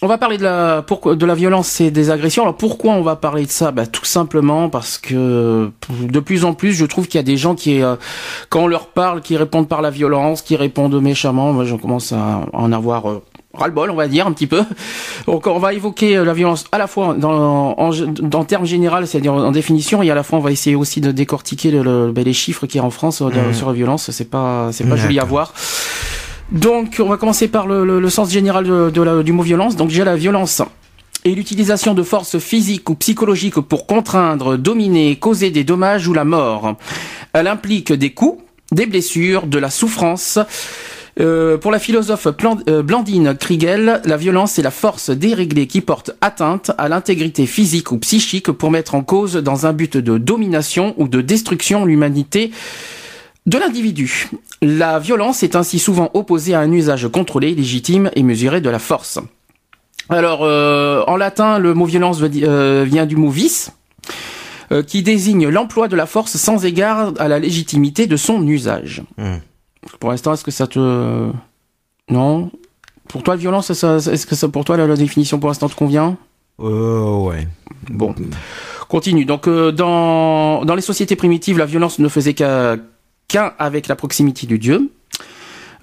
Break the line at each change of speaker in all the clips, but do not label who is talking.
On va parler de la, de la violence et des agressions. Alors pourquoi on va parler de ça? Bah, Tout simplement parce que de plus en plus, je trouve qu'il y a des gens qui, euh, quand on leur parle, qui répondent par la violence, qui répondent méchamment. Moi, je commence à en avoir euh, ras-le-bol, on va dire, un petit peu. Donc on va évoquer euh, la violence à la fois dans, en, dans termes général, c'est-à-dire en définition, et à la fois on va essayer aussi de décortiquer le, le, ben, les chiffres qu'il y a en France
Mmh.
sur la violence. C'est pas, c'est pas joli à voir. Donc, on va commencer par le, sens général du mot violence. Donc, déjà la violence et l'utilisation de forces physiques ou psychologiques pour contraindre, dominer, causer des dommages ou la mort. Elle implique des coups, des blessures, de la souffrance. Euh, pour la philosophe euh, Blandine Kriegel, la violence est la force déréglée qui porte atteinte à l'intégrité physique ou psychique pour mettre en cause dans un but de domination ou de destruction l'humanité de l'individu. La violence est ainsi souvent opposée à un usage contrôlé, légitime et mesuré de la force. Alors, euh, en latin, le mot violence euh, vient du mot vice, euh, qui désigne l'emploi de la force sans égard à la légitimité de son usage.
Hmm.
Pour l'instant, est-ce que ça te... Non? Pour toi, la violence, est-ce que ça, pour toi, la, la définition pour l'instant te convient?
Euh, ouais.
Bon. Continue. Donc, euh, dans, dans les sociétés primitives, la violence ne faisait qu'à- qu'un avec la proximité du Dieu.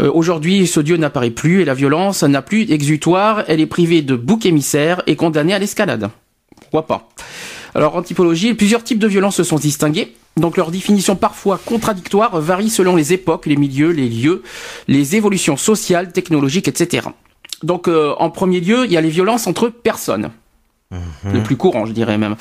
Euh, Aujourd'hui, ce Dieu n'apparaît plus et la violence n'a plus d'exutoire. Elle est privée de bouc émissaire et condamnée à l'escalade. Pourquoi pas? Alors, en typologie, plusieurs types de violences sont distingués. Donc, leur définition parfois contradictoire varie selon les époques, les milieux, les lieux, les évolutions sociales, technologiques, etc. Donc, euh, en premier lieu, il y a les violences entre personnes le plus courant, je dirais même.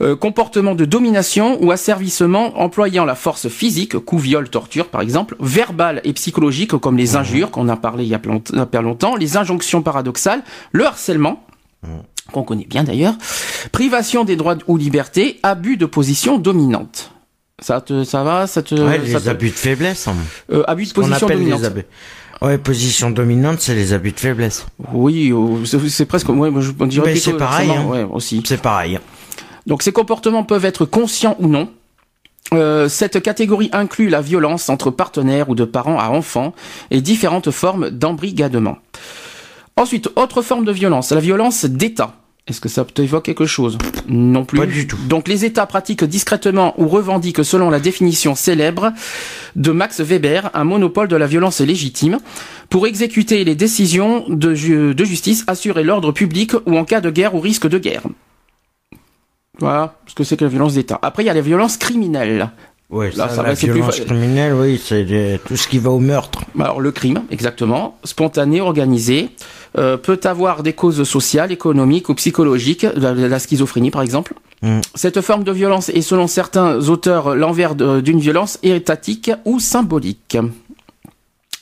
Euh, comportement de domination ou asservissement employant la force physique, coup, viol, torture par exemple, verbal et psychologique comme les injures qu'on a parlé il y a pas longtemps, les injonctions paradoxales, le harcèlement qu'on connaît bien d'ailleurs, privation des droits ou libertés, abus de position dominante. Ça te, ça va, ça te,
Ouais,
ça
les
te-
abus de faiblesse. hein.
euh, abus de position dominante.
les abus. Ouais, position dominante, c'est les abus de faiblesse.
Oui, euh, c'est presque, ouais, je plutôt
c'est pareil, hein.
ouais, aussi.
C'est pareil.
Donc ces comportements peuvent être conscients ou non. Euh, cette catégorie inclut la violence entre partenaires ou de parents à enfants et différentes formes d'embrigadement. Ensuite, autre forme de violence, la violence d'État. Est-ce que ça t'évoque quelque chose? Non plus.
Pas du tout.
Donc les États pratiquent discrètement ou revendiquent selon la définition célèbre de Max Weber un monopole de la violence légitime pour exécuter les décisions de, ju- de justice, assurer l'ordre public ou en cas de guerre ou risque de guerre. Voilà ce que c'est que la violence d'État. Après, il y a la violence criminelle.
Ouais,
Là,
ça,
ça
la
plus
violence criminelle, oui, c'est des- tout ce qui va au meurtre.
Alors le crime, exactement, spontané, organisé, euh, peut avoir des causes sociales, économiques ou psychologiques, la, la schizophrénie par exemple.
Mm.
Cette forme de violence est selon certains auteurs l'envers d'une violence étatique ou symbolique.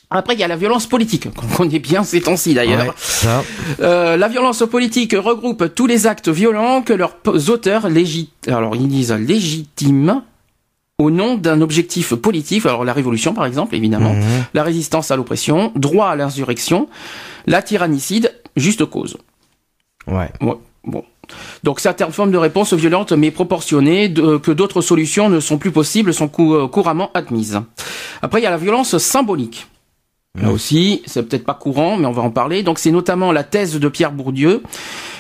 Après, il y a la violence politique, qu'on connaît bien ces temps-ci d'ailleurs.
Ouais.
Euh, la violence politique regroupe tous les actes violents que leurs auteurs légit... alors ils disent légitimes au nom d'un objectif politique, alors la révolution par exemple, évidemment,
Mhm.
la résistance à l'oppression, droit à l'insurrection, la tyrannicide, juste cause.
Ouais.
Ouais, bon. Donc certaines formes de réponse violentes mais proportionnées, de- que d'autres solutions ne sont plus possibles, sont cou- euh, couramment admises. Après, il y a la violence symbolique. Là aussi, c'est peut-être pas courant, mais on va en parler. Donc c'est notamment la thèse de Pierre Bourdieu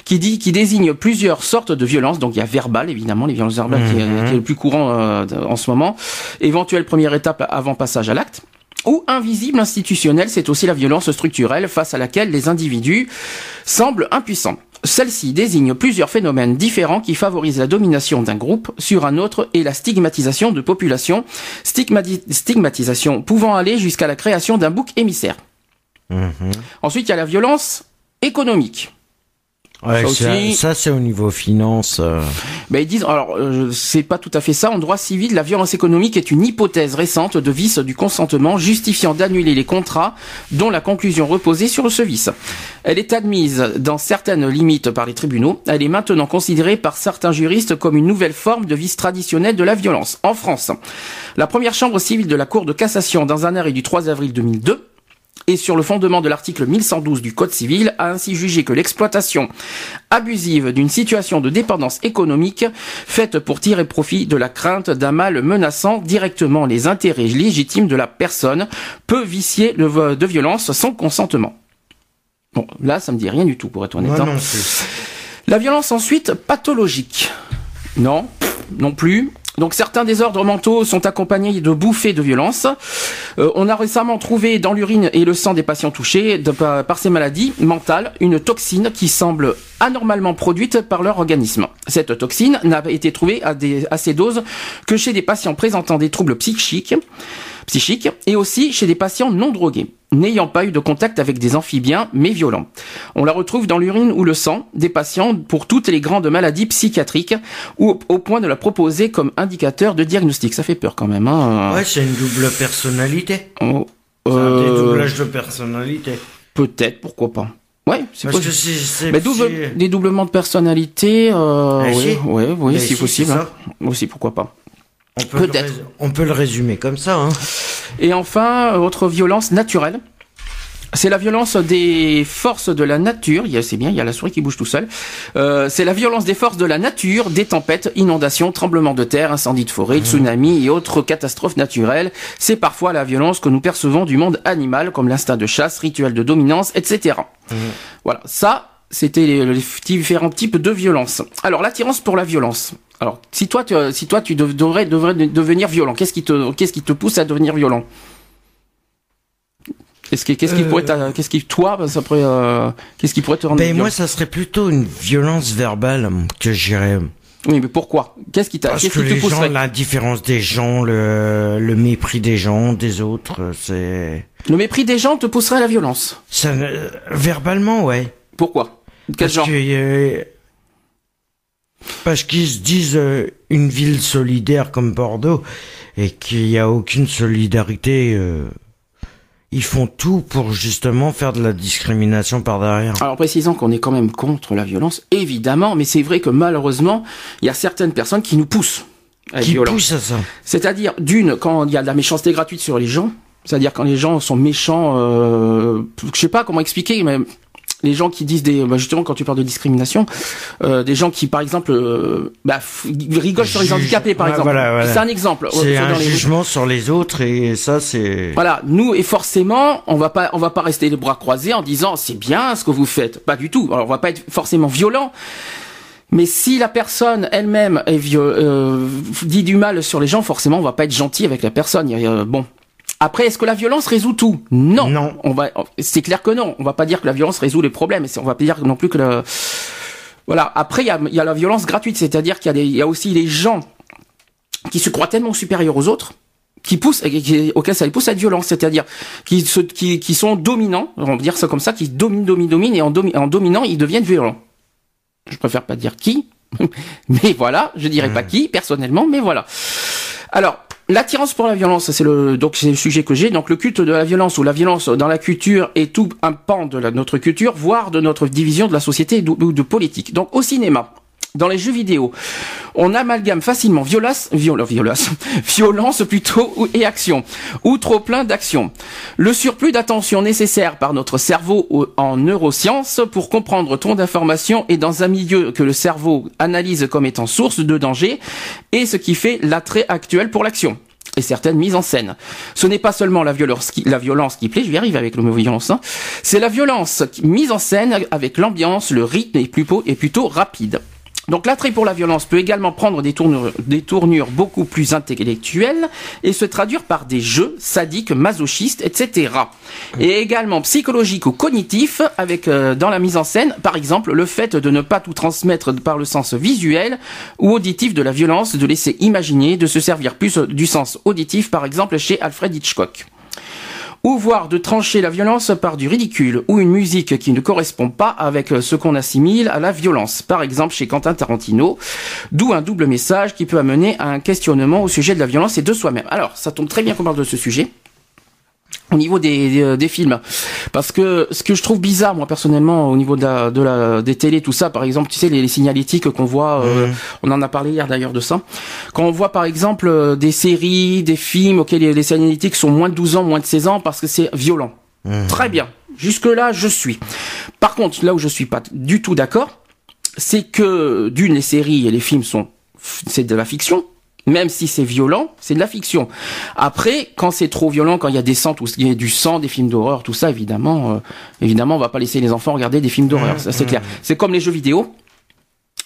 qui dit, qui désigne plusieurs sortes de violences. Donc il y a verbal, évidemment, les violences verbales qui, est, qui est le plus courant euh, en ce moment. Éventuelle première étape avant passage à l'acte. Ou invisible institutionnelle, c'est aussi la violence structurelle face à laquelle les individus semblent impuissants. Celle-ci désigne plusieurs phénomènes différents qui favorisent la domination d'un groupe sur un autre et la stigmatisation de populations, stigmati- stigmatisation pouvant aller jusqu'à la création d'un bouc émissaire.
Mhm.
Ensuite, il y a la violence économique.
Ouais,
ça
c'est au niveau finance. euh.
Ben, ils disent, alors euh, c'est pas tout à fait ça. En droit civil, la violence économique est une hypothèse récente de vice du consentement justifiant d'annuler les contrats dont la conclusion reposait sur ce vice. Elle est admise dans certaines limites par les tribunaux. Elle est maintenant considérée par certains juristes comme une nouvelle forme de vice traditionnel de la violence. En France, la première chambre civile de la Cour de cassation, dans un arrêt du 3 avril 2002, et sur le fondement de l'article 1112 du Code civil, a ainsi jugé que l'exploitation abusive d'une situation de dépendance économique faite pour tirer profit de la crainte d'un mal menaçant directement les intérêts légitimes de la personne peut vicier le de violence sans consentement. Bon, là, ça me dit rien du tout, pour être honnête. Hein. La violence ensuite pathologique. Non, non plus. Donc certains désordres mentaux sont accompagnés de bouffées de violence. Euh, on a récemment trouvé dans l'urine et le sang des patients touchés par ces maladies mentales une toxine qui semble anormalement produite par leur organisme. Cette toxine n'a été trouvée à, des, à ces doses que chez des patients présentant des troubles psychiques, psychiques et aussi chez des patients non drogués, n'ayant pas eu de contact avec des amphibiens mais violents. On la retrouve dans l'urine ou le sang des patients pour toutes les grandes maladies psychiatriques ou au, point de la proposer comme indicateur de diagnostic. Ça fait peur quand même. Hein.
Ouais, c'est une double personnalité.
Oh,
C'est un
euh,
dédoublage de personnalité.
Peut-être, pourquoi pas. Ouais, c'est
que
possible. Mais double, des doublements de personnalité, euh,
Eh,
oui,
si.
ouais,
si,
possible. hein. Aussi, pourquoi pas.
On peut le
Peut-être.
rés- On peut le résumer comme ça. Hein.
Et enfin, autre violence naturelle. C'est la violence des forces de la nature. Il y a- C'est bien, il y a la souris qui bouge tout seul. Euh, c'est la violence des forces de la nature, des tempêtes, inondations, tremblements de terre, incendies de forêt, tsunamis et autres catastrophes naturelles. C'est parfois la violence que nous percevons du monde animal, comme l'instinct de chasse, rituel de dominance, etc. Voilà, ça, c'était les, les différents types de violence. Alors, l'attirance pour la violence. Alors, si toi, tu, si toi, tu dev- devrais, devrais de- devenir violent, qu'est-ce qui te, qu'est-ce qui te pousse à devenir violent? Qu'est-ce qui, qu'est-ce qui
Euh.
pourrait, qu'est-ce qui, toi, ça pourrait, euh, qu'est-ce qui pourrait te rendre
Ben
violent?
moi, ça serait plutôt une violence verbale que j'irais.
Oui, mais pourquoi? Qu'est-ce qui t'a,
Parce que
qui te
les gens, l'indifférence des gens, le, le mépris des gens, des autres, euh, c'est...
Le mépris des gens te pousserait à la violence?
Ça, ne- verbalement, ouais.
Pourquoi? Quel
Parce
genre?
que, parce qu'ils se disent euh, une ville solidaire comme Bordeaux et qu'il n'y a aucune solidarité. euh, ils font tout pour justement faire de la discrimination par derrière.
Alors précisons qu'on est quand même contre la violence, évidemment, mais c'est vrai que malheureusement, il y a certaines personnes qui nous poussent à être
Qui
violents.
pousse à ça
C'est-à-dire, d'une, quand il y a de la méchanceté gratuite sur les gens, c'est-à-dire quand les gens sont méchants, euh, je sais pas comment expliquer, mais les gens qui disent des, bah, justement quand tu parles de discrimination, euh, des gens qui par exemple, euh, bah, rigolent sur les handicapés par
Ouais,
exemple.
voilà, voilà.
C'est un exemple.
C'est un
les-
jugement sur les autres et ça c'est...
Voilà, nous et forcément, on va pas, on va pas rester les bras croisés en disant c'est bien ce que vous faites. Pas du tout. Alors on va pas être forcément violent. Mais si la personne elle-même est vio- euh, dit du mal sur les gens, forcément on va pas être gentil avec la personne. Euh, bon. Après, est-ce que la violence résout tout? Non.
Non.
On va, c'est clair que non. On va pas dire que la violence résout les problèmes. On va pas dire non plus que le, voilà. Après, il y a, il y a la violence gratuite, c'est-à-dire qu'il y a des, il y a aussi les gens qui se croient tellement supérieurs aux autres qui poussent, qui- auxquels ça les pousse à être violents, c'est-à-dire qui, se, qui, qui sont dominants, on va dire ça comme ça, qui dominent, dominent, dominent, et en, domi- en dominant, ils deviennent violents. Je préfère pas dire qui, mais voilà, je dirais pas qui, personnellement, mais voilà. Alors, l'attirance pour la violence, c'est le donc c'est le sujet que j'ai. Donc le culte de la violence ou la violence dans la culture est tout un pan de notre culture, voire de notre division de la société ou de politique. Donc au cinéma, dans les jeux vidéo, on amalgame facilement violence, viol- violence, violence plutôt et action, ou trop plein d'action. Le surplus d'attention nécessaire par notre cerveau au- en neurosciences pour comprendre trop d'informations est dans un milieu que le cerveau analyse comme étant source de danger et ce qui fait l'attrait actuel pour l'action et certaines mises en scène. Ce n'est pas seulement la violence qui, plaît, je vais arriver avec le mot violence, hein. c'est la violence mise en scène avec l'ambiance, le rythme est plutôt rapide. Donc l'attrait pour la violence peut également prendre des tournures, des tournures beaucoup plus intellectuelles et se traduire par des jeux sadiques, masochistes, etc. Et également psychologiques ou cognitifs avec euh, dans la mise en scène, par exemple le fait de ne pas tout transmettre par le sens visuel ou auditif de la violence, de laisser imaginer, de se servir plus du sens auditif, par exemple chez Alfred Hitchcock. Ou voire de trancher la violence par du ridicule ou une musique qui ne correspond pas avec ce qu'on assimile à la violence. Par exemple chez Quentin Tarantino, d'où un double message qui peut amener à un questionnement au sujet de la violence et de soi-même. Alors, ça tombe très bien qu'on parle de ce sujet au niveau des, des, films. Parce que ce que je trouve bizarre moi personnellement au niveau de la, de la des télés tout ça par exemple tu sais les, signalétiques qu'on voit euh, on en a parlé hier d'ailleurs de ça. Quand on voit par exemple euh, des séries des films auxquels les, signalétiques sont moins de 12 ans moins de 16 ans parce que c'est violent. Très bien. Jusque là je suis. Par contre là où je suis pas du tout d'accord c'est que d'une les séries et les films sont c'est de la fiction même si c'est violent, c'est de la fiction. Après, quand c'est trop violent, quand il y a des sangs, tout, il y a du sang, des films d'horreur, tout ça, évidemment, euh, évidemment, on va pas laisser les enfants regarder des films d'horreur, ça c'est mmh, clair. C'est comme les jeux vidéo.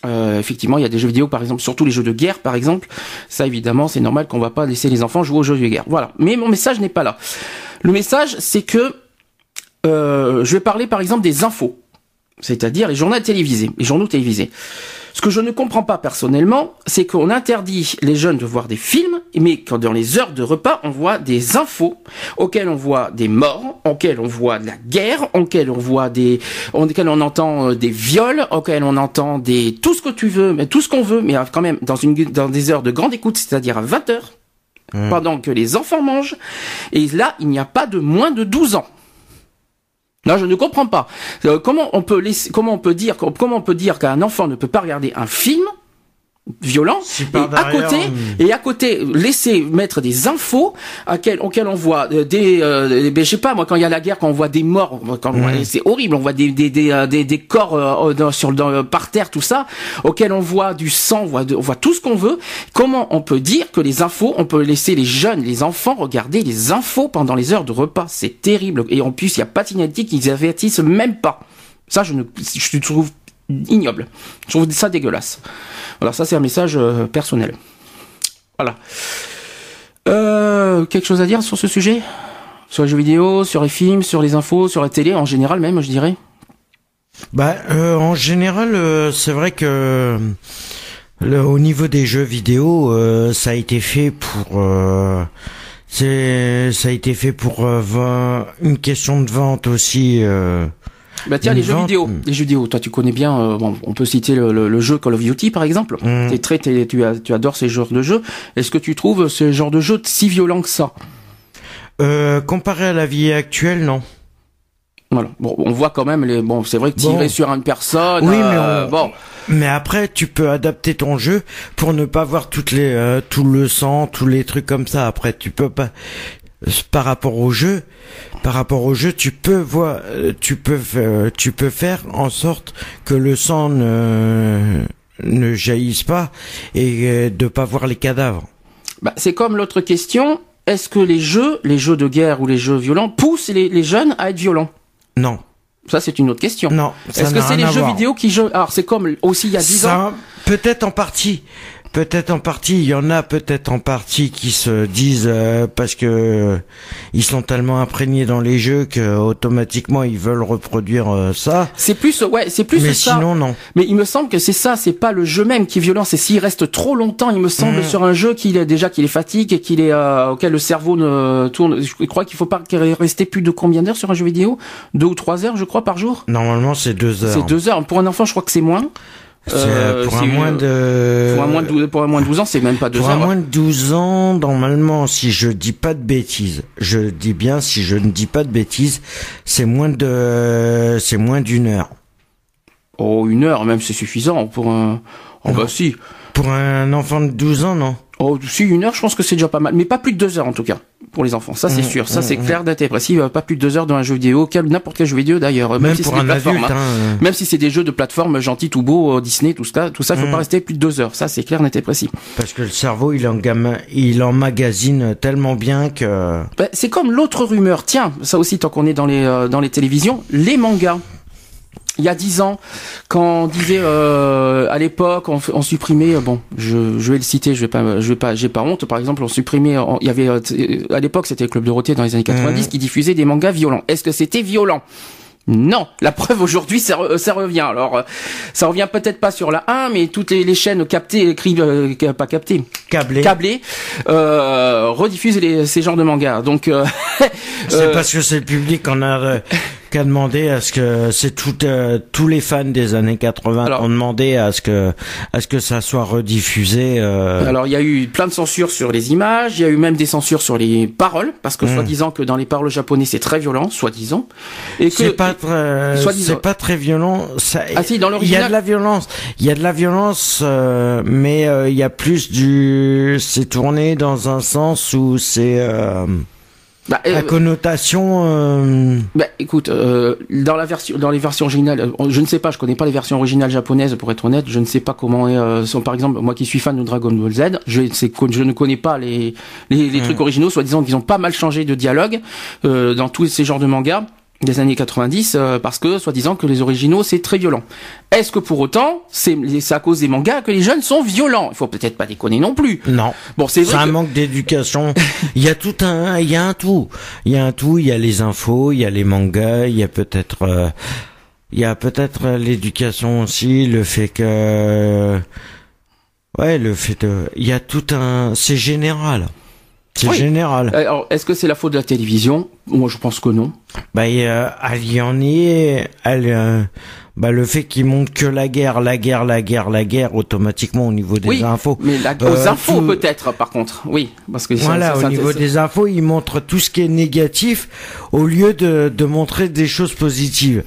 Euh, effectivement, il y a des jeux vidéo, par exemple, surtout les jeux de guerre, par exemple. Ça, évidemment, c'est normal qu'on va pas laisser les enfants jouer aux jeux de guerre. Voilà. Mais mon message n'est pas là. Le message, c'est que euh, je vais parler, par exemple, des infos, c'est-à-dire les journaux télévisés, les journaux télévisés. Ce que je ne comprends pas personnellement, c'est qu'on interdit les jeunes de voir des films, mais quand dans les heures de repas, on voit des infos auxquelles on voit des morts, auxquelles on voit de la guerre, auxquelles on voit des, auxquelles on entend euh, des viols, auxquelles on entend des tout ce que tu veux, mais tout ce qu'on veut, mais quand même dans une dans des heures de grande écoute, c'est-à-dire à 20 heures, mmh. pendant que les enfants mangent. Et là, il n'y a pas de moins de 12 ans. Non, je ne comprends pas. Euh, comment on peut laisser, comment on peut dire, comment on peut dire qu'un enfant ne peut pas regarder un film violent et à côté et à côté laisser mettre des infos auxquelles, on voit euh, des euh, ben, je sais pas moi quand il y a la guerre quand on voit des morts quand c'est horrible on voit des des des, euh, des, corps euh, sur dans, par terre tout ça auxquels on voit du sang on voit on voit tout ce qu'on veut. Comment on peut dire que les infos on peut laisser les jeunes les enfants regarder les infos pendant les heures de repas? C'est terrible et en plus il y a pas de qu'ils avertissent même pas. Ça je ne je trouve ignoble je trouve ça dégueulasse voilà, ça c'est un message euh, personnel. Voilà. Euh, quelque chose à dire sur ce sujet? Sur les jeux vidéo, sur les films, sur les infos, sur la télé en général même, je dirais?
Bah, euh, en général, c'est vrai que au niveau des jeux vidéo, ça a été fait pour c'est ça a été fait pour une question de vente aussi
bah tiens, les jeux vidéo, hmm. les jeux vidéo. Toi, tu connais bien. Euh, bon, on peut citer le, jeu Call of Duty par exemple. Mm. très, tu, tu adores ces genres de jeux. Est-ce que tu trouves ce genre de jeu si violent que ça?
Euh, Comparé à la vie actuelle, non.
Voilà. Bon, on voit quand même les. Bon, c'est vrai que tirer sur une personne. Oui, mais euh, bon.
Mais après, tu peux adapter ton jeu pour ne pas voir toutes les euh, tout le sang, tous les trucs comme ça. Après, tu peux pas par rapport au jeu, par rapport au jeu, tu peux voir, euh, tu peux, euh, tu peux faire en sorte que le sang ne, ne jaillisse pas et euh, de pas voir les cadavres.
Bah, c'est comme l'autre question. Est-ce que les jeux, les jeux de guerre ou les jeux violents poussent les, les jeunes à être violents?
Non.
Ça, c'est une autre question.
Non.
Est-ce que c'est les jeux vidéo qui jouent? Alors, c'est comme aussi il y a 10 ans.
Peut-être en partie. Peut-être en partie, il y en a peut-être en partie qui se disent euh, parce que euh, ils sont tellement imprégnés dans les jeux que automatiquement ils veulent reproduire euh, ça.
C'est plus ouais, c'est plus
Mais sinon non.
Mais il me semble que c'est ça, c'est pas le jeu même qui est violent, c'est s'il reste trop longtemps, il me semble mm. sur un jeu qu'il est déjà qu'il est fatigué et qu'il est auquel le cerveau ne tourne. Je crois qu'il faut pas rester plus de combien d'heures sur un jeu vidéo? Deux ou trois heures, je crois, par jour?
Normalement, c'est deux heures.
C'est deux heures. Pour un enfant, je crois que c'est moins.
Euh, pour un moins de
pour un moins de 12, pour un moins de 12 ans, c'est même pas deux
Pour
un
moins de 12 ans, normalement, si je dis pas de bêtises, je dis bien si je ne dis pas de bêtises, c'est moins de c'est moins d'une heure.
Oh, une heure même, c'est suffisant pour un. Oh bah si.
Pour un enfant de 12 ans, non.
Oh, si une heure, je pense que c'est déjà pas mal, mais pas plus de deux heures en tout cas pour les enfants. Ça, c'est mmh, sûr. Ça, mmh, c'est mmh. clair, date et précis. Pas plus de deux heures dans un jeu vidéo, n'importe quel jeu vidéo d'ailleurs.
Même, si c'est des plateformes. Hein.
Hein. Même si c'est des jeux de plateforme gentils, tout beau, euh, Disney, tout ça, tout ça, il faut pas rester plus de deux heures. Ça, c'est clair, net et précis.
Parce que le cerveau, il en gamin, il emmagasine tellement bien que.
Ben, c'est comme l'autre rumeur. Tiens, ça aussi, tant qu'on est dans les euh, dans les télévisions, les mangas il y a dix ans, quand on disait euh, à l'époque, on, supprimait, euh, bon, je, je, vais le citer, je vais pas, je vais pas, j'ai pas honte. Par exemple, on supprimait, il y avait euh, à l'époque, c'était le club Dorothée dans les années 90 mmh. qui diffusait des mangas violents. Est-ce que c'était violent? Non, la preuve aujourd'hui, ça, revient. Alors, ça revient peut-être pas sur la 1, mais toutes les, chaînes captées, euh, pas captées,
câblées,
câblées euh, rediffusent ces genres de mangas. Donc,
c'est parce que c'est le public qu'on a qu'a demandé à ce que c'est tout, euh, tous les fans des années 80 ont demandé à ce que à ce que ça soit rediffusé. Euh...
Alors il y a eu plein de censures sur les images, il y a eu même des censures sur les paroles parce que hmm. soi-disant que dans les paroles japonais c'est très violent, soi-disant.
Et que c'est pas très, c'est pas très violent. Ça,
ah si, dans
Il y a de la violence, il y a de la violence, euh, mais euh, il y a plus du, c'est tourné dans un sens où c'est bah, la euh, connotation. Euh...
Bah, écoute, euh, dans la version, dans les versions originales, je ne sais pas, je connais pas les versions originales japonaises pour être honnête. Je ne sais pas comment sont, par exemple, moi qui suis fan de Dragon Ball Z, je, je ne connais pas les les, les hmm. trucs originaux, soit disant qu'ils ont pas mal changé de dialogue dans tous ces genres de mangas des années 90 euh, parce que soi-disant que les originaux c'est très violent. Est-ce que pour autant c'est à cause des mangas que les jeunes sont violents? Il faut peut-être pas déconner non plus.
Non. Bon, c'est vrai. un manque d'éducation. il y a tout un, il y a un tout. Il y a un tout. Il y a les infos, il y a les mangas, il y a peut-être, euh, il y a peut-être l'éducation aussi, le fait que, ouais, le fait de, il y a tout un, c'est général. C'est général.
Alors, est-ce que c'est la faute de la télévision? Moi, je pense que non.
Bah, il y en est. Elle, euh, bah, le fait qu'il montre que la guerre, la guerre, la guerre, la guerre, automatiquement au niveau des
oui,
infos.
Mais la, aux euh, infos peut-être, par contre, oui, parce que
voilà, au niveau des infos, il montre tout ce qui est négatif au lieu de, de montrer des choses positives.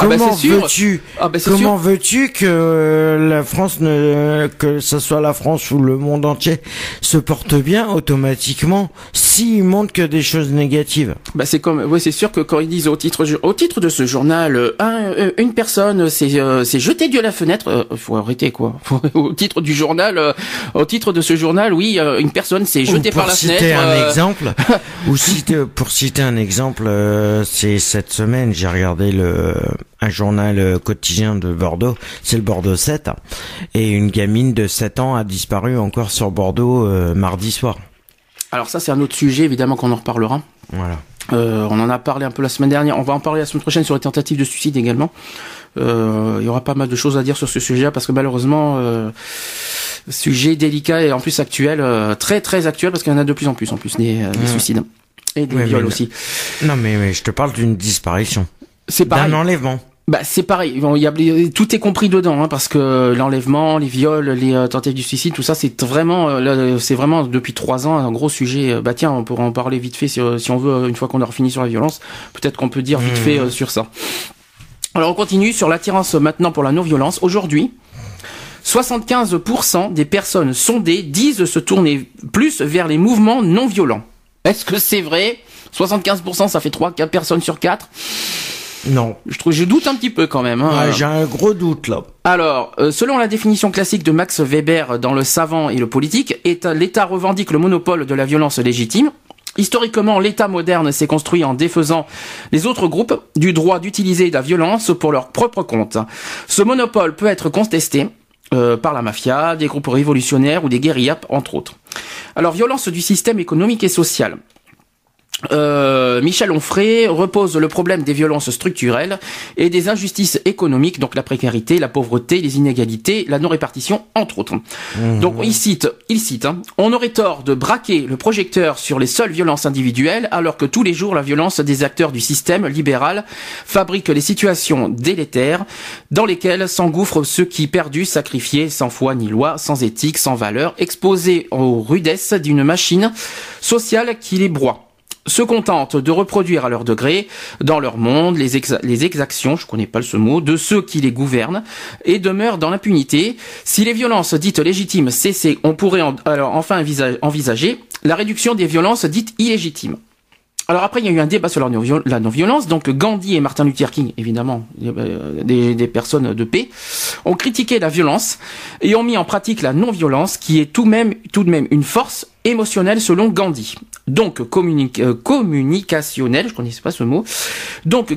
Ah bah, comment veux-tu ah bah, comment veux-tu que la France ne que ce soit la France ou le monde entier se porte bien automatiquement s'ils montrent que des choses négatives?
Bah c'est comme oui c'est sûr que quand ils disent au titre au titre de ce journal euh, euh, une personne s'est euh, jetée de la fenêtre faut arrêter quoi. Au titre du journal au titre de ce journal oui une personne s'est jetée par la fenêtre.
Pour citer un exemple ou pour citer un exemple c'est cette semaine j'ai regardé le un journal euh, quotidien de Bordeaux, c'est le Bordeaux 7, et une gamine de 7 ans a disparu encore sur Bordeaux euh, mardi soir.
Alors ça c'est un autre sujet évidemment qu'on en reparlera.
Voilà.
Euh, on en a parlé un peu la semaine dernière. On va en parler la semaine prochaine sur les tentatives de suicide également. il y aura pas mal de choses à dire sur ce sujet parce que malheureusement, sujet délicat et en plus actuel, très très actuel parce qu'il y en a de plus en plus en plus des, mmh. suicides et des viols aussi.
Non mais, mais je te parle d'une disparition.
C'est
D'un enlèvement.
Bah c'est pareil, il y a, tout est compris dedans, hein, parce que l'enlèvement, les viols, les euh, tentatives du suicide, tout ça, c'est vraiment, euh, c'est vraiment depuis trois ans un gros sujet. Euh, bah tiens, on pourra en parler vite fait si, on veut, une fois qu'on aura fini sur la violence, peut-être qu'on peut dire vite mmh. fait sur ça. Alors on continue sur l'attirance maintenant pour la non-violence. Aujourd'hui, 75% des personnes sondées disent se tourner plus vers les mouvements non violents. Est-ce que c'est vrai? 75%, ça fait 3 4 personnes sur 4.
Non.
Je trouve, je doute un petit peu quand même. Hein.
J'ai un gros doute là.
Alors, euh, selon la définition classique de Max Weber dans Le Savant et le Politique, l'État revendique le monopole de la violence légitime. Historiquement, l'État moderne s'est construit en défaisant les autres groupes du droit d'utiliser la violence pour leur propre compte. Ce monopole peut être contesté euh, par la mafia, des groupes révolutionnaires ou des guérillas, entre autres. Alors, violence du système économique et social. Euh, Michel Onfray repose le problème des violences structurelles et des injustices économiques, donc la précarité, la pauvreté, les inégalités, la non-répartition, entre autres. Mmh. Donc il cite, il cite, hein, on aurait tort de braquer le projecteur sur les seules violences individuelles, alors que tous les jours la violence des acteurs du système libéral fabrique les situations délétères dans lesquelles s'engouffrent ceux qui, perdus, sacrifiés, sans foi ni loi, sans éthique, sans valeur, exposés aux rudesses d'une machine sociale qui les broie se contentent de reproduire à leur degré, dans leur monde, les, exactions, je connais pas ce mot, de ceux qui les gouvernent, et demeurent dans l'impunité. Si les violences dites légitimes cessaient, on pourrait alors enfin envisager la réduction des violences dites illégitimes. Alors après, il y a eu un débat sur la non-violence. Donc Gandhi et Martin Luther King, évidemment, euh, des, personnes de paix, ont critiqué la violence et ont mis en pratique la non-violence, qui est tout, de même une force émotionnelle selon Gandhi. Donc euh, communicationnelle, je connaissais pas ce mot. Donc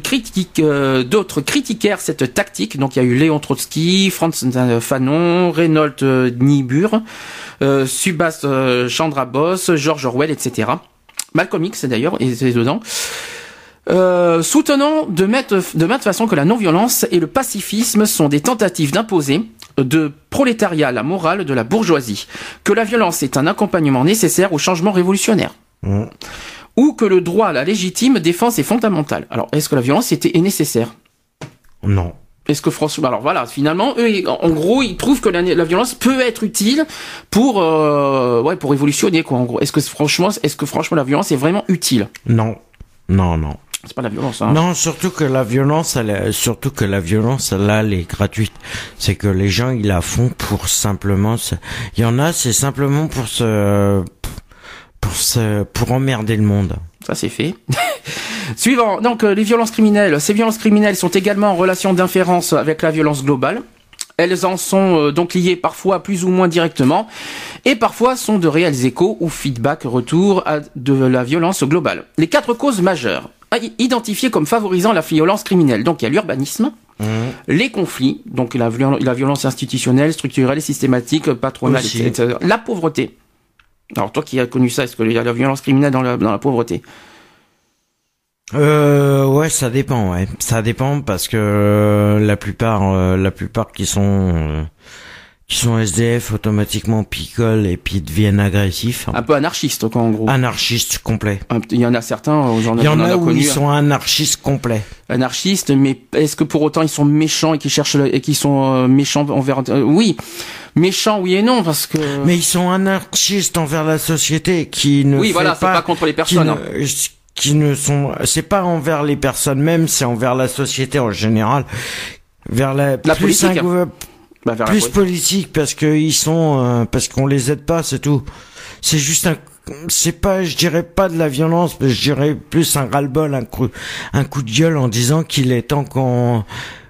euh, d'autres critiquèrent cette tactique. Donc il y a eu Léon Trotsky, Franz Fanon, Reynold Niebuhr, Subhas Chandra Bose, George Orwell, etc. Malcolm X d'ailleurs, et c'est dedans. Euh, soutenant de mettre de mettre façon que la non-violence et le pacifisme sont des tentatives d'imposer de prolétariat la morale de la bourgeoisie, que la violence est un accompagnement nécessaire au changement révolutionnaire.
Mmh.
Ou que le droit à la légitime défense est fondamental. Alors, est-ce que la violence était, est nécessaire?
Non.
Est-ce que François, alors voilà, finalement, eux, en gros, ils trouvent que la, la violence peut être utile pour, euh, ouais, pour révolutionner, quoi. En gros, est-ce que franchement, est-ce que franchement la violence est vraiment utile?
Non. Non, non.
C'est pas la violence, hein.
Non, surtout que la violence, elle, surtout que la violence, là, elle est gratuite. C'est que les gens, ils la font pour simplement se... Il y en a, c'est simplement pour se... Pour se... Pour emmerder le monde.
Ça c'est fait. Suivant. Donc euh, les violences criminelles. Ces violences criminelles sont également en relation d'inférence avec la violence globale. Elles en sont euh, donc liées parfois plus ou moins directement et parfois sont de réels échos ou feedback retour à de la violence globale. Les quatre causes majeures identifiées comme favorisant la violence criminelle. Donc il y a l'urbanisme, les conflits, donc la, viol- la violence institutionnelle, structurelle et systématique, patronale,
Aussi.
etc. La pauvreté. Alors toi qui as connu ça, est-ce qu'il y a la violence criminelle dans la, dans la pauvreté?
Euh, ouais, ça dépend, ouais. Ça dépend parce que euh, la plupart, euh, la plupart qui sont, euh, qui sont SDF automatiquement picolent et puis deviennent agressifs.
Un peu anarchiste quoi en gros.
Anarchistes complets.
Il y en a certains, euh, j'en ai,
Il y en
ai
a où
connu,
ils sont anarchistes complets.
anarchistes, mais est-ce que pour autant ils sont méchants et qui cherchent le- et qui sont euh, méchants envers euh, Oui, méchants oui et non parce que
Mais ils sont anarchistes envers la société qui ne
oui
fait
voilà, c'est pas contre les
qui
personnes. hein.
ne, qui ne sont, c'est pas envers les personnes mêmes, c'est envers la société en général. Vers la,
La
plus
politique.
un gouver-
Bah, vers
plus politique parce que ils sont euh, parce qu'on les aide pas c'est tout c'est juste un c'est pas je dirais pas de la violence mais je dirais plus un ras-le-bol un coup un coup de gueule en disant qu'il est temps qu'on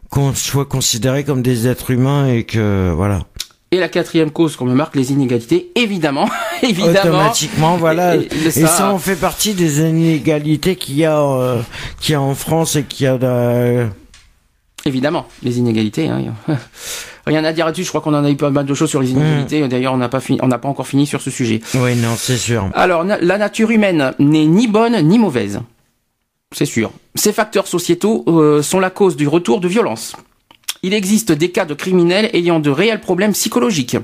qu'on soit considéré comme des êtres humains et que voilà
Et la quatrième cause qu'on me marque, les inégalités, évidemment, évidemment.
automatiquement voilà
Et-
et,
et ça-
on fait partie des inégalités qu'il y a euh, qu'il y a en France et qu'il y a de-
Évidemment, les inégalités. Hein. Rien à dire là-dessus. Je crois qu'on en a eu pas mal de choses sur les inégalités. D'ailleurs, on n'a pas fini, on n'a pas encore fini sur ce sujet.
oui non c'est sûr
Alors, na- la nature humaine n'est ni bonne ni mauvaise. C'est sûr. Ces facteurs sociétaux euh, sont la cause du retour de violence. Il existe des cas de criminels ayant de réels problèmes psychologiques.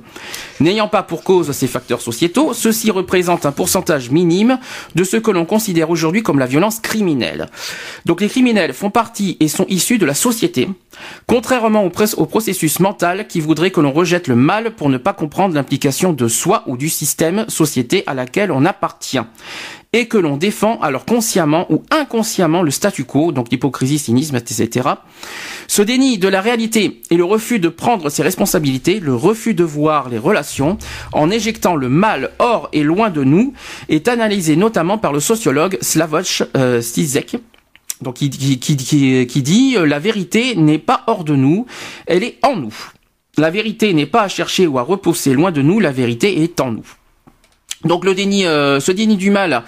N'ayant pas pour cause ces facteurs sociétaux, ceux-ci représentent un pourcentage minime de ce que l'on considère aujourd'hui comme la violence criminelle. Donc les criminels font partie et sont issus de la société, contrairement au, au processus mental qui voudrait que l'on rejette le mal pour ne pas comprendre l'implication de soi ou du système société à laquelle on appartient et que l'on défend alors consciemment ou inconsciemment le statu quo, donc l'hypocrisie, cynisme, etc. Ce déni de la réalité et le refus de prendre ses responsabilités, le refus de voir les relations, en éjectant le mal hors et loin de nous, est analysé notamment par le sociologue Slavoj euh, donc qui, qui, qui, qui- qui dit euh, la vérité n'est pas hors de nous, elle est en nous. La vérité n'est pas à chercher ou à repousser loin de nous, la vérité est en nous. Donc le déni, euh, ce déni du mal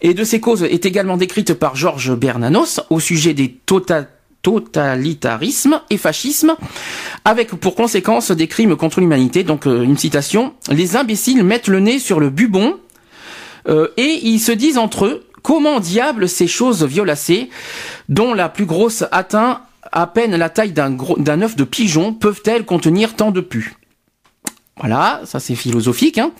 et de ses causes est également décrite par Georges Bernanos au sujet des tota- totalitarismes et fascismes, avec pour conséquence des crimes contre l'humanité. Donc euh, une citation les imbéciles mettent le nez sur le bubon euh, et ils se disent entre eux comment diable ces choses violacées, dont la plus grosse atteint à peine la taille d'un œuf de pigeon, peuvent-elles contenir tant de pus? Voilà, ça c'est philosophique. Hein.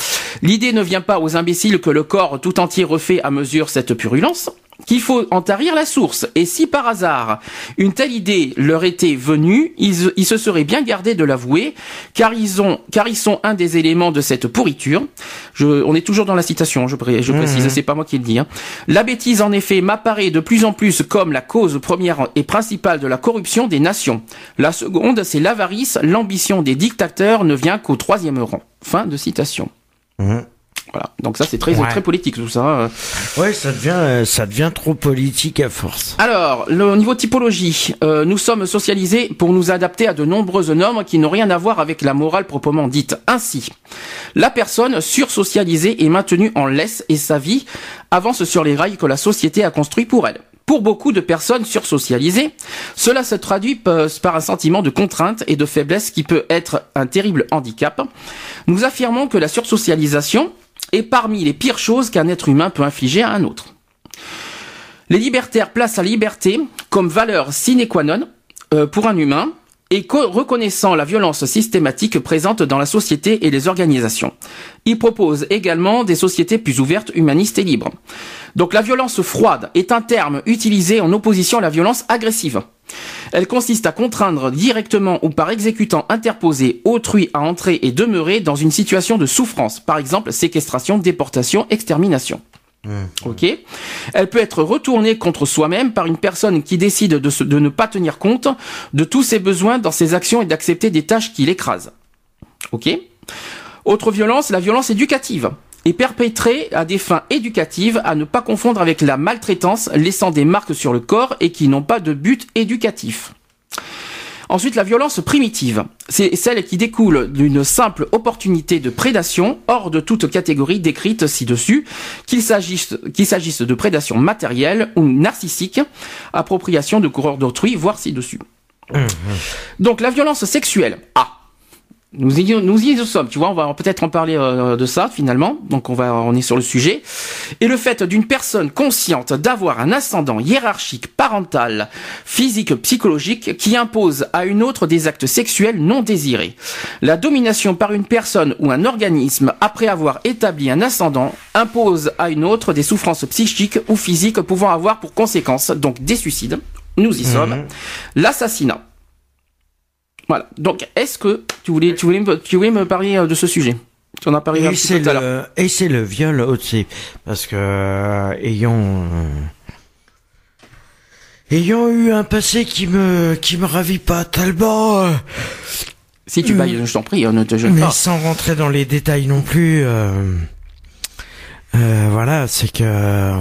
L'idée ne vient pas aux imbéciles que le corps tout entier refait à mesure cette purulence, qu'il faut en tarir la source. Et si par hasard une telle idée leur était venue, ils, ils se seraient bien gardés de l'avouer, car ils ont, car ils sont un des éléments de cette pourriture. Je, on est toujours dans la citation, je, pré- je précise, c'est pas moi qui le dis. Hein. La bêtise en effet m'apparaît de plus en plus comme la cause première et principale de la corruption des nations. La seconde, c'est l'avarice, l'ambition des dictateurs ne vient qu'au troisième rang. Fin de citation.
Mhm.
Voilà. Donc ça c'est très
Ouais.
très politique tout ça. hein.
ouais ça devient euh, ça devient trop politique à force
Alors, le au niveau typologie, euh, nous sommes socialisés pour nous adapter à de nombreuses normes qui n'ont rien à voir avec la morale proprement dite. Ainsi, la personne sursocialisée est maintenue en laisse et sa vie avance sur les rails que la société a construits pour elle. Pour beaucoup de personnes sursocialisées, cela se traduit par un sentiment de contrainte et de faiblesse qui peut être un terrible handicap. Nous affirmons que la sursocialisation est parmi les pires choses qu'un être humain peut infliger à un autre. Les libertaires placent la liberté comme valeur sine qua non euh, pour un humain et reconnaissant la violence systématique présente dans la société et les organisations. Ils proposent également des sociétés plus ouvertes, humanistes et libres. Donc la violence froide est un terme utilisé en opposition à la violence agressive. Elle consiste à contraindre directement ou par exécutant interposé autrui à entrer et demeurer dans une situation de souffrance, par exemple séquestration, déportation, extermination. Ok. Elle peut être retournée contre soi-même par une personne qui décide de, ne pas tenir compte de tous ses besoins dans ses actions et d'accepter des tâches qui l'écrasent. Ok. Autre violence, la violence éducative est perpétrée à des fins éducatives à ne pas confondre avec la maltraitance laissant des marques sur le corps et qui n'ont pas de but éducatif. Ensuite, la violence primitive. C'est celle qui découle d'une simple opportunité de prédation hors de toute catégorie décrite ci-dessus, qu'il s'agisse, qu'il s'agisse de prédation matérielle ou narcissique, appropriation de coureurs d'autrui, voire ci-dessus. Mmh, mmh. Donc, la violence sexuelle. Ah. Nous y, nous y sommes, tu vois, on va peut-être en parler euh, de ça finalement. Donc on va, on est sur le sujet. Et le fait d'une personne consciente d'avoir un ascendant hiérarchique, parental, physique, psychologique, qui impose à une autre des actes sexuels non désirés. La domination par une personne ou un organisme après avoir établi un ascendant impose à une autre des souffrances psychiques ou physiques pouvant avoir pour conséquence donc des suicides. Nous y sommes. Mhm. L'assassinat voilà. Donc, est-ce que tu voulais, tu voulais, tu voulais me parler euh, de ce sujet?
Tu en as parlé et c'est le, Et c'est le viol aussi, parce que euh, ayant euh, ayant eu un passé qui me qui me ravit pas tellement.
si tu bailles, je t'en prie, ne te
gêne Mais sans rentrer dans les détails non plus. voilà, c'est que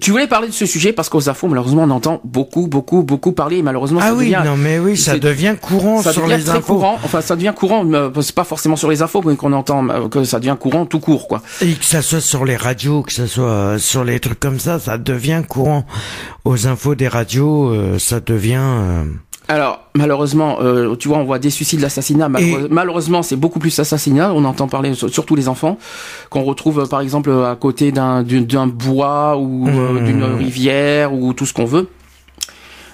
tu voulais parler de ce sujet parce qu'aux infos, malheureusement, on entend beaucoup, beaucoup, beaucoup parler. malheureusement,
ah oui, non, mais oui, ça devient courant ça sur devient les très
Courant. Enfin, ça devient courant. C'est pas forcément sur les infos, mais qu'on entend euh, que ça devient courant tout court, quoi.
Et que ça soit sur les radios, que ça soit euh, sur les trucs comme ça, ça devient courant. Aux infos des radios, euh, ça devient.
Alors malheureusement, euh, tu vois, on voit des suicides, l'assassinat. Malheureusement, c'est beaucoup plus assassinat. On entend parler surtout les enfants qu'on retrouve euh, par exemple à côté d'un d'un bois ou euh, mmh. d'une rivière ou tout ce qu'on veut.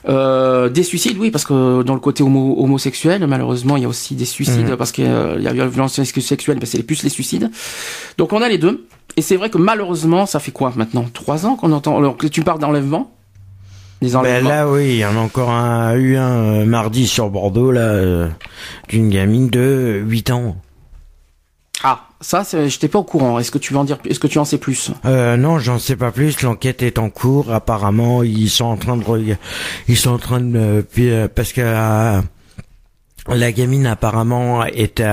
des suicides, oui, parce que dans le côté homosexuel, malheureusement, il y a aussi des suicides mmh. parce qu'il y a la violence sexuelle, mais c'est plus les suicides. Donc on a les deux. Et c'est vrai que malheureusement, ça fait quoi maintenant? Trois ans qu'on entend. Alors que tu parles d'enlèvement?
Ben là, oui, il y en a encore un, eu un euh, mardi sur Bordeaux, là, euh, d'une gamine de 8 ans.
Ah, ça, j'étais pas au courant. Est-ce que tu veux en dire, est-ce que tu en sais plus?
Euh, Non, j'en sais pas plus. L'enquête est en cours. Apparemment, ils sont en train de, ils sont en train de, euh, parce que la gamine apparemment était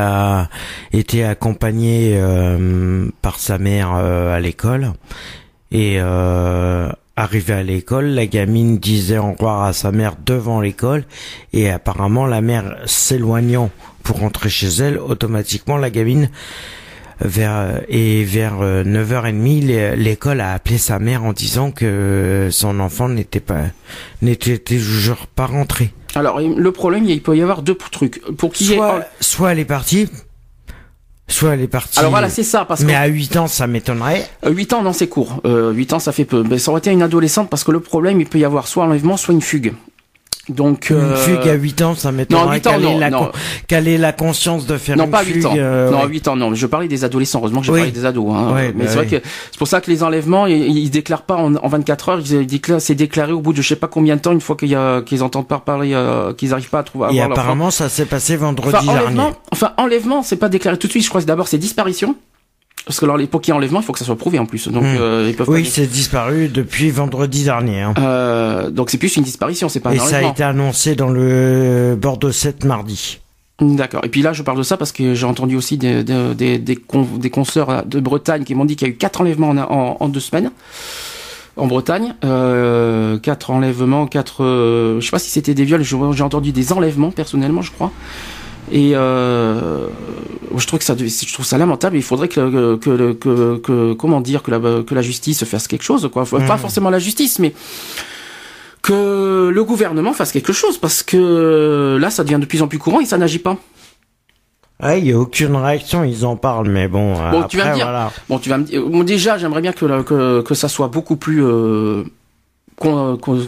était accompagnée par sa mère à l'école et Arrivée à l'école, la gamine disait au revoir à sa mère devant l'école et apparemment la mère s'éloignant pour rentrer chez elle, automatiquement la gamine vers et vers 9h30 euh, l'école a appelé sa mère en disant que son enfant n'était pas n'était toujours pas rentré.
Alors le problème il peut y avoir deux trucs pour qui
soit soit elle est partie Soit elle est partie.
Alors voilà, c'est ça. Parce
mais à 8 ans, ça m'étonnerait.
8 euh, ans, non, c'est court. Euh, 8 ans, ça fait peu. Mais ça aurait été une adolescente parce que le problème, il peut y avoir soit enlèvement, soit une fugue. Donc
une euh, fugue à 8 ans, ça m'étonnerait qu'elle ait, la qu'elle ait la conscience de faire
non,
une
pas
fugue.
8 ans. Euh, non, 8 ans, non. Je parlais des adolescents. Heureusement que j'ai parlé des ados. Hein. mais bah c'est vrai que c'est pour ça que les enlèvements, ils, ils déclarent pas en, en 24 heures. Ils déclarent, c'est déclaré au bout de je sais pas combien de temps, une fois qu'ils entendent pas parler, euh, qu'ils arrivent pas à trouver. À
Et apparemment, ça s'est passé vendredi
enfin,
dernier.
Enlèvement, enfin, enlèvement, c'est pas déclaré tout de suite. Je crois que d'abord c'est disparition. Parce que alors, pour qu'il y ait enlèvement, il faut que ça soit prouvé en plus. Donc, hmm. euh, ils peuvent
oui, c'est disparu depuis vendredi dernier. Hein.
Euh, donc c'est plus une disparition, c'est pas un
Et ça a été annoncé dans le Bordeaux 7 mardi.
D'accord. Et puis là, je parle de ça parce que j'ai entendu aussi des, des, des, des, consoeurs de Bretagne qui m'ont dit qu'il y a eu quatre enlèvements en, en, deux semaines en Bretagne. Euh, quatre enlèvements, quatre... Euh, je sais pas si c'était des viols, j'ai entendu des enlèvements personnellement, je crois. Et euh, je trouve que ça, je trouve ça lamentable. Il faudrait que, que, que, que comment dire, que la, que la justice fasse quelque chose, quoi. Pas mmh. forcément la justice, mais que le gouvernement fasse quelque chose, parce que là, ça devient de plus en plus courant et ça n'agit pas.
Ah, il y a aucune réaction, ils en parlent, mais bon.
Bon, tu vas me dire. Bon, tu vas me dire. déjà, j'aimerais bien que, que que ça soit beaucoup plus. Euh, qu'on- qu'on-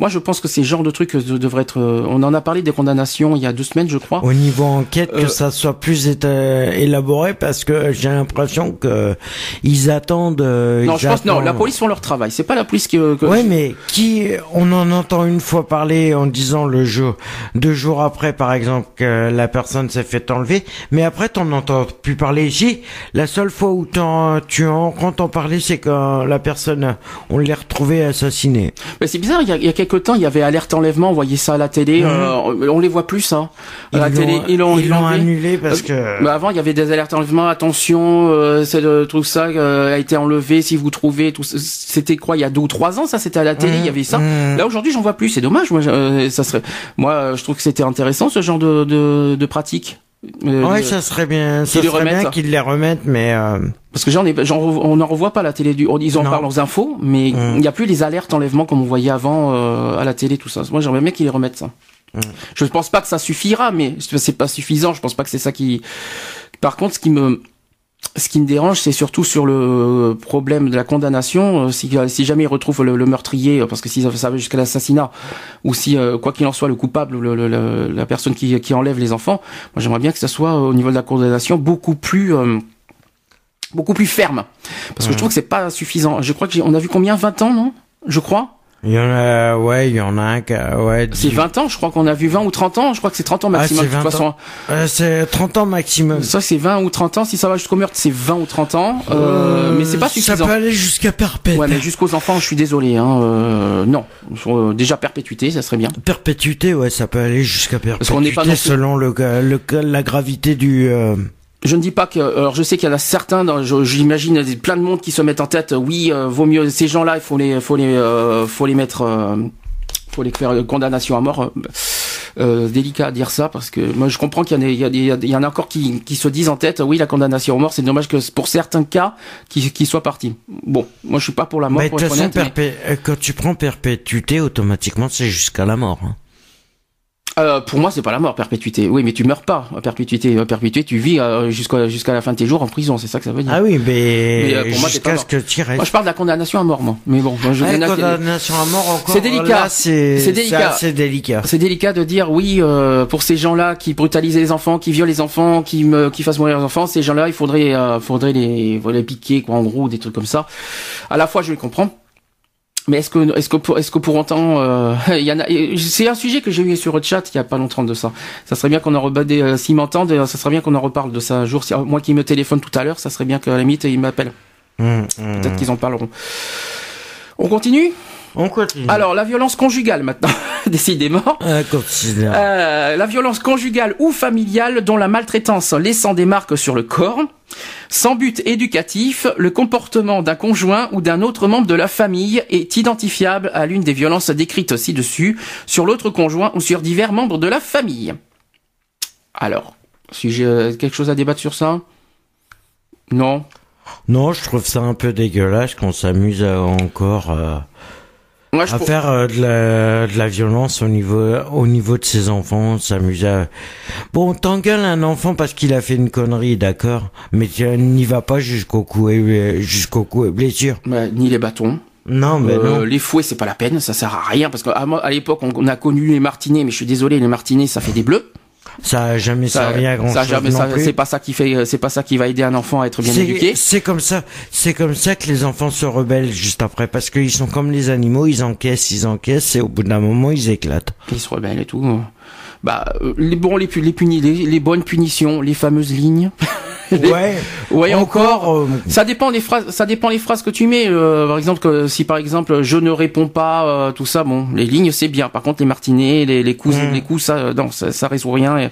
moi, je pense que ces genres de trucs euh, devraient être. euh, On en a parlé des condamnations il y a deux semaines, je crois.
Au niveau enquête,
Euh,
que ça soit plus élaboré parce que j'ai l'impression que ils attendent. euh,
non,
ils
je pense non. La police font leur travail. C'est pas la police qui. euh, que-
Ouais, mais qui on en entend une fois parler en disant le jour, deux jours après, par exemple, que la personne s'est fait enlever, mais après t'en entends plus parler ici. La seule fois où t'en, tu en entends parler, c'est quand la personne, on l'a retrouvée assassinée.
Mais c'est bizarre. Il y, a, il y a quelques temps, il y avait alerte enlèvement. On voyait ça à la télé. euh, on les voit plus, ça. À la
Mhm. Ils
télé,
l'ont-
ils l'ont
ils l'ont annulé parce que.
Bah avant, il y avait des alertes enlèvement. Attention, euh, c'est le truc ça euh, a été enlevé. Si vous trouvez, tout, c'était quoi Il y a deux ou trois ans, ça c'était à la télé. Il y avait ça.
Mmh.
Là aujourd'hui, j'en vois plus. C'est dommage. Moi, euh, ça serait. Moi, euh, je trouve que c'était intéressant ce genre de de, de pratique. Euh,
Ouais, ça serait bien, ça serait
remettent.
bien qu'ils les remettent, mais euh,
Parce que j'en ai, j'en, on n'en revoit pas à la télé. Du, ils en
Non.
parlent aux infos, mais
Mm.
il n'y a plus les alertes enlèvement comme on voyait avant euh, à la télé, tout ça. Moi, j'aimerais bien qu'ils les remettent ça.
Mm.
Je ne pense pas que ça suffira, mais c'est pas suffisant. Je pense pas que c'est ça qui. Par contre, ce qui me ce qui me dérange, c'est surtout sur le problème de la condamnation. Euh, Si, si jamais ils retrouvent le, le meurtrier, euh, parce que si ça va jusqu'à l'assassinat, ou si, euh, quoi qu'il en soit, le coupable, le, le- la personne qui, qui enlève les enfants, moi j'aimerais bien que ça soit euh, au niveau de la condamnation beaucoup plus euh, beaucoup plus ferme, parce que je trouve que c'est pas suffisant. Je crois que on a vu combien? 20 ans, non? Je crois.
Il y en a, ouais, il y en a un qui, a- ouais,
C'est
dix-
20 ans. Je crois qu'on a vu 20 ou 30 ans. Je crois que c'est 30 ans
Ah,
maximum.
c'est
de toute
20
façon.
Euh, c'est 30 ans maximum.
Ça c'est 20 ou 30 ans. Si ça va jusqu'au meurtre, c'est 20 ou 30 ans. Euh, mais c'est pas suffisant.
Ça peut aller jusqu'à perpète.
Ouais, mais jusqu'aux enfants, je suis désolé. Hein, euh, non, Euh, déjà perpétuité, ça serait bien.
Perpétuité, ouais, ça peut aller jusqu'à perpétuité
qu'on n'est pas non plus-
selon le, le, la gravité du.
Je ne dis pas que. Alors, je sais qu'il y en a certains. J'imagine plein de monde qui se mettent en tête. euh, Oui, euh, vaut mieux ces gens-là. Il faut les, faut les, euh, faut les mettre. euh, faut les faire euh, condamnation à mort. délicat à dire ça parce que moi je comprends qu'il y en a, il y, a, il y a- il y en a encore qui, qui se disent en tête oui la condamnation à mort c'est dommage que pour certains cas qui qui soient partis bon moi je suis pas pour la mort
de
pour
toute
être
façon,
honnête, mais-
quand tu prends perpétuité, automatiquement, c'est jusqu'à la mort. hein.
Euh, pour moi, c'est pas la mort, perpétuité. Oui, mais tu meurs pas. à Perpétuité, euh, perpétuité, tu vis euh, jusqu'à jusqu'à la fin de tes jours en prison. C'est ça que ça veut dire.
Ah oui, mais,
Mais, euh, pour moi,
jusqu'à ce que tu restes.
Moi, je parle de la condamnation à mort, moi. Mais bon, moi, je
Ah,
il y en a qui-
condamnation à mort encore.
C'est délicat.
C'est
délicat.
C'est délicat.
c'est délicat de dire oui euh, pour ces gens-là qui brutalisent les enfants, qui violent les enfants, qui me, qui fassent mourir les enfants. Ces gens-là, il faudrait, euh, faudrait les, les piquer, quoi, en gros, des trucs comme ça. À la fois, je les comprends. Mais est-ce que, est-ce que, pour, est-ce que pour autant, euh, il y en a, c'est un sujet que j'ai eu sur le chat il y a pas longtemps de ça. Ça serait bien qu'on en rebat des, euh, s'ils m'entendent, euh, ça serait bien qu'on en reparle de ça un jour. Si, euh, moi qui me téléphone tout à l'heure, ça serait bien qu'à la limite, ils m'appellent.
Hum, hum.
Peut-être qu'ils en parleront. On continue?
On continue.
Alors, la violence conjugale maintenant. Décidément.
Ah.
Euh, la violence conjugale ou familiale dont la maltraitance laissant des marques sur le corps. Sans but éducatif, le comportement d'un conjoint ou d'un autre membre de la famille est identifiable à l'une des violences décrites ci-dessus sur l'autre conjoint ou sur divers membres de la famille. Alors, si j'ai euh, quelque chose à débattre sur ça? Non?
Non, je trouve ça un peu dégueulasse qu'on s'amuse encore euh,
Moi, je
à
pour-
faire euh, de, la, de la violence au niveau au niveau de ses enfants, on s'amuse à... Bon, t'engueules un enfant parce qu'il a fait une connerie, d'accord, mais tu n'y vas pas jusqu'au coup et jusqu'au coup et blessure.
Ouais, ni les bâtons.
Non, mais
Euh,
non.
les fouets, c'est pas la peine, ça sert à rien parce qu'à à l'époque, on, on a connu les martinets, mais je suis désolé, les martinets, ça fait des bleus.
Ça a jamais
Ça,
servi à grand
ça a
chose
jamais-
non
ça-
plus.
c'est pas ça qui fait, c'est pas ça qui va aider un enfant à être bien
C'est-
éduqué.
C'est comme ça, c'est comme ça que les enfants se rebellent juste après, parce qu'ils sont comme les animaux, ils encaissent, ils encaissent, et au bout d'un moment, ils éclatent.
Ils se rebellent et tout. Bah, euh, les bons, les, pu- les, puni- les, les bonnes punitions, les fameuses lignes.
Ouais.
Ouais, encore.
euh,
Ça dépend des phrases. Ça dépend les phrases que tu mets. euh, par exemple, que si par exemple je ne réponds pas, euh, tout ça, bon, les lignes c'est bien. Par contre, les martinets, les, les coups,
Mm.
les coups, ça, euh, non, ça, ça résout rien. Et-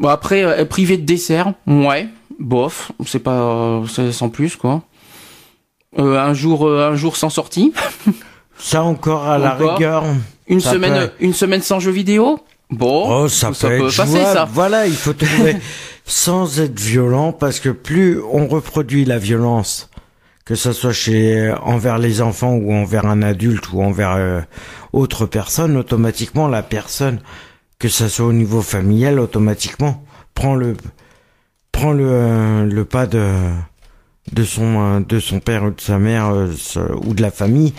Bon après, euh, privé de dessert, ouais, bof, c'est pas, euh, sans plus quoi. Euh, un jour, euh, un jour sans sortie.
ça encore à la
Encore.
rigueur.
Une
Ça
semaine,
peut-
une semaine sans jeux vidéo. Bon,
Oh, ça, peut, être
passer
jouable.
ça.
Voilà, il faut trouver sans être violent, parce que plus on reproduit la violence, que ce soit chez envers les enfants ou envers un adulte ou envers euh, autre personne, automatiquement la personne, que ça soit au niveau familial, automatiquement prend le prend le euh, le pas de de son euh, de son père ou de sa mère euh, ou de la famille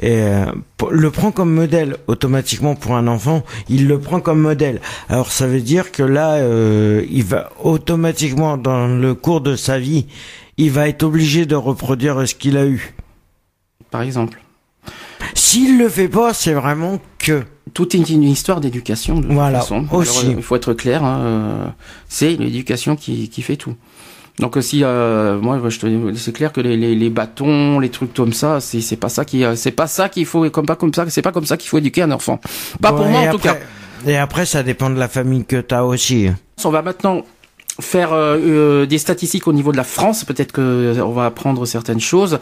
et euh, le prend comme modèle automatiquement pour un enfant il le prend comme modèle alors ça veut dire que là euh, il va automatiquement dans le cours de sa vie il va être obligé de reproduire ce qu'il a eu
Par exemple.
s'il le fait pas c'est vraiment que
Tout est une histoire d'éducation. De toute
Voilà,
façon.
aussi.
Il faut être clair. hein, c'est l'éducation qui, qui fait tout. Donc euh, si euh, moi je te c'est clair que les, les, les bâtons, les trucs comme ça, c'est c'est pas ça qui euh, c'est pas ça qu'il faut comme pas comme ça, c'est pas comme ça qu'il faut éduquer un enfant. Pas pour moi en tout cas.
et après ça dépend de la famille que t'as aussi
On va maintenant faire euh, euh, des statistiques au niveau de la France. Peut-être que on va apprendre certaines choses.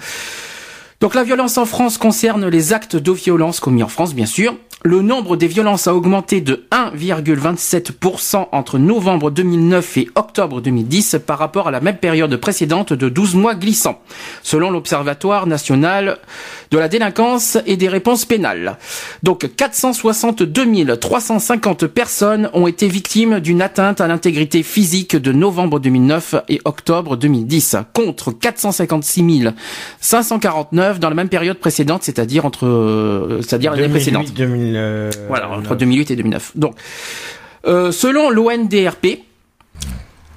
Donc la violence en France concerne les actes de violence commis en France, bien sûr. Le nombre des violences a augmenté de 1,27% entre novembre 2009 et octobre 2010 par rapport à la même période précédente de 12 mois glissants, selon l'Observatoire national de la délinquance et des réponses pénales. Donc 462 350 personnes ont été victimes d'une atteinte à l'intégrité physique de novembre 2009 et octobre 2010, contre 456 549 dans la même période précédente, c'est-à-dire entre, euh, c'est-à-dire l'année
2008,
précédente.
2000, euh,
Voilà, entre 2008 et 2009. Donc, euh, selon l'ONDRP,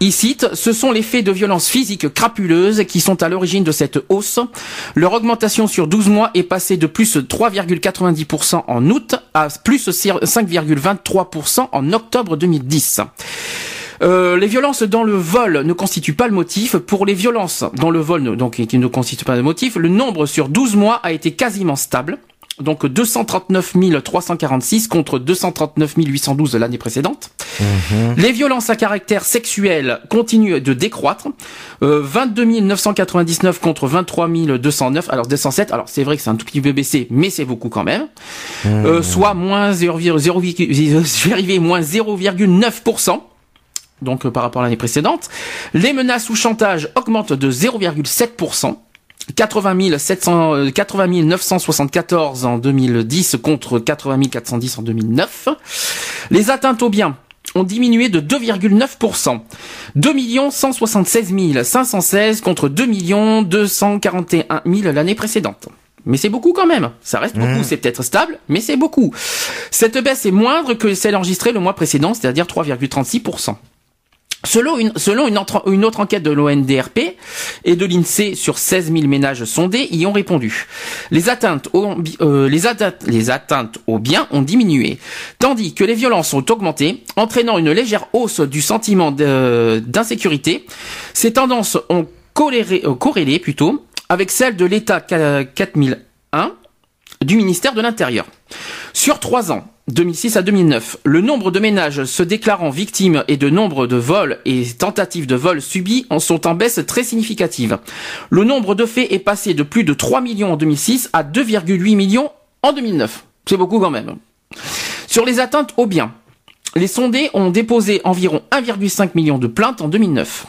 il cite, ce sont les faits de violence physique crapuleuses qui sont à l'origine de cette hausse. Leur augmentation sur 12 mois est passée de plus 3,90% en août à plus 5,23% en octobre 2010. Euh, les violences dans le vol ne constituent pas le motif. Pour les violences dans le vol, ne- donc qui ne constituent pas le motif, le nombre sur 12 mois a été quasiment stable. Donc 239 346 contre 239 812 l'année précédente. Les violences à caractère sexuel continuent de décroître. Euh, 22 999 contre 23 209. Alors 207. Alors c'est vrai que c'est un tout petit peu baissé, mais c'est beaucoup quand même. Euh, soit moins 0,0 moins 0,9% donc euh, par rapport à l'année précédente. Les menaces ou chantages augmentent de 0,7%. 80 700, euh, 80 974 en 2010 contre 80 410 en 2009. Les atteintes aux biens ont diminué de 2,9%. 2 176 516 contre 2 241 000 l'année précédente. Mais c'est beaucoup quand même. Ça reste beaucoup. C'est peut-être stable, mais c'est beaucoup. Cette baisse est moindre que celle enregistrée le mois précédent, c'est-à-dire 3,36%. Selon une, autre enquête de l'ONDRP et de l'INSEE sur 16 000 ménages sondés y ont répondu. Les atteintes, aux, bi- euh, les, atteintes, aux biens ont diminué, tandis que les violences ont augmenté, entraînant une légère hausse du sentiment d'insécurité. Ces tendances ont corrélé, euh, corrélé plutôt avec celle de l'État 4001 du ministère de l'Intérieur. Sur trois ans, 2006 à 2009, le nombre de ménages se déclarant victimes et de nombre de vols et tentatives de vol subis en sont en baisse très significative. Le nombre de faits est passé de plus de 3 millions en 2006 à 2,8 millions en 2009. C'est beaucoup quand même. Sur les atteintes aux biens, les sondés ont déposé environ 1,5 million de plaintes en 2009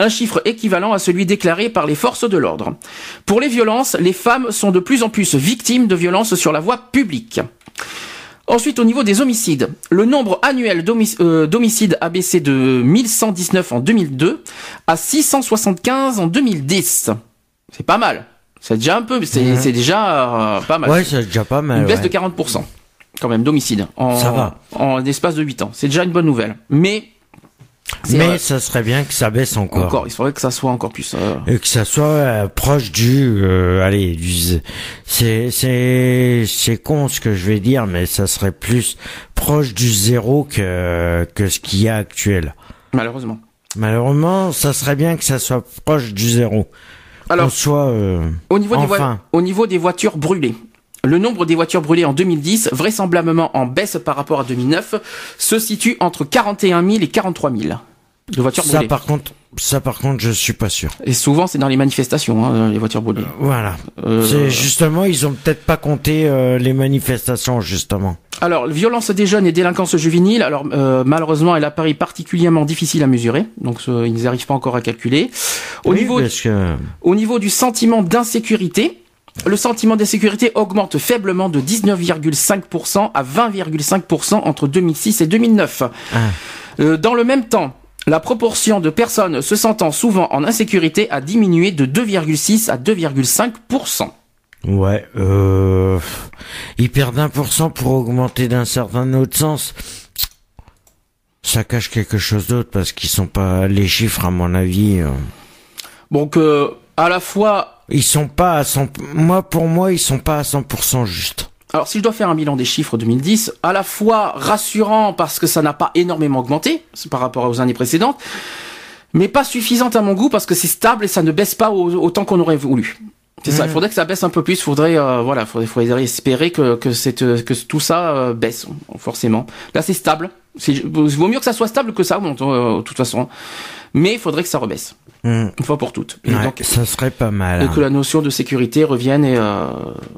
un chiffre équivalent à celui déclaré par les forces de l'ordre. Pour les violences, les femmes sont de plus en plus victimes de violences sur la voie publique. Ensuite, au niveau des homicides, le nombre annuel euh, d'homicides a baissé de 1119 en 2002 à 675 en 2010. C'est pas mal. C'est déjà un peu, c'est c'est déjà euh, pas mal.
Ouais, c'est déjà pas mal.
Une baisse
ouais.
de 40% quand même d'homicides en,
Ça va.
en l'espace de 8 ans. C'est déjà une bonne nouvelle. Mais
Mais ça serait bien que ça baisse encore.
encore, il faudrait que ça soit encore plus. euh,
Et que ça soit euh, proche du, euh, allez, du, c'est, c'est, c'est con ce que je vais dire, mais ça serait plus proche du zéro que, que ce qu'il y a actuel.
malheureusement.
Malheureusement, ça serait bien que ça soit proche du zéro.
Alors,
soit,
Au niveau, des au niveau des voitures brûlées, le nombre des voitures brûlées en 2010, vraisemblablement en baisse par rapport à 2009, se situe entre 41 000 et 43 000 de voitures
ça
brûlées.
par contre, ça par contre, je suis pas sûr.
Et souvent, c'est dans les manifestations, hein, les voitures brûlées.
Voilà.
Euh,
C'est justement, ils ont peut-être pas compté euh, les manifestations justement.
Alors, violence des jeunes et délinquance juvénile, alors euh, malheureusement, elle apparaît particulièrement difficile à mesurer, donc euh, ils n'arrivent pas encore à calculer. Au
Oui,
niveau
que
Au niveau du sentiment d'insécurité, le sentiment d'insécurité augmente faiblement de 19,5% à 20,5% entre 2006 et 2009.
Ah.
Euh, dans le même temps, la proportion de personnes se sentant souvent en insécurité a diminué de 2,6 à 2,5%.
Ouais, euh, ils perdent 1% pour augmenter d'un certain autre sens. Ça cache quelque chose d'autre parce qu'ils sont pas les chiffres à mon avis. euh,
Donc euh, à la fois,
ils sont pas à 100 moi pour moi ils sont pas à 100% juste.
alors si je dois faire un bilan des chiffres 2010, à la fois rassurant parce que ça n'a pas énormément augmenté par rapport aux années précédentes, mais pas suffisante à mon goût parce que c'est stable et ça ne baisse pas au- autant qu'on aurait voulu. C'est ça. Il faudrait que ça baisse un peu plus. Faudrait, euh, voilà, faudrait, faudrait espérer que que cette, que tout ça euh, baisse forcément. Là, c'est stable. C'est il vaut mieux que ça soit stable que ça monte, euh, de toute façon. Mais il faudrait que ça rebaisse
Hmm.
une fois pour toutes. Et
Ouais,
donc,
ça serait pas mal. hein.
que la notion de sécurité revienne et, euh,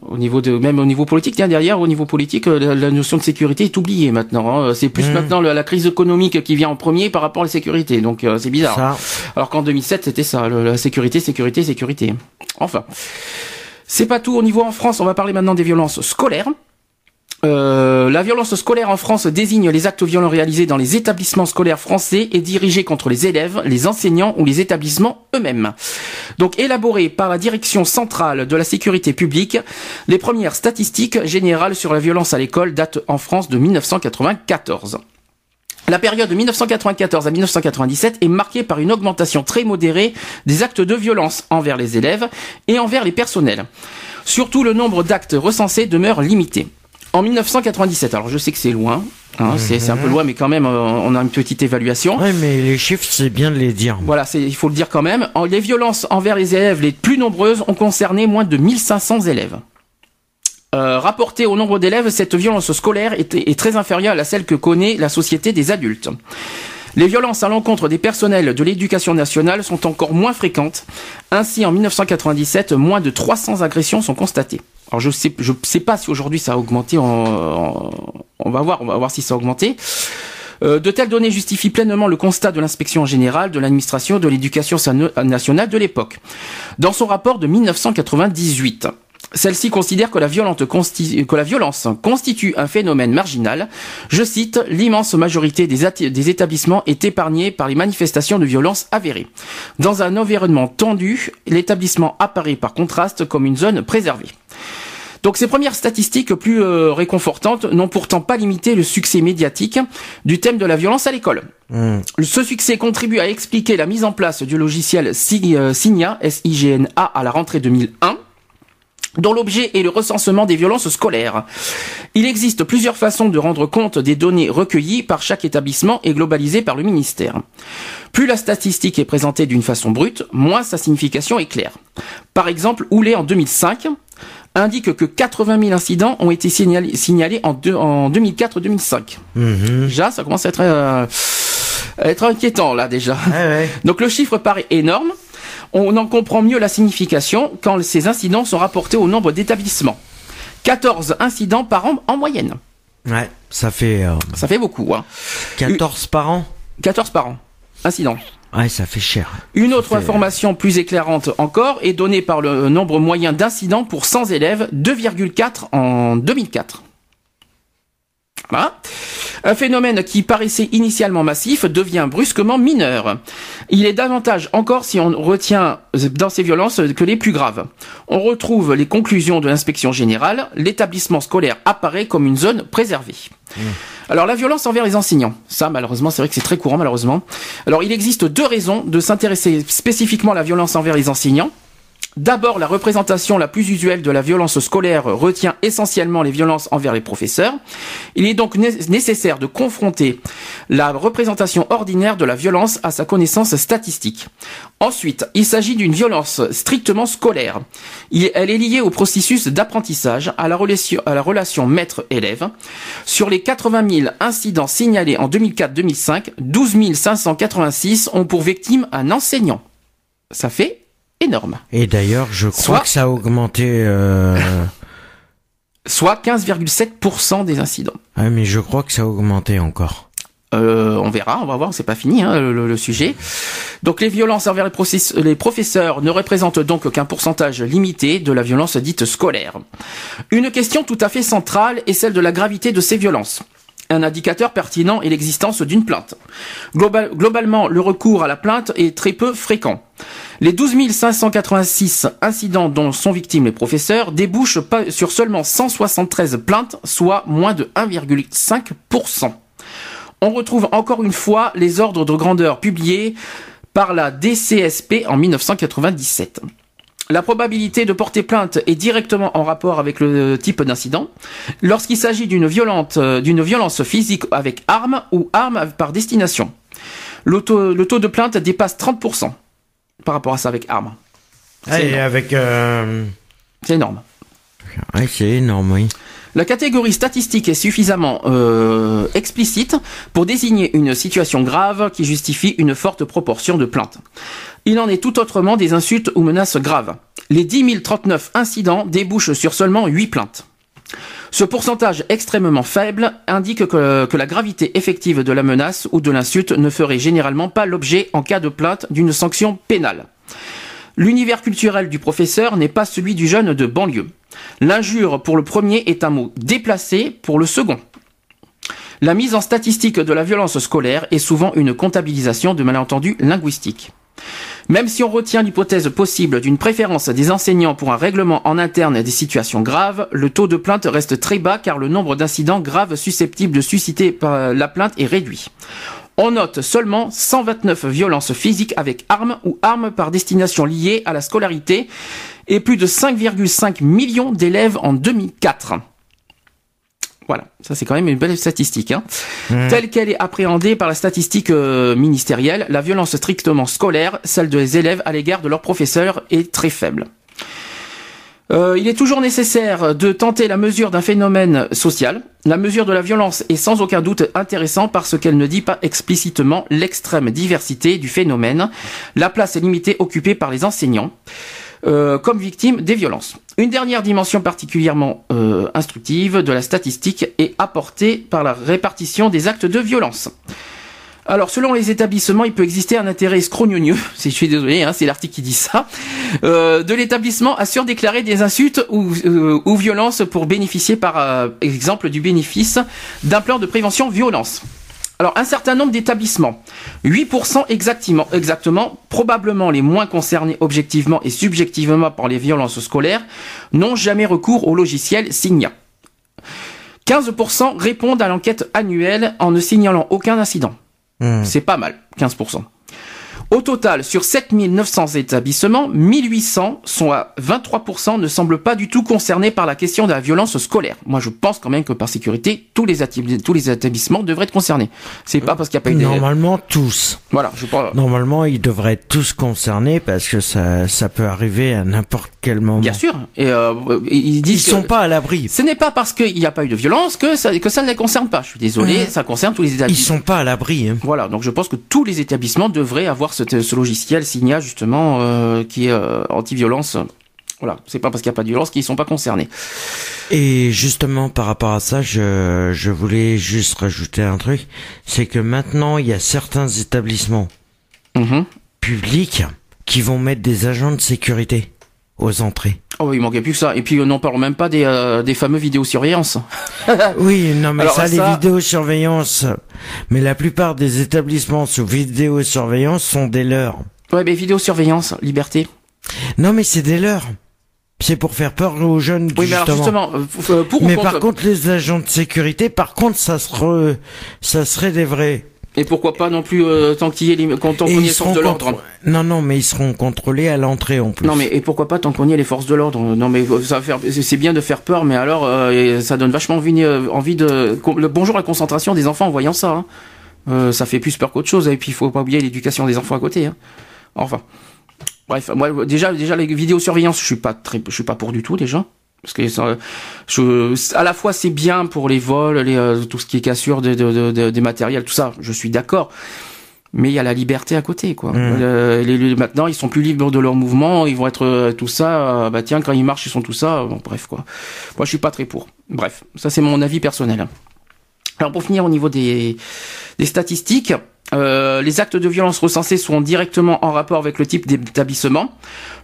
au niveau de même au niveau politique. Tiens, derrière, au niveau politique, euh, la, la notion de sécurité est oubliée maintenant. hein. C'est plus
Mm.
maintenant la, la crise économique qui vient en premier par rapport à la sécurité. Donc euh, c'est bizarre.
Ça,
Alors qu'en 2007, c'était ça, le- la sécurité, sécurité, sécurité. Enfin, c'est pas tout. Au niveau en France, on va parler maintenant des violences scolaires. Euh, la violence scolaire en France désigne les actes violents réalisés dans les établissements scolaires français et dirigés contre les élèves, les enseignants ou les établissements eux-mêmes. Donc élaboré par la Direction centrale de la sécurité publique, les premières statistiques générales sur la violence à l'école datent en France de 1994. La période de 1994 à 1997 est marquée par une augmentation très modérée des actes de violence envers les élèves et envers les personnels. Surtout, le nombre d'actes recensés demeure limité. En 1997, alors je sais que c'est loin, hein, c'est c'est un peu loin, mais quand même, on a une petite évaluation.
ouais, mais les chiffres c'est bien de les dire.
Voilà, c'est- il faut le dire quand même. En- Les violences envers les élèves les plus nombreuses ont concerné moins de 1500 élèves. Euh, rapporté au nombre d'élèves, cette violence scolaire est, est très inférieure à celle que connaît la société des adultes. Les violences à l'encontre des personnels de l'éducation nationale sont encore moins fréquentes. Ainsi, en 1997, moins de 300 agressions sont constatées. Alors je sais, je sais pas si aujourd'hui ça a augmenté. en- en- on va voir, on va voir si ça a augmenté. Euh, de telles données justifient pleinement le constat de l'inspection générale de l'administration de l'éducation nationale de l'époque. Dans son rapport de 1998, celle-ci considère que la, que violence constitue un phénomène marginal. Je cite, l'immense majorité des, établissements est épargnée par les manifestations de violence avérées. Dans un environnement tendu, l'établissement apparaît par contraste comme une zone préservée. Donc ces premières statistiques plus euh, réconfortantes n'ont pourtant pas limité le succès médiatique du thème de la violence à l'école.
Hmm.
Ce succès contribue à expliquer la mise en place du logiciel euh, Signa, S-I-G-N-A, à la rentrée 2001 dont l'objet est le recensement des violences scolaires. Il existe plusieurs façons de rendre compte des données recueillies par chaque établissement et globalisées par le ministère. Plus la statistique est présentée d'une façon brute, moins sa signification est claire. Par exemple, Houlet en 2005 indique que 80 000 incidents ont été signalés, signalés en, deux- en 2004-2005.
Mhm.
Déjà, ça commence à être, euh, à être inquiétant là déjà.
Ouais.
Donc le chiffre paraît énorme. On en comprend mieux la signification quand ces incidents sont rapportés au nombre d'établissements. 14 incidents par an en moyenne.
Ouais, ça fait euh,
Ça fait beaucoup, hein.
14 par an?
14 par an. Incidents.
Ouais, ça fait cher.
Une autre
fait-
information plus éclairante encore est donnée par le nombre moyen d'incidents pour 100 élèves, 2,4 en 2004. Voilà. Un phénomène qui paraissait initialement massif devient brusquement mineur. Il est davantage encore si on retient dans ces violences que les plus graves. On retrouve les conclusions de l'inspection générale. L'établissement scolaire apparaît comme une zone préservée. Alors la violence envers les enseignants, ça malheureusement c'est vrai que c'est très courant malheureusement. Alors il existe deux raisons de s'intéresser spécifiquement à la violence envers les enseignants. D'abord, la représentation la plus usuelle de la violence scolaire retient essentiellement les violences envers les professeurs. Il est donc né- nécessaire de confronter la représentation ordinaire de la violence à sa connaissance statistique. Ensuite, il s'agit d'une violence strictement scolaire. Elle est liée au processus d'apprentissage, à à la relation maître-élève. Sur les 80 000 incidents signalés en 2004-2005, 12 586 ont pour victime un enseignant. Ça fait énorme.
Et d'ailleurs, je crois
Soit-
que ça a augmenté. Euh...
Soit 15,7% des incidents.
ouais, mais je crois que ça a augmenté encore.
Euh, on verra, on va voir, c'est pas fini hein, le, le sujet. Donc les violences envers les, process- les professeurs ne représentent donc qu'un pourcentage limité de la violence dite scolaire. Une question tout à fait centrale est celle de la gravité de ces violences. Un indicateur pertinent est l'existence d'une plainte. globalement, le recours à la plainte est très peu fréquent. Les 12 586 incidents dont sont victimes les professeurs débouchent sur seulement 173 plaintes, soit moins de 1,5%. On retrouve encore une fois les ordres de grandeur publiés par la DCSP en 1997. La probabilité de porter plainte est directement en rapport avec le type d'incident. Lorsqu'il s'agit d'une violente, euh, d'une violence physique avec arme ou arme par destination. Le taux, le taux de plainte dépasse 30% par rapport à ça avec arme.
C'est avec. Euh,
c'est énorme.
c'est énorme, oui.
La catégorie statistique est suffisamment euh, explicite pour désigner une situation grave qui justifie une forte proportion de plaintes. Il en est tout autrement des insultes ou menaces graves. Les 10 039 incidents débouchent sur seulement 8 plaintes. Ce pourcentage extrêmement faible indique que, que, la gravité effective de la menace ou de l'insulte ne ferait généralement pas l'objet en cas de plainte d'une sanction pénale. L'univers culturel du professeur n'est pas celui du jeune de banlieue. L'injure pour le premier est un mot déplacé pour le second. La mise en statistique de la violence scolaire est souvent une comptabilisation de malentendus linguistiques. Même si on retient l'hypothèse possible d'une préférence des enseignants pour un règlement en interne des situations graves, le taux de plainte reste très bas car le nombre d'incidents graves susceptibles de susciter la plainte est réduit. On note seulement 129 violences physiques avec armes ou armes par destination liées à la scolarité et plus de 5,5 millions d'élèves en 2004. Voilà, ça c'est quand même une belle statistique. Hein. Mmh. Telle qu'elle est appréhendée par la statistique euh, ministérielle, la violence strictement scolaire, celle des élèves à l'égard de leurs professeurs, est très faible. Euh, il est toujours nécessaire de tenter la mesure d'un phénomène social. La mesure de la violence est sans aucun doute intéressante parce qu'elle ne dit pas explicitement l'extrême diversité du phénomène. La place est limitée occupée par les enseignants. Euh, comme victimes des violences. Une dernière dimension particulièrement euh, instructive de la statistique est apportée par la répartition des actes de violence. Alors, selon les établissements, il peut exister un intérêt scrognonieux, si je suis désolé, hein, c'est l'article qui dit ça, euh, de l'établissement à surdéclarer des insultes ou, euh, violences pour bénéficier, par euh, exemple, du bénéfice d'un plan de prévention violence. Alors, un certain nombre d'établissements, 8% exactement, exactement, probablement les moins concernés objectivement et subjectivement par les violences scolaires, n'ont jamais recours au logiciel Signa. 15% répondent à l'enquête annuelle en ne signalant aucun incident. Hmm. C'est pas mal, 15%. Au total, sur 7900 établissements, 1800 sont à 23% ne semblent pas du tout concernés par la question de la violence scolaire. Moi, je pense quand même que par sécurité, tous les, tous les établissements devraient être concernés. C'est pas parce qu'il n'y a pas eu
Normalement, tous.
Voilà, je pense.
Normalement, ils devraient être tous concernés parce que ça, ça peut arriver à n'importe quel moment.
Bien sûr. Et euh, ils disent
ils sont pas à l'abri.
Ce n'est pas parce qu'il n'y a pas eu de violence que ça, que ça ne les concerne pas. Je suis désolé, ça concerne tous les établissements.
Ils sont pas à l'abri. Hein.
Voilà. Donc, je pense que tous les établissements devraient avoir ce, ce logiciel Signa justement euh, qui est euh, anti-violence. Voilà, c'est pas parce qu'il n'y a pas de violence qu'ils sont pas concernés.
Et justement, par rapport à ça, je, je voulais juste rajouter un truc, c'est que maintenant, il y a certains établissements mm-hmm. publics qui vont mettre des agents de sécurité aux entrées.
Oh, il manquait plus que ça. Et puis, on n'en parle même pas des, euh, des fameux vidéosurveillance.
oui, non, mais ça, les vidéosurveillance. Mais la plupart des établissements sous vidéosurveillance sont des leurs.
Ouais, mais vidéosurveillance, liberté.
Non, mais c'est des leurs. C'est pour faire peur aux jeunes.
Oui, mais alors justement, euh, euh, pour
mais par contre, les agents de sécurité, par contre, ça serait, ça serait des vrais.
Et pourquoi pas non plus euh, tant qu'il y ait les, tant qu'on y ait forces de l'ordre.
Non non, mais ils seront contrôlés à l'entrée en plus.
Non mais et pourquoi pas tant qu'on y ait les forces de l'ordre? Non mais ça va faire c'est bien de faire peur mais alors euh, ça donne vachement envie, euh, envie de le bonjour à la concentration des enfants en voyant ça. Hein. Euh, ça fait plus peur qu'autre chose et puis il faut pas oublier l'éducation des enfants à côté. Hein. Enfin. Bref, moi déjà déjà les vidéosurveillance, je suis pas très je suis pas pour du tout déjà. Parce que je, à la fois c'est bien pour les vols, les, euh, tout ce qui est cassure de, de, de, des matériels, tout ça, je suis d'accord. Mais il y a la liberté à côté, quoi. Mmh. les, maintenant, ils sont plus libres de leurs mouvements, ils vont être euh, tout ça. Euh, bah tiens, quand ils marchent, ils sont tout ça. Bon, bref, quoi. Moi, je suis pas très pour. Bref, ça c'est mon avis personnel. Alors pour finir au niveau des, des statistiques, euh, les actes de violence recensés sont directement en rapport avec le type d'établissement.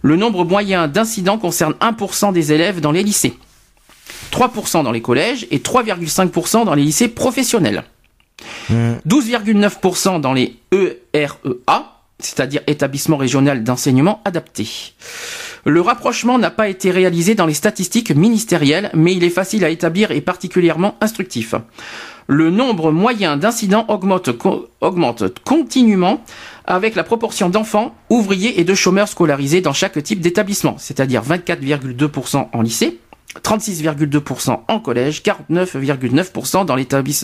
Le nombre moyen d'incidents concerne 1% des élèves dans les lycées. 3% dans les collèges et 3,5% dans les lycées professionnels. 12,9% dans les EREA, c'est-à-dire établissements régionaux d'enseignement adapté. Le rapprochement n'a pas été réalisé dans les statistiques ministérielles, mais il est facile à établir et particulièrement instructif. Le nombre moyen d'incidents augmente, continuellement avec la proportion d'enfants, ouvriers et de chômeurs scolarisés dans chaque type d'établissement, c'est-à-dire 24,2% en lycée, 36,2% en collège, 49,9% dans,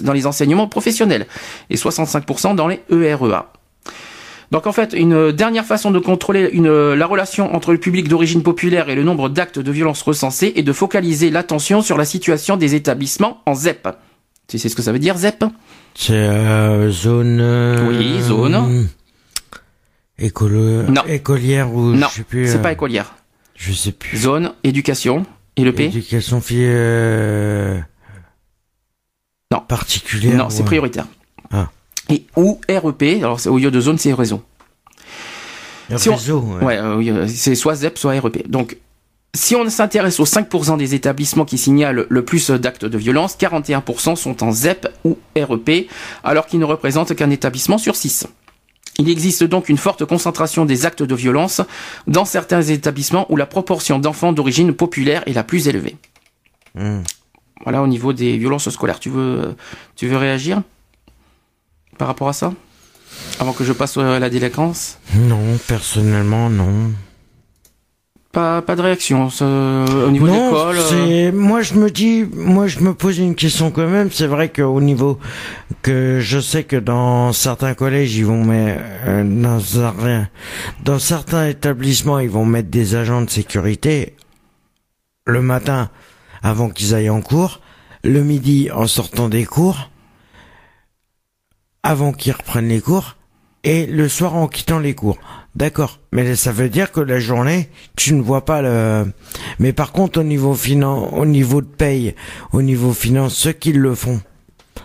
dans les enseignements professionnels et 65% dans les EREA. Donc en fait, une dernière façon de contrôler la relation entre le public d'origine populaire et le nombre d'actes de violence recensés est de focaliser l'attention sur la situation des établissements en ZEP. Tu sais ce que ça veut dire ZEP?
C'est euh, zone. Euh,
oui, zone. Non.
Écolière ou
non,
je sais plus.
C'est
euh,
pas écolière.
Je sais plus.
Zone, éducation et le P.
Éducation fille.
Non.
Particulière.
Non, c'est prioritaire.
Ah.
Et ou REP. Alors c'est au lieu de zone, c'est réseau. Si on-
ouais.
Euh, c'est soit ZEP, soit REP. Donc, si on s'intéresse aux 5% des établissements qui signalent le plus d'actes de violence, 41% sont en ZEP ou REP, alors qu'ils ne représentent qu'un établissement sur 6. Il existe donc une forte concentration des actes de violence dans certains établissements où la proportion d'enfants d'origine populaire est la plus élevée.
Hmm.
Voilà au niveau des violences scolaires. Tu veux, tu veux réagir par rapport à ça? Avant que je passe à la délinquance?
Non, personnellement, non.
Pas, pas de réaction ça, au niveau de
non,
l'école. euh,
c'est moi je me dis, moi je me pose une question quand même. C'est vrai qu'au niveau que je sais que dans certains collèges ils vont mettre euh, dans certains établissements ils vont mettre des agents de sécurité le matin avant qu'ils aillent en cours, le midi en sortant des cours, avant qu'ils reprennent les cours et le soir en quittant les cours. D'accord, mais ça veut dire que la journée, tu ne vois pas le. Mais par contre, au niveau finan, au niveau de paye, au niveau finance, ceux qui le font,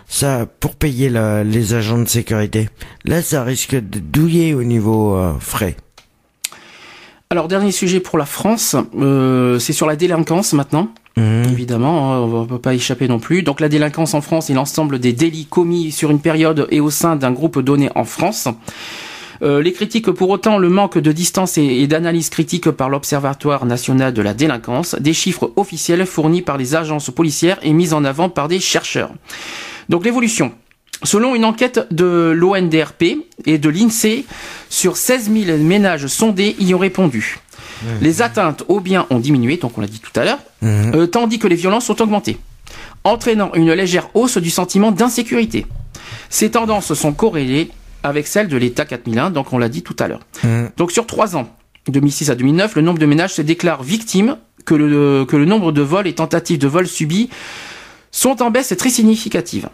ça pour payer la- les agents de sécurité, là, ça risque de douiller au niveau euh, frais.
Alors dernier sujet pour la France, euh, c'est sur la délinquance maintenant.
Mhm.
Évidemment, hein, on ne peut pas échapper non plus. Donc la délinquance en France est l'ensemble des délits commis sur une période et au sein d'un groupe donné en France. Euh, les critiques pour autant le manque de distance et, et d'analyse critique par l'Observatoire national de la délinquance, des chiffres officiels fournis par les agences policières et mis en avant par des chercheurs. Donc l'évolution. Selon une enquête de l'ONDRP et de l'INSEE, sur 16 000 ménages sondés y ont répondu. Les atteintes aux biens ont diminué, donc on l'a dit tout à l'heure,
Mhm.
euh, tandis que les violences ont augmenté, entraînant une légère hausse du sentiment d'insécurité. Ces tendances sont corrélées avec celles de l'État 4001, donc on l'a dit tout à l'heure.
Mhm.
Donc sur trois ans, 2006 à 2009, le nombre de ménages se déclarent victimes, que le, que le nombre de vols et tentatives de vols subis sont en baisse très significative.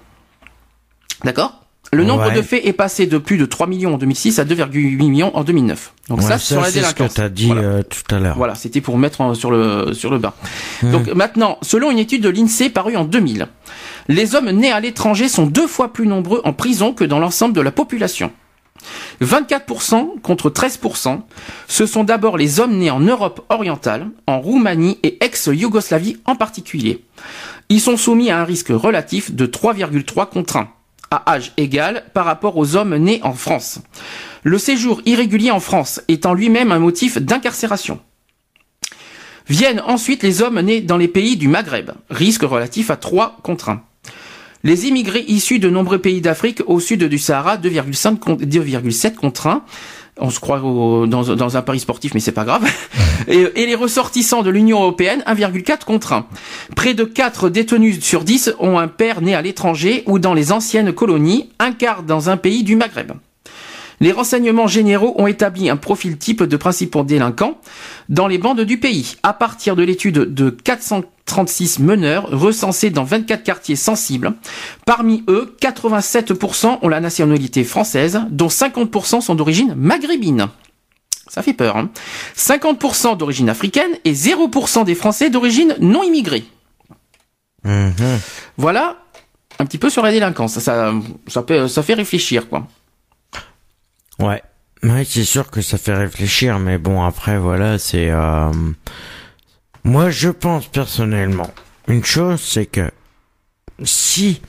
D'accord? Le nombre
Ouais.
de faits est passé de plus de 3 millions en 2006 à 2,8 millions en 2009. Donc
Ouais,
ça, c'est sur la
c'est ce que as dit
Voilà.
euh, tout à l'heure.
Voilà, c'était pour mettre en- sur le sur le bas.
Mmh.
Donc maintenant, selon une étude de l'INSEE parue en 2000, les hommes nés à l'étranger sont deux fois plus nombreux en prison que dans l'ensemble de la population. 24% contre 13%, ce sont d'abord les hommes nés en Europe orientale, en Roumanie et ex-Yougoslavie en particulier. Ils sont soumis à un risque relatif de 3,3 contre 1, à âge égal par rapport aux hommes nés en France. Le séjour irrégulier en France étant lui-même un motif d'incarcération. Viennent ensuite les hommes nés dans les pays du Maghreb, risque relatif à 3 contre 1. Les immigrés issus de nombreux pays d'Afrique au sud du Sahara, 2,5 con- 2,7 contre 1. On se croit au- dans, dans un pari sportif, mais c'est pas grave. Et, et les ressortissants de l'Union européenne, 1,4 contre 1. Près de 4 détenus sur 10 ont un père né à l'étranger ou dans les anciennes colonies, un quart dans un pays du Maghreb. Les renseignements généraux ont établi un profil type de principaux délinquants dans les bandes du pays, à partir de l'étude de 436 meneurs recensés dans 24 quartiers sensibles. Parmi eux, 87% ont la nationalité française, dont 50% sont d'origine maghrébine. Ça fait peur. Hein 50% d'origine africaine et 0% des Français d'origine non immigrée.
Mhm.
Voilà un petit peu sur la délinquance. Ça, ça, peut- ça fait réfléchir, quoi.
Ouais. Ouais, c'est sûr que ça fait réfléchir, mais bon, après, voilà, c'est... euh, Moi, je pense personnellement une chose, c'est que si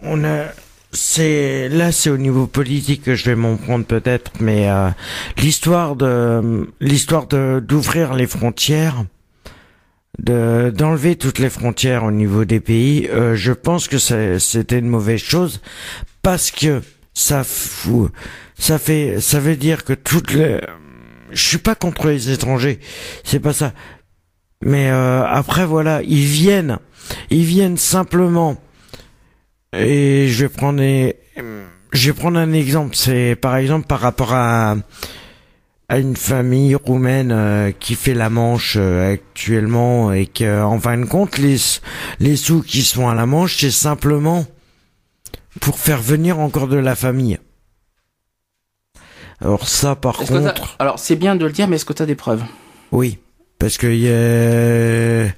on a c'est là c'est au niveau politique que je vais m'en prendre peut-être mais euh, l'histoire de l'histoire de d'ouvrir les frontières de d'enlever toutes les frontières au niveau des pays euh, je pense que c'était une mauvaise chose parce que ça fout ça fait ça veut dire que toutes les je suis pas contre les étrangers c'est pas ça mais euh, après voilà ils viennent ils viennent simplement et je vais prendre je vais prendre un exemple. C'est par exemple par rapport à à une famille roumaine euh, qui fait la Manche euh, actuellement et que en fin de compte les les sous qui sont à la Manche c'est simplement pour faire venir encore de la famille. Alors ça par contre
Alors, c'est bien de le dire, mais est-ce que tu as des preuves?
Oui parce que y a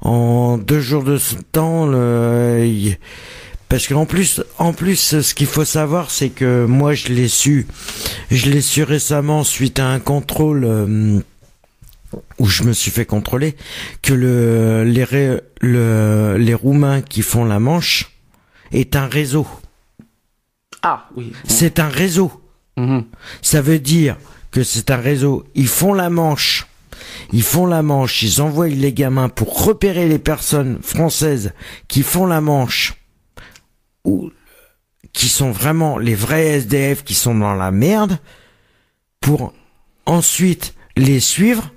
en deux jours de ce temps le y- parce qu'en plus, en plus, ce qu'il faut savoir, c'est que moi, je l'ai su, je l'ai su récemment suite à un contrôle euh, où je me suis fait contrôler que le les Ré- le les Roumains qui font la Manche est un réseau.
Ah, oui.
C'est un réseau.
Mhm.
Ça veut dire que c'est un réseau. Ils font la Manche. Ils font la Manche. Ils envoient les gamins pour repérer les personnes françaises qui font la Manche ou qui sont vraiment les vrais SDF qui sont dans la merde pour ensuite les suivre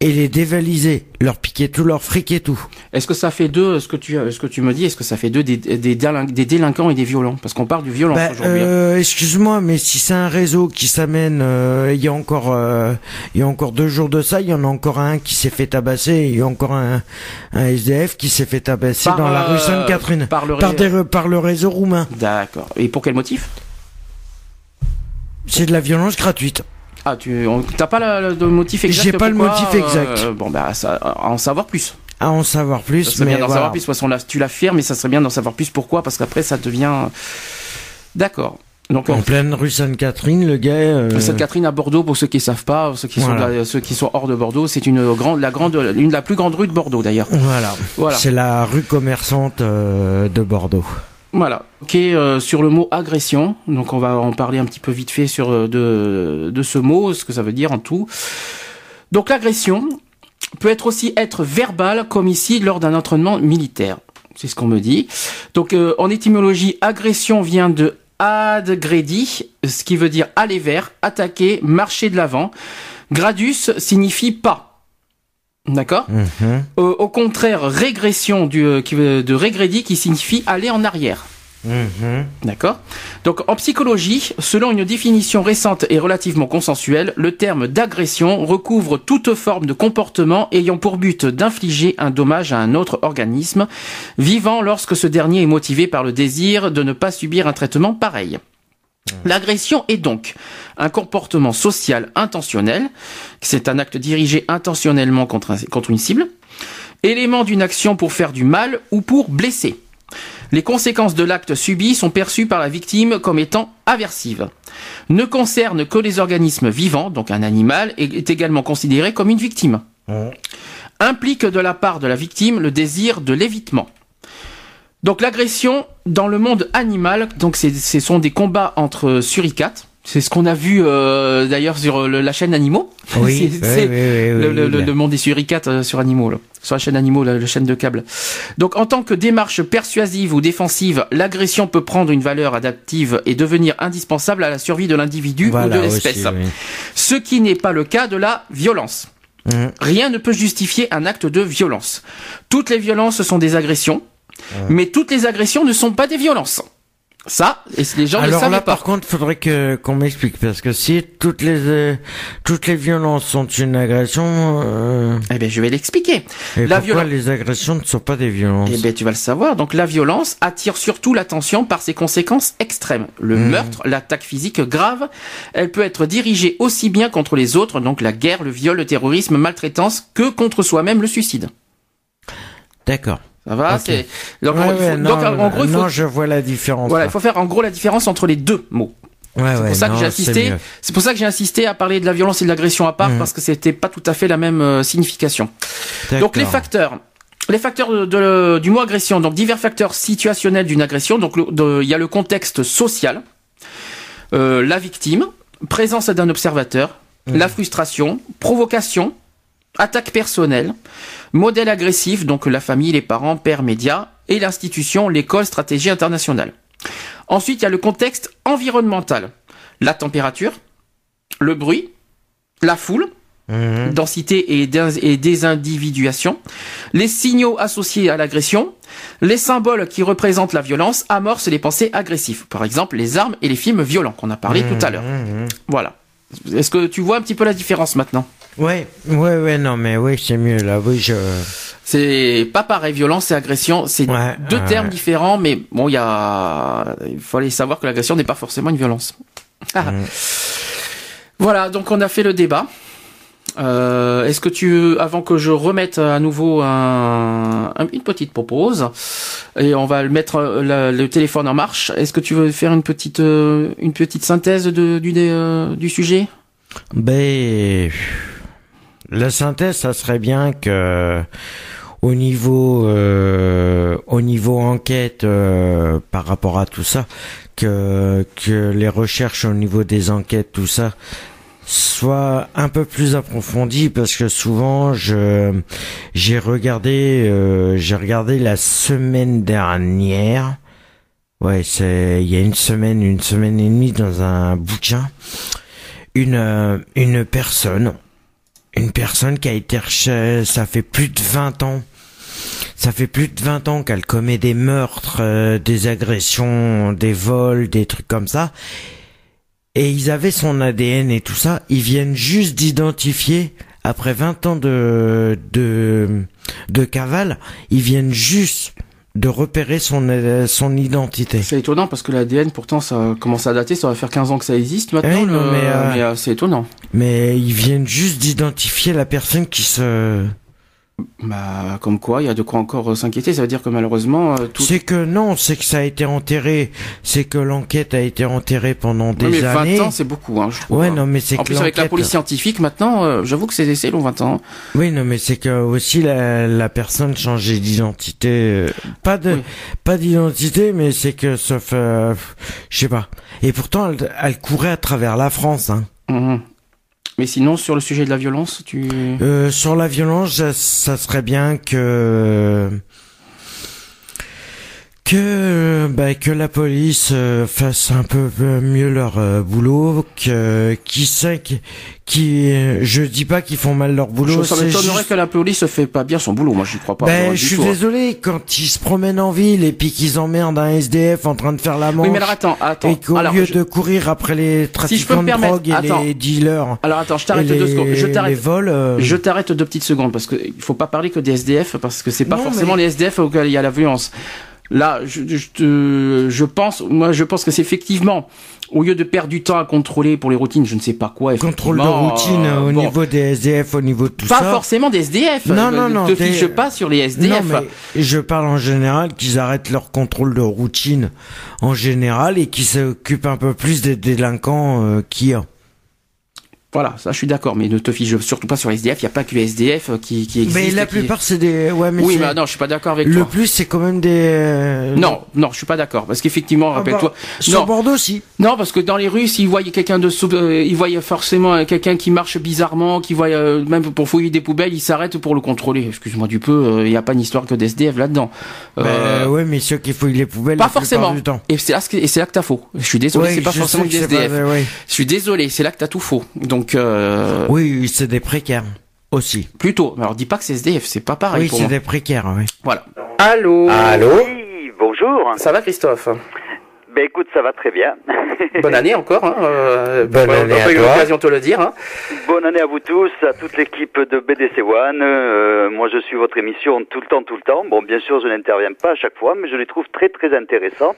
et les dévaliser, leur piquer tout leur fric et tout.
Est-ce que ça fait deux, ce que tu, ce que tu me dis, est-ce que ça fait deux des, des, des délinquants et des violents? Parce qu'on parle du violence
Bah,
aujourd'hui. hein.
euh, excuse-moi, mais si c'est un réseau qui s'amène, euh, il y a encore, euh, il y a encore deux jours de ça, il y en a encore un qui s'est fait tabasser, il y a encore un, un SDF qui s'est fait tabasser
Par,
dans la rue
euh,
Sainte-Catherine
par
des- par le réseau roumain.
D'accord. Et pour quel motif?
C'est de la violence gratuite.
Ah, tu t'as pas le, le motif exact
J'ai pas le motif exact.
euh, bon, bah, ça, à en savoir plus.
À en savoir
Ça
plus,
serait
mais
bien d'en
voilà.
savoir plus. De toute façon, là, tu l'affirmes, mais ça serait bien d'en savoir plus. Pourquoi? Parce qu'après, ça devient. D'accord. Donc,
En
en
pleine rue Sainte-Catherine, le gars. euh,
Sainte-Catherine à Bordeaux, pour ceux qui savent pas, ceux qui
Voilà.
sont de la- ceux qui sont hors de Bordeaux, c'est une grande, la grande, une de la plus grande rue de Bordeaux d'ailleurs.
Voilà.
Voilà.
C'est la rue commerçante euh, de Bordeaux.
Voilà, qui est euh, sur le mot agression. Donc on va en parler un petit peu vite fait sur euh, de, ce mot, ce que ça veut dire en tout. Donc l'agression peut être aussi être verbale, comme ici lors d'un entraînement militaire. C'est ce qu'on me dit. Donc euh, en étymologie, agression vient de adgredi, ce qui veut dire aller vers, attaquer, marcher de l'avant. Gradus signifie pas. D'accord
Mhm.
euh, au contraire, régression du, euh, de régredi qui signifie aller en arrière.
Mhm.
D'accord Donc en psychologie, selon une définition récente et relativement consensuelle, le terme d'agression recouvre toute forme de comportement ayant pour but d'infliger un dommage à un autre organisme vivant lorsque ce dernier est motivé par le désir de ne pas subir un traitement pareil. L'agression est donc un comportement social intentionnel, c'est un acte dirigé intentionnellement contre, un- contre une cible, élément d'une action pour faire du mal ou pour blesser. Les conséquences de l'acte subi sont perçues par la victime comme étant aversives. Ne concerne que les organismes vivants, donc un animal est est également considéré comme une victime.
Mhm.
Implique de la part de la victime le désir de l'évitement. Donc l'agression dans le monde animal, donc c'est- ce sont des combats entre suricates. C'est ce qu'on a vu euh, d'ailleurs sur euh, le- la chaîne Animaux.
Oui,
C'est-
oui, oui,
le, le- le- monde des suricates euh, sur Animaux, là. sur la chaîne Animaux, la, la chaîne de câble. Donc, en tant que démarche persuasive ou défensive, l'agression peut prendre une valeur adaptive et devenir indispensable à la survie de l'individu
Voilà
ou de l'espèce. Ce qui n'est pas le cas de la violence.
Mhm.
Rien ne peut justifier un acte de violence. Toutes les violences sont des agressions, mais toutes les agressions ne sont pas des violences. Ça, et les gens ne le
Alors
savaient
là,
pas.
par contre, faudrait que qu'on m'explique parce que si toutes les euh, toutes les violences sont une agression, euh,
Eh bien, je vais l'expliquer.
et
La
pourquoi les agressions ne sont pas des violences
Eh bien, tu vas le savoir. Donc, la violence attire surtout l'attention par ses conséquences extrêmes. Le
Mhm.
meurtre, l'attaque physique grave, elle peut être dirigée aussi bien contre les autres, donc la guerre, le viol, le terrorisme, maltraitance, que contre soi-même, le suicide.
D'accord.
Ça va c'est... Donc,
Ouais,
en-
ouais,
faut-
non,
donc, en gros, il faut...
je vois la différence.
Voilà,
là.
il faut faire en gros la différence entre les deux mots.
Ouais,
C'est
ouais,
pour ça que j'ai insisté. C'est pour ça que j'ai insisté à parler de la violence et de l'agression à part
Mhm.
parce que c'était pas tout à fait la même euh, signification. Donc les facteurs les facteurs de, du mot agression, donc divers facteurs situationnels d'une agression. Donc il y a le contexte social, euh, la victime, présence d'un observateur, mmh. la frustration, provocation, attaque personnelle, modèle agressif, donc la famille, les parents, pères, médias, et l'institution, l'école, stratégie internationale. Ensuite, il y a le contexte environnemental, la température, le bruit, la foule, Mhm. densité et, désindividuation, les signaux associés à l'agression, les symboles qui représentent la violence amorcent les pensées agressives. Par exemple, les armes et les films violents qu'on a parlé tout à l'heure. Mhm. Voilà. Est-ce que tu vois un petit peu la différence maintenant?
Ouais, ouais, ouais, non, mais oui, c'est mieux là. Oui, je.
C'est pas pareil, violence et agression, c'est deux termes différents, mais bon, il y a, il fallait savoir que l'agression n'est pas forcément une violence. voilà, donc on a fait le débat. Euh, Est-ce que tu, avant que je remette à nouveau un, une petite propose, et on va mettre le téléphone en marche, est-ce que tu veux faire une petite, euh, une petite synthèse de, du, euh, du sujet?
Ben, la synthèse, ça serait bien que au niveau, euh, au niveau enquête euh, par rapport à tout ça, que que les recherches au niveau des enquêtes, tout ça, soit un peu plus approfondi parce que souvent je j'ai regardé euh, j'ai regardé la semaine dernière. Ouais c'est il y a une semaine une semaine et demie dans un bouquin. Une euh, une personne une personne qui a été recherchée ça fait plus de 20 ans. Ça fait plus de 20 ans qu'elle commet des meurtres, euh, des agressions, des vols, des trucs comme ça. Et ils avaient son ADN et tout ça, ils viennent juste d'identifier après 20 ans de de de cavale, ils viennent juste de repérer son son identité.
C'est étonnant parce que l'ADN pourtant ça commence à dater, ça va faire 15 ans que ça existe maintenant, mais, euh, mais euh, c'est étonnant.
Mais ils viennent juste d'identifier la personne qui se
bah, comme quoi, il y a de quoi encore euh, s'inquiéter. Ça veut dire que malheureusement, euh,
tout. C'est que non, c'est que ça a été enterré. C'est que l'enquête a été enterrée pendant des
mais
années.
20 ans, c'est beaucoup, hein, je trouve.
Ouais, non, mais c'est
en plus avec la police scientifique maintenant, euh, j'avoue que c'est long 20 ans.
Oui, non, mais c'est que aussi la, la personne changeait d'identité, pas de, pas d'identité, mais c'est que sauf, je sais pas. Et pourtant, elle, elle, courait à travers la France, hein.
Mmh. Mais sinon, sur le sujet de la violence, tu...
Euh, sur la violence, ça serait bien que que bah, que la police euh, fasse un peu mieux leur euh, boulot, que qui sait qui, je dis pas qu'ils font mal leur boulot.
Ça m'étonnerait que la police fait pas bien son boulot. Moi, j'y crois pas.
Ben, je suis hein. désolé quand ils se promènent en ville et puis qu'ils emmerdent un SDF en train de faire la manche.
Oui, mais alors attends, attends.
Et qu'au lieu de courir après les trafiquants de drogue et les dealers.
Alors attends, je t'arrête deux secondes. Je t'arrête. vols. Je t'arrête deux petites secondes parce que il faut pas parler que des SDF parce que c'est pas forcément les SDF auxquels il y a la violence. Là, je, je, je pense, moi, je pense que c'est effectivement, au lieu de perdre du temps à contrôler pour les routines, je ne sais pas quoi.
Contrôle de routine euh, au niveau des SDF, au niveau de tout
pas
ça.
Pas forcément des SDF.
Non, non, non.
Ne te fiche pas sur les SDF. Non,
mais je parle en général qu'ils arrêtent leur contrôle de routine en général et qu'ils s'occupent un peu plus des délinquants euh, qui a.
Voilà, ça je suis d'accord, mais ne te fiche surtout pas sur SDF, il n'y a pas que les SDF euh, qui, qui existent.
Mais la plupart c'est des...
Ouais, mais oui, mais non, je suis pas d'accord avec
le
toi.
Le plus c'est quand même des... Euh,
non, non, je suis pas d'accord, parce qu'effectivement, ah rappelle-toi... Bah,
sur Bordeaux aussi.
Non, parce que dans les rues, s'ils voient quelqu'un de... Euh, ils voient forcément quelqu'un qui marche bizarrement, qui voit... même pour fouiller des poubelles, ils s'arrêtent pour le contrôler. Excuse-moi du peu, il n'y a pas une histoire que d'SDF là-dedans.
Bah, ouais, mais ceux qui fouillent les poubelles...
Pas forcément. Du temps. Et c'est là, que, là que t'as faux. Je suis désolé, c'est pas forcément des SDF. Je suis désolé, c'est là que t'as tout faux. Donc...
Euh, oui, c'est des précaires aussi.
Plutôt. Alors dis pas que c'est SDF, c'est pas pareil.
Oui, c'est des précaires, oui.
Voilà. Allô?
Allô? Oui, bonjour.
Ça va, Christophe?
Ben écoute, ça va très bien.
Bonne année encore. Hein,
euh, Bonne année à toi.
l'occasion de te le dire. Hein.
Bonne année à vous tous, à toute l'équipe de BDC One. Euh, moi, je suis votre émission tout le temps, tout le temps. Bon, bien sûr, je n'interviens pas à chaque fois, mais je les trouve très, très intéressantes.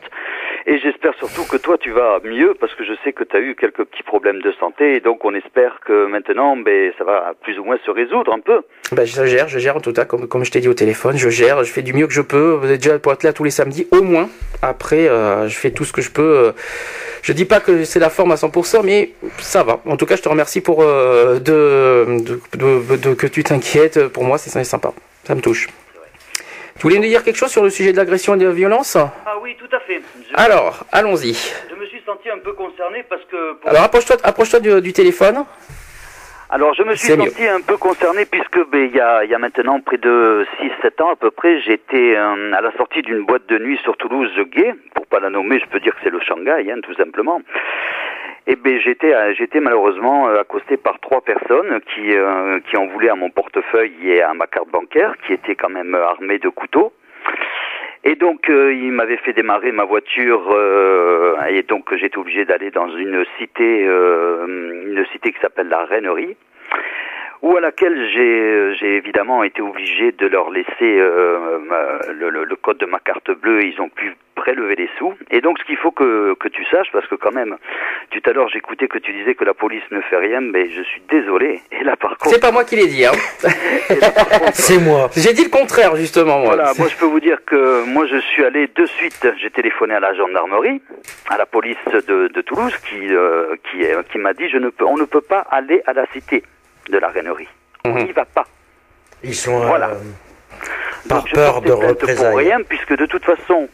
Et j'espère surtout que toi, tu vas mieux, parce que je sais que tu as eu quelques petits problèmes de santé. Et donc, on espère que maintenant, ben, ça va plus ou moins se résoudre un peu.
Ben, je gère, je gère en tout cas, comme, comme je t'ai dit au téléphone. Je gère, je fais du mieux que je peux. Vous êtes déjà pour être là tous les samedis, au moins. Après, euh, je fais tout ce que je peux. Euh, je dis pas que c'est la forme à 100%, mais ça va. En tout cas, je te remercie pour euh, de, de, que tu t'inquiètes. Pour moi, c'est sympa. Ça me touche. Tu voulais nous dire quelque chose sur le sujet de l'agression et de la violence?
Ah oui, tout à fait. Je,
Alors, allons-y.
je me suis senti un peu concerné parce que... pour-
Alors approche-toi approche du, du téléphone.
Alors je me suis
mieux.
senti un peu concerné puisque ben, il y, a, il y a maintenant près de 6-7 ans à peu près, j'étais euh, à la sortie d'une boîte de nuit sur Toulouse gay, pour pas la nommer, je peux dire que c'est le Shanghai, hein, tout simplement. Et ben j'étais j'étais malheureusement euh, accosté par trois personnes qui euh, qui en voulaient à mon portefeuille et à ma carte bancaire, qui étaient quand même euh, armés de couteaux. Et donc euh, ils m'avaient fait démarrer ma voiture euh, et donc j'étais obligé d'aller dans une cité euh, une cité qui s'appelle la Reinerie ou à laquelle j'ai j'ai évidemment été obligé de leur laisser euh, ma- le, le- le code de ma carte bleue. Ils ont pu prélever les sous. Et donc, ce qu'il faut que, que tu saches, parce que quand même, tout à l'heure, j'écoutais que tu disais que la police ne fait rien, mais je suis désolé. Et là, par contre,
C'est pas moi qui l'ai dit. Hein.
C'est moi.
J'ai dit le contraire justement. Moi.
Voilà, moi je peux vous dire que moi je suis allé de suite, j'ai téléphoné à la gendarmerie, à la police de, de Toulouse qui euh, qui, euh, qui m'a dit je ne peux on ne peut pas aller à la cité de la Reinerie. On
Mhm.
n'y va pas.
Ils sont
Voilà.
euh, par
Donc,
peur de représailles.
pour rien puisque de toute façon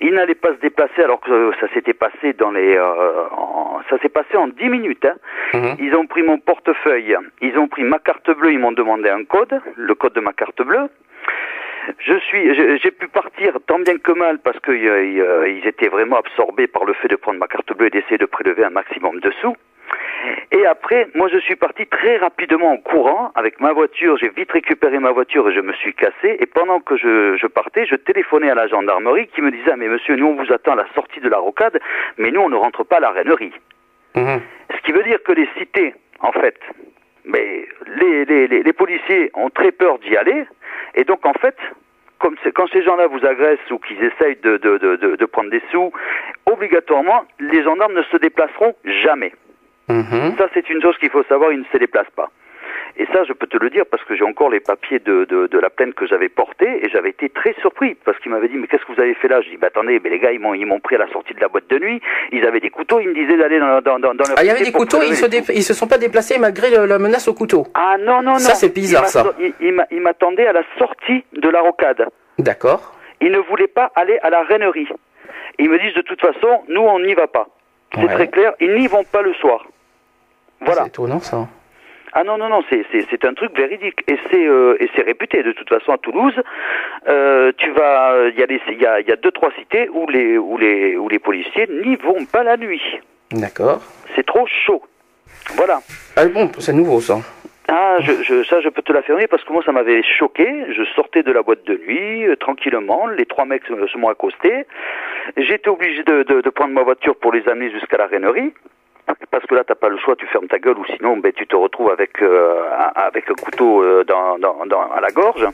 il n'allait pas se déplacer alors que euh, ça s'était passé dans les euh, en- ça s'est passé en 10 minutes. hein.
Mhm.
Ils ont pris mon portefeuille, ils ont pris ma carte bleue, ils m'ont demandé un code, le code de ma carte bleue. Je suis, je- j'ai pu partir tant bien que mal parce que euh, euh, ils étaient vraiment absorbés par le fait de prendre ma carte bleue et d'essayer de prélever un maximum de sous. Et après, moi je suis parti très rapidement en courant avec ma voiture. J'ai vite récupéré ma voiture et je me suis cassé. Et pendant que je, je partais, je téléphonais à la gendarmerie qui me disait ah, mais monsieur, nous on vous attend à la sortie de la rocade, mais nous on ne rentre pas à la reinerie.
Mhm.
Ce qui veut dire que les cités, en fait, mais les, les, les, les policiers ont très peur d'y aller, et donc en fait, comme quand ces gens-là vous agressent ou qu'ils essayent de, de, de, de, de prendre des sous, obligatoirement, les gendarmes ne se déplaceront jamais.
Mhm.
Ça, c'est une chose qu'il faut savoir, ils ne se déplacent pas. Et ça, je peux te le dire parce que j'ai encore les papiers de, de, de la plainte que j'avais portée et j'avais été très surpris parce qu'il m'avait dit mais qu'est-ce que vous avez fait là? Je dis bah attendez, mais les gars ils m'ont ils m'ont pris à la sortie de la boîte de nuit, ils avaient des couteaux, ils me disaient d'aller dans dans dans, dans leur
Ah, il y avait des couteaux, ils se, dé- ils se sont pas déplacés malgré le- la menace au couteau.
Ah non non non.
Ça, c'est bizarre,
Il m'a-
ça.
Il, il m'a- il m'attendait à la sortie de la rocade.
D'accord.
Ils ne voulaient pas aller à la reinerie. Ils me disent de toute façon, nous on n'y va pas. C'est
Ouais.
très clair, ils n'y vont pas le soir. Voilà.
C'est étonnant ça.
Ah non non non c'est c'est c'est un truc véridique. Et c'est euh, et c'est réputé de toute façon à Toulouse. Euh, tu vas il y a il y a y a deux trois cités où les où les où les policiers n'y vont pas la nuit.
D'accord.
c'est trop chaud. Voilà.
Ah bon, c'est nouveau ça.
ah je, je ça je peux te l'affirmer parce que moi ça m'avait choqué. Je sortais de la boîte de nuit euh, tranquillement. Les trois mecs se, m'ont accosté j'étais obligé de, de de prendre ma voiture pour les amener jusqu'à la reinerie parce que là, t'as pas le choix, tu fermes ta gueule, ou sinon, ben, tu te retrouves avec euh, avec un couteau euh, dans, dans, dans, à la gorge.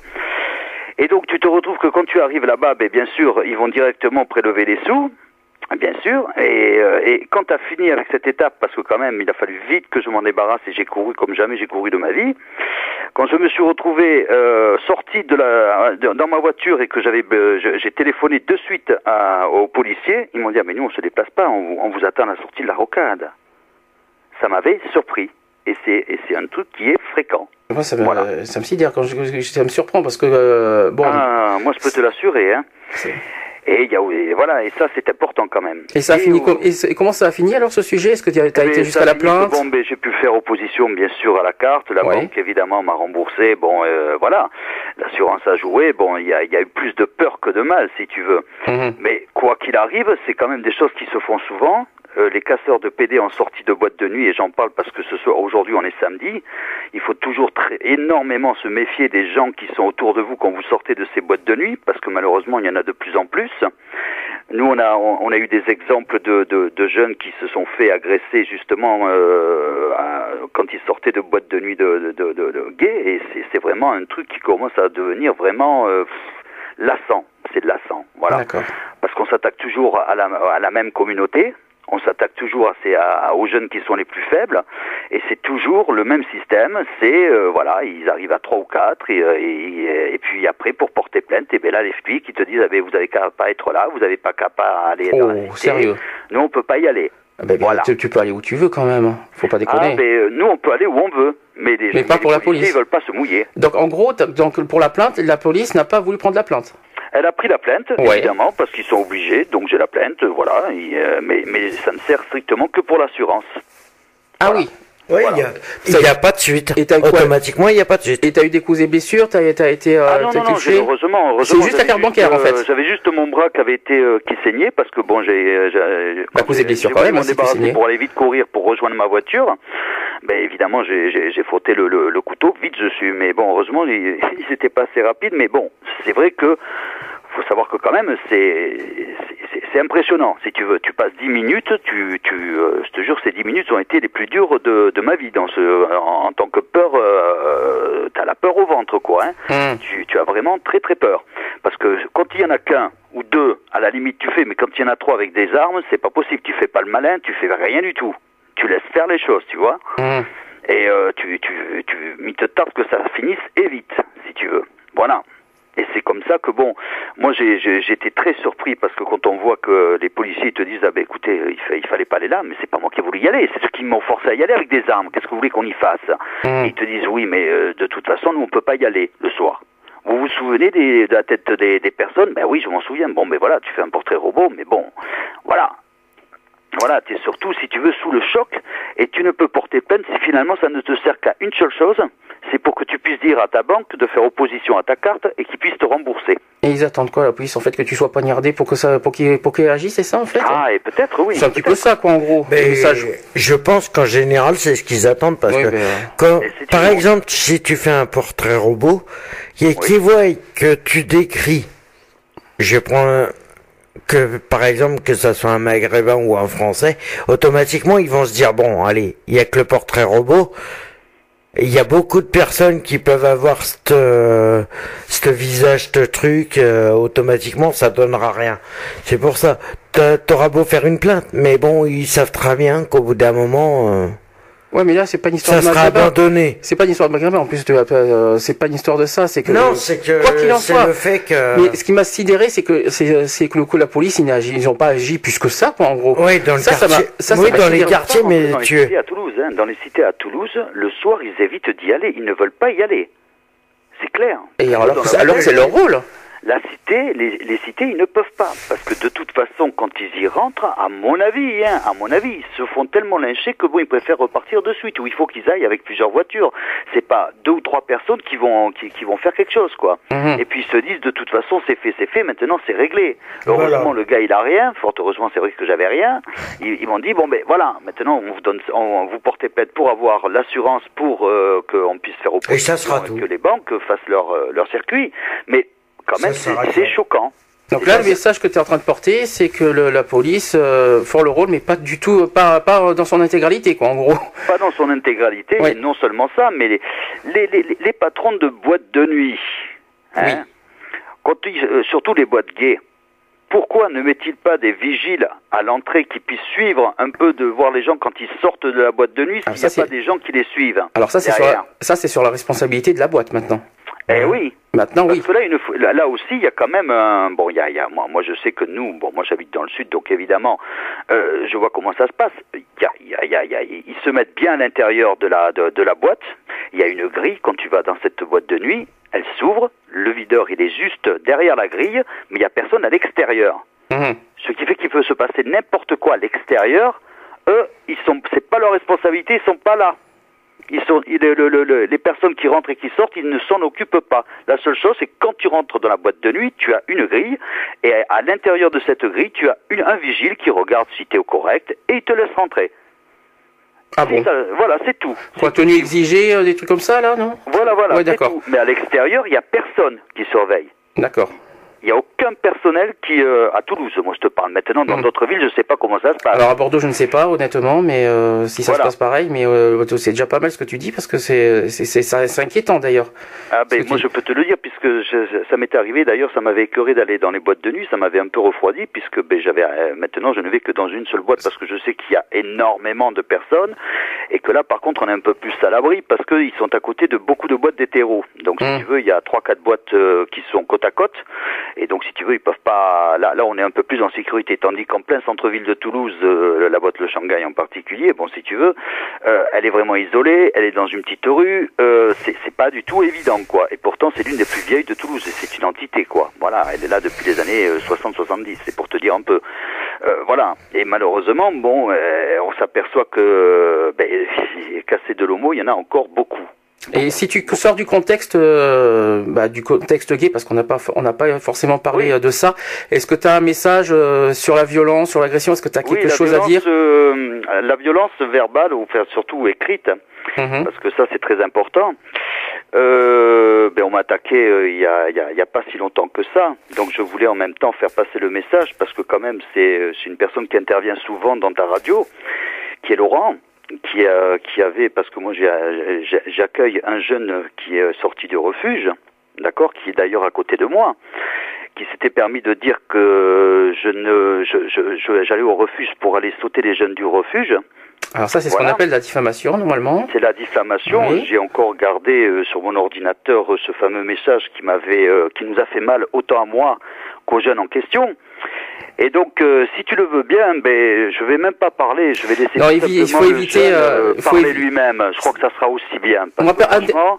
Et donc, tu te retrouves que quand tu arrives là-bas, ben, bien sûr, ils vont directement prélever les sous, bien sûr. Et, euh, et quand tu as fini avec cette étape, parce que quand même, il a fallu vite que je m'en débarrasse et j'ai couru comme jamais j'ai couru de ma vie. Quand je me suis retrouvé euh, sorti de la dans ma voiture et que j'avais je- j'ai téléphoné de suite aux policiers, ils m'ont dit ah, mais nous on se déplace pas, on, on vous attend à la sortie de la rocade. Ça m'avait surpris et c'est un truc qui est fréquent.
Moi, ça me,
Voilà.
ça me sidère quand je, ça me surprend parce que euh, bon.
Ah, moi je peux te l'assurer hein. Et il y a et voilà et ça c'est important quand même.
Et ça a fini et, comment ça a fini alors ce sujet? Est-ce que tu as,
Mais
été
ça
jusqu'à la plainte?
Bon, ben, j'ai pu faire opposition, bien sûr, à la carte. La
Ouais.
banque, évidemment, m'a remboursé. Bon, euh, voilà. L'assurance a joué. Bon, il y a, il y a eu plus de peur que de mal, si tu veux.
Mhm.
Mais quoi qu'il arrive, c'est quand même des choses qui se font souvent. Euh, les casseurs de PD en sortie de boîte de nuit, et j'en parle parce que ce soir, aujourd'hui, on est samedi. Il faut toujours très, énormément se méfier des gens qui sont autour de vous quand vous sortez de ces boîtes de nuit, parce que malheureusement, il y en a de plus en plus. Nous, on a, on, on a eu des exemples de, de, de jeunes qui se sont fait agresser justement euh, à- quand ils sortaient de boîtes de nuit de, de, de, de gays, et c'est- c'est vraiment un truc qui commence à devenir vraiment euh, lassant. C'est lassant, voilà.
D'accord.
Parce qu'on s'attaque toujours à la, à la même communauté. On s'attaque toujours à- aux jeunes qui sont les plus faibles, et c'est toujours le même système. C'est euh, voilà, ils arrivent à trois ou quatre, et, euh, et, et puis après pour porter plainte, et ben là les flics qui te disent ah ben, vous avez qu'à pas être là, vous n'avez pas qu'à pas aller dans la
Oh,
cité.
sérieux?
Nous on peut pas y aller.
Ah ben,
Voilà.
tu, tu peux aller où tu veux quand même. hein. Faut pas
Ah
déconner.
ben nous on peut aller où on veut, mais les,
Mais pas pour la police.
Ils veulent pas se mouiller.
Donc en gros, donc pour la plainte, la police n'a pas voulu prendre la plainte.
Elle a pris la plainte,
Ouais.
évidemment, parce qu'ils sont obligés, donc j'ai la plainte, voilà, et, euh, mais, mais ça ne sert strictement que pour l'assurance.
Ah oui.
Oui, il y a- il n'y a, pas de suite.
Et t'as eu quoi
Automatiquement, il n'y a pas de suite.
Et t'as eu des coups et blessures T'as as été, euh,
Ah non, non, non, heureusement, heureusement.
C'est juste
j'avais
affaire bancaire, en fait.
J'avais juste mon bras qui avait été, euh, qui saignait, parce que bon, j'ai, euh, j'ai,
Bah, cause des blessures quand même, hein, saignais.
pour aller vite courir, pour rejoindre ma voiture. Ben, évidemment, j'ai, frotté le, le, le couteau, vite je suis, mais bon, heureusement, il, il s'était pas assez rapide, mais bon, c'est vrai que, faut savoir que quand même, c'est, c'est, c'est impressionnant. Si tu veux, tu passes 10 minutes, tu, tu, euh, je te jure, ces 10 minutes ont été les plus dures de, de ma vie dans ce, en, en tant que peur, euh, t'as la peur au ventre, quoi, hein
Hum.
tu, tu as vraiment très très peur. Parce que quand il y en a qu'un ou deux, à la limite tu fais, mais quand il y en a trois avec des armes, c'est pas possible. Tu fais pas le malin, tu fais rien du tout. Tu laisses faire les choses, tu vois.
Hum.
Et euh, tu, tu, tu, il te tarde que ça finisse et vite, si tu veux. Voilà. Et c'est comme ça que bon, moi j'ai été très surpris parce que quand on voit que les policiers te disent ah ben écoutez il, fa- il fallait pas aller là, mais c'est pas moi qui ai voulu y aller, c'est ceux qui m'ont forcé à y aller avec des armes. Qu'est-ce que vous voulez qu'on y fasse?
Hum.
Ils te disent oui mais euh, de toute façon nous on peut pas y aller le soir. Vous vous souvenez des, de la tête des, des personnes? Ben oui, je m'en souviens. Bon, mais voilà, tu fais un portrait robot, mais bon, voilà. Voilà, tu es surtout, si tu veux, sous le choc, et tu ne peux porter plainte si finalement ça ne te sert qu'à une seule chose, c'est pour que tu puisses dire à ta banque de faire opposition à ta carte et qu'ils puissent te rembourser.
Et ils attendent quoi la police en fait que tu sois poignardé pour que ça pour qu'ils pour qu'ils agissent c'est ça en fait
Ah, et peut-être, oui.
C'est un petit peu ça quoi en gros.
Mais je pense qu'en général, c'est ce qu'ils attendent parce
Oui,
que
mais, euh,
quand, par exemple, si tu fais un portrait robot, et qu'ils voient que tu décris, je prends un- que par exemple que ça soit un maghrébin ou un français, automatiquement ils vont se dire bon, allez, il y a que le portrait robot. Il y a beaucoup de personnes qui peuvent avoir ce ce visage, ce truc, euh, automatiquement ça donnera rien. C'est pour ça, t'auras beau faire une plainte, mais bon, ils savent très bien qu'au bout d'un moment, euh,
Ouais mais là c'est pas une histoire
ça
de
sera abandonné.
C'est pas une histoire de maghrébin en plus euh, c'est pas une histoire de ça c'est que
Non, c'est que
quoi qu'il en
c'est
soit.
le fait que.
Mais ce qui m'a sidéré, c'est que c'est que le coup la police ils n'agi- ils ont pas agi plus que ça quoi en gros.
Oui, dans le
Ça, ça
quartier.
m'a- ça, ça
oui, dans les quartiers, mais
dans les
tu.
cités à Toulouse, hein, dans les cités à Toulouse, le soir, ils évitent d'y aller. Ils ne veulent pas y aller. C'est clair.
Et alors, alors que c'est leur rôle.
La cité, les, les cités, ils ne peuvent pas. Parce que de toute façon, quand ils y rentrent, à mon avis, hein, à mon avis, ils se font tellement lyncher que bon, ils préfèrent repartir de suite. Ou il faut qu'ils aillent avec plusieurs voitures. C'est pas deux ou trois personnes qui vont, qui, qui vont faire quelque chose, quoi.
Mhm.
Et puis ils se disent, de toute façon, c'est fait, c'est fait, maintenant c'est réglé.
Voilà.
Heureusement, le gars, il a rien. Fort heureusement, c'est vrai que j'avais rien. Ils, ils m'ont dit, bon, ben voilà, maintenant, on vous donne, on, vous portez plainte pour avoir l'assurance pour euh, qu'on puisse faire opposition
Et ça sera
et
tout.
que les banques fassent leur, euh, leur circuit. Mais quand
Ça
même, c'est choquant.
Donc là, le message que tu es en train de porter, c'est que le- la police euh, font le rôle, mais pas du tout, pas, pas dans son intégralité, quoi, en gros.
Pas dans son intégralité,
Oui.
et non seulement ça, mais les, les, les, les patrons de boîtes de nuit, hein,
Oui.
quand ils- euh, surtout les boîtes gays, pourquoi ne met-il pas des vigiles à l'entrée qui puissent suivre un peu de voir les gens quand ils sortent de la boîte de nuit,
Ah,
s'il n'y a pas des gens qui les suivent
Alors ça, c'est sur,
derrière?
la- ça, c'est sur la responsabilité de la boîte maintenant.
Eh oui,
Maintenant,
Parce
oui.
que là, une là, là aussi, il y a quand même un... Bon, il y a, il y a- moi, moi, je sais que nous, bon, moi, j'habite dans le sud, donc évidemment, euh, je vois comment ça se passe. Il y a, il y il ils se mettent bien à l'intérieur de la, de, de la boîte. Il y a une grille, quand tu vas dans cette boîte de nuit, elle s'ouvre, le videur, il est juste derrière la grille, mais il n'y a personne à l'extérieur.
Mhm.
Ce qui fait qu'il peut se passer n'importe quoi à l'extérieur. Eux, ils sont, c'est pas leur responsabilité, ils sont pas là. Ils sont, il- le- le- le- les personnes qui rentrent et qui sortent, ils ne s'en occupent pas. La seule chose, c'est que quand tu rentres dans la boîte de nuit, tu as une grille, et à l'intérieur de cette grille, tu as une, un vigile qui regarde si tu es au correct, et il te laisse rentrer.
Ah bon
ça, voilà, c'est tout.
Quoi, tenue exigée, euh, des trucs comme ça, là, non?
Voilà, voilà,
Ouais, d'accord.
tout. Mais à l'extérieur, il n'y a personne qui surveille.
D'accord.
Il n'y a aucun personnel qui, euh, à Toulouse, moi je te parle. Maintenant, dans
Mhm.
d'autres villes, je ne sais pas comment ça se passe.
Alors à Bordeaux, je ne sais pas honnêtement, mais euh, si ça
Voilà.
se passe pareil, mais euh, c'est déjà pas mal ce que tu dis parce que c'est c'est c'est ça- c'est inquiétant d'ailleurs.
Ah ben moi je peux te le dire puisque je- ça m'était arrivé d'ailleurs ça m'avait écœuré d'aller dans les boîtes de nuit ça m'avait un peu refroidi puisque ben j'avais euh, maintenant je ne vais que dans une seule boîte parce que je sais qu'il y a énormément de personnes et que là par contre on est un peu plus à l'abri parce qu'ils sont à côté de beaucoup de boîtes d'hétéros donc si
Mm.
tu veux il y a trois quatre boîtes euh, qui sont côte à côte
Et donc, si tu veux, ils peuvent pas. Là, là, on est un peu plus en sécurité. Tandis qu'en plein centre-ville de Toulouse, euh, la boîte Le Shanghai en particulier, bon, si tu veux, euh, elle est vraiment isolée. Elle est dans une petite rue. Euh, c'est pas du tout évident, quoi. Et pourtant, c'est l'une des plus vieilles de Toulouse. Et c'est une entité, quoi. Voilà, elle est là depuis les années 60-70. C'est pour te dire un peu. Euh, voilà. Et malheureusement, bon, euh, on s'aperçoit que ben, casser de l'homo, il y en a encore beaucoup.
Et si tu sors du contexte, euh, bah, du contexte gay, parce qu'on n'a pas, on n'a pas forcément parlé
Oui.
euh, de ça. Est-ce que tu as un message euh, sur la violence, sur l'agression? Est-ce que tu as quelque
oui,
chose à
violence,
dire?
euh, La violence verbale, ou enfin, surtout écrite,
Mhm.
parce que ça c'est très important. Euh, ben on m'a attaqué euh, il y, a, y, a, y a pas si longtemps que ça, donc je voulais en même temps faire passer le message parce que quand même c'est c'est une personne qui intervient souvent dans ta radio, qui est Laurent, qui avait parce que moi j'accueille un jeune qui est sorti du refuge, d'accord, qui est d'ailleurs à côté de moi qui s'était permis de dire que je ne je- je- je- j'allais au refuge pour aller sauter les jeunes du refuge.
Alors ça, c'est ce qu'on appelle la diffamation normalement.
C'est la diffamation.
Oui.
J'ai encore gardé euh, sur mon ordinateur euh, ce fameux message qui m'avait, euh, qui nous a fait mal autant à moi qu'aux jeunes en question. Et donc, euh, si tu le veux bien, ben, je vais même pas parler. Je vais laisser
Non, il faut éviter, euh, faut
parler
évi-
lui-même. Je crois que ça sera aussi bien.
On
Parce
va
que
pas- à-
franchement,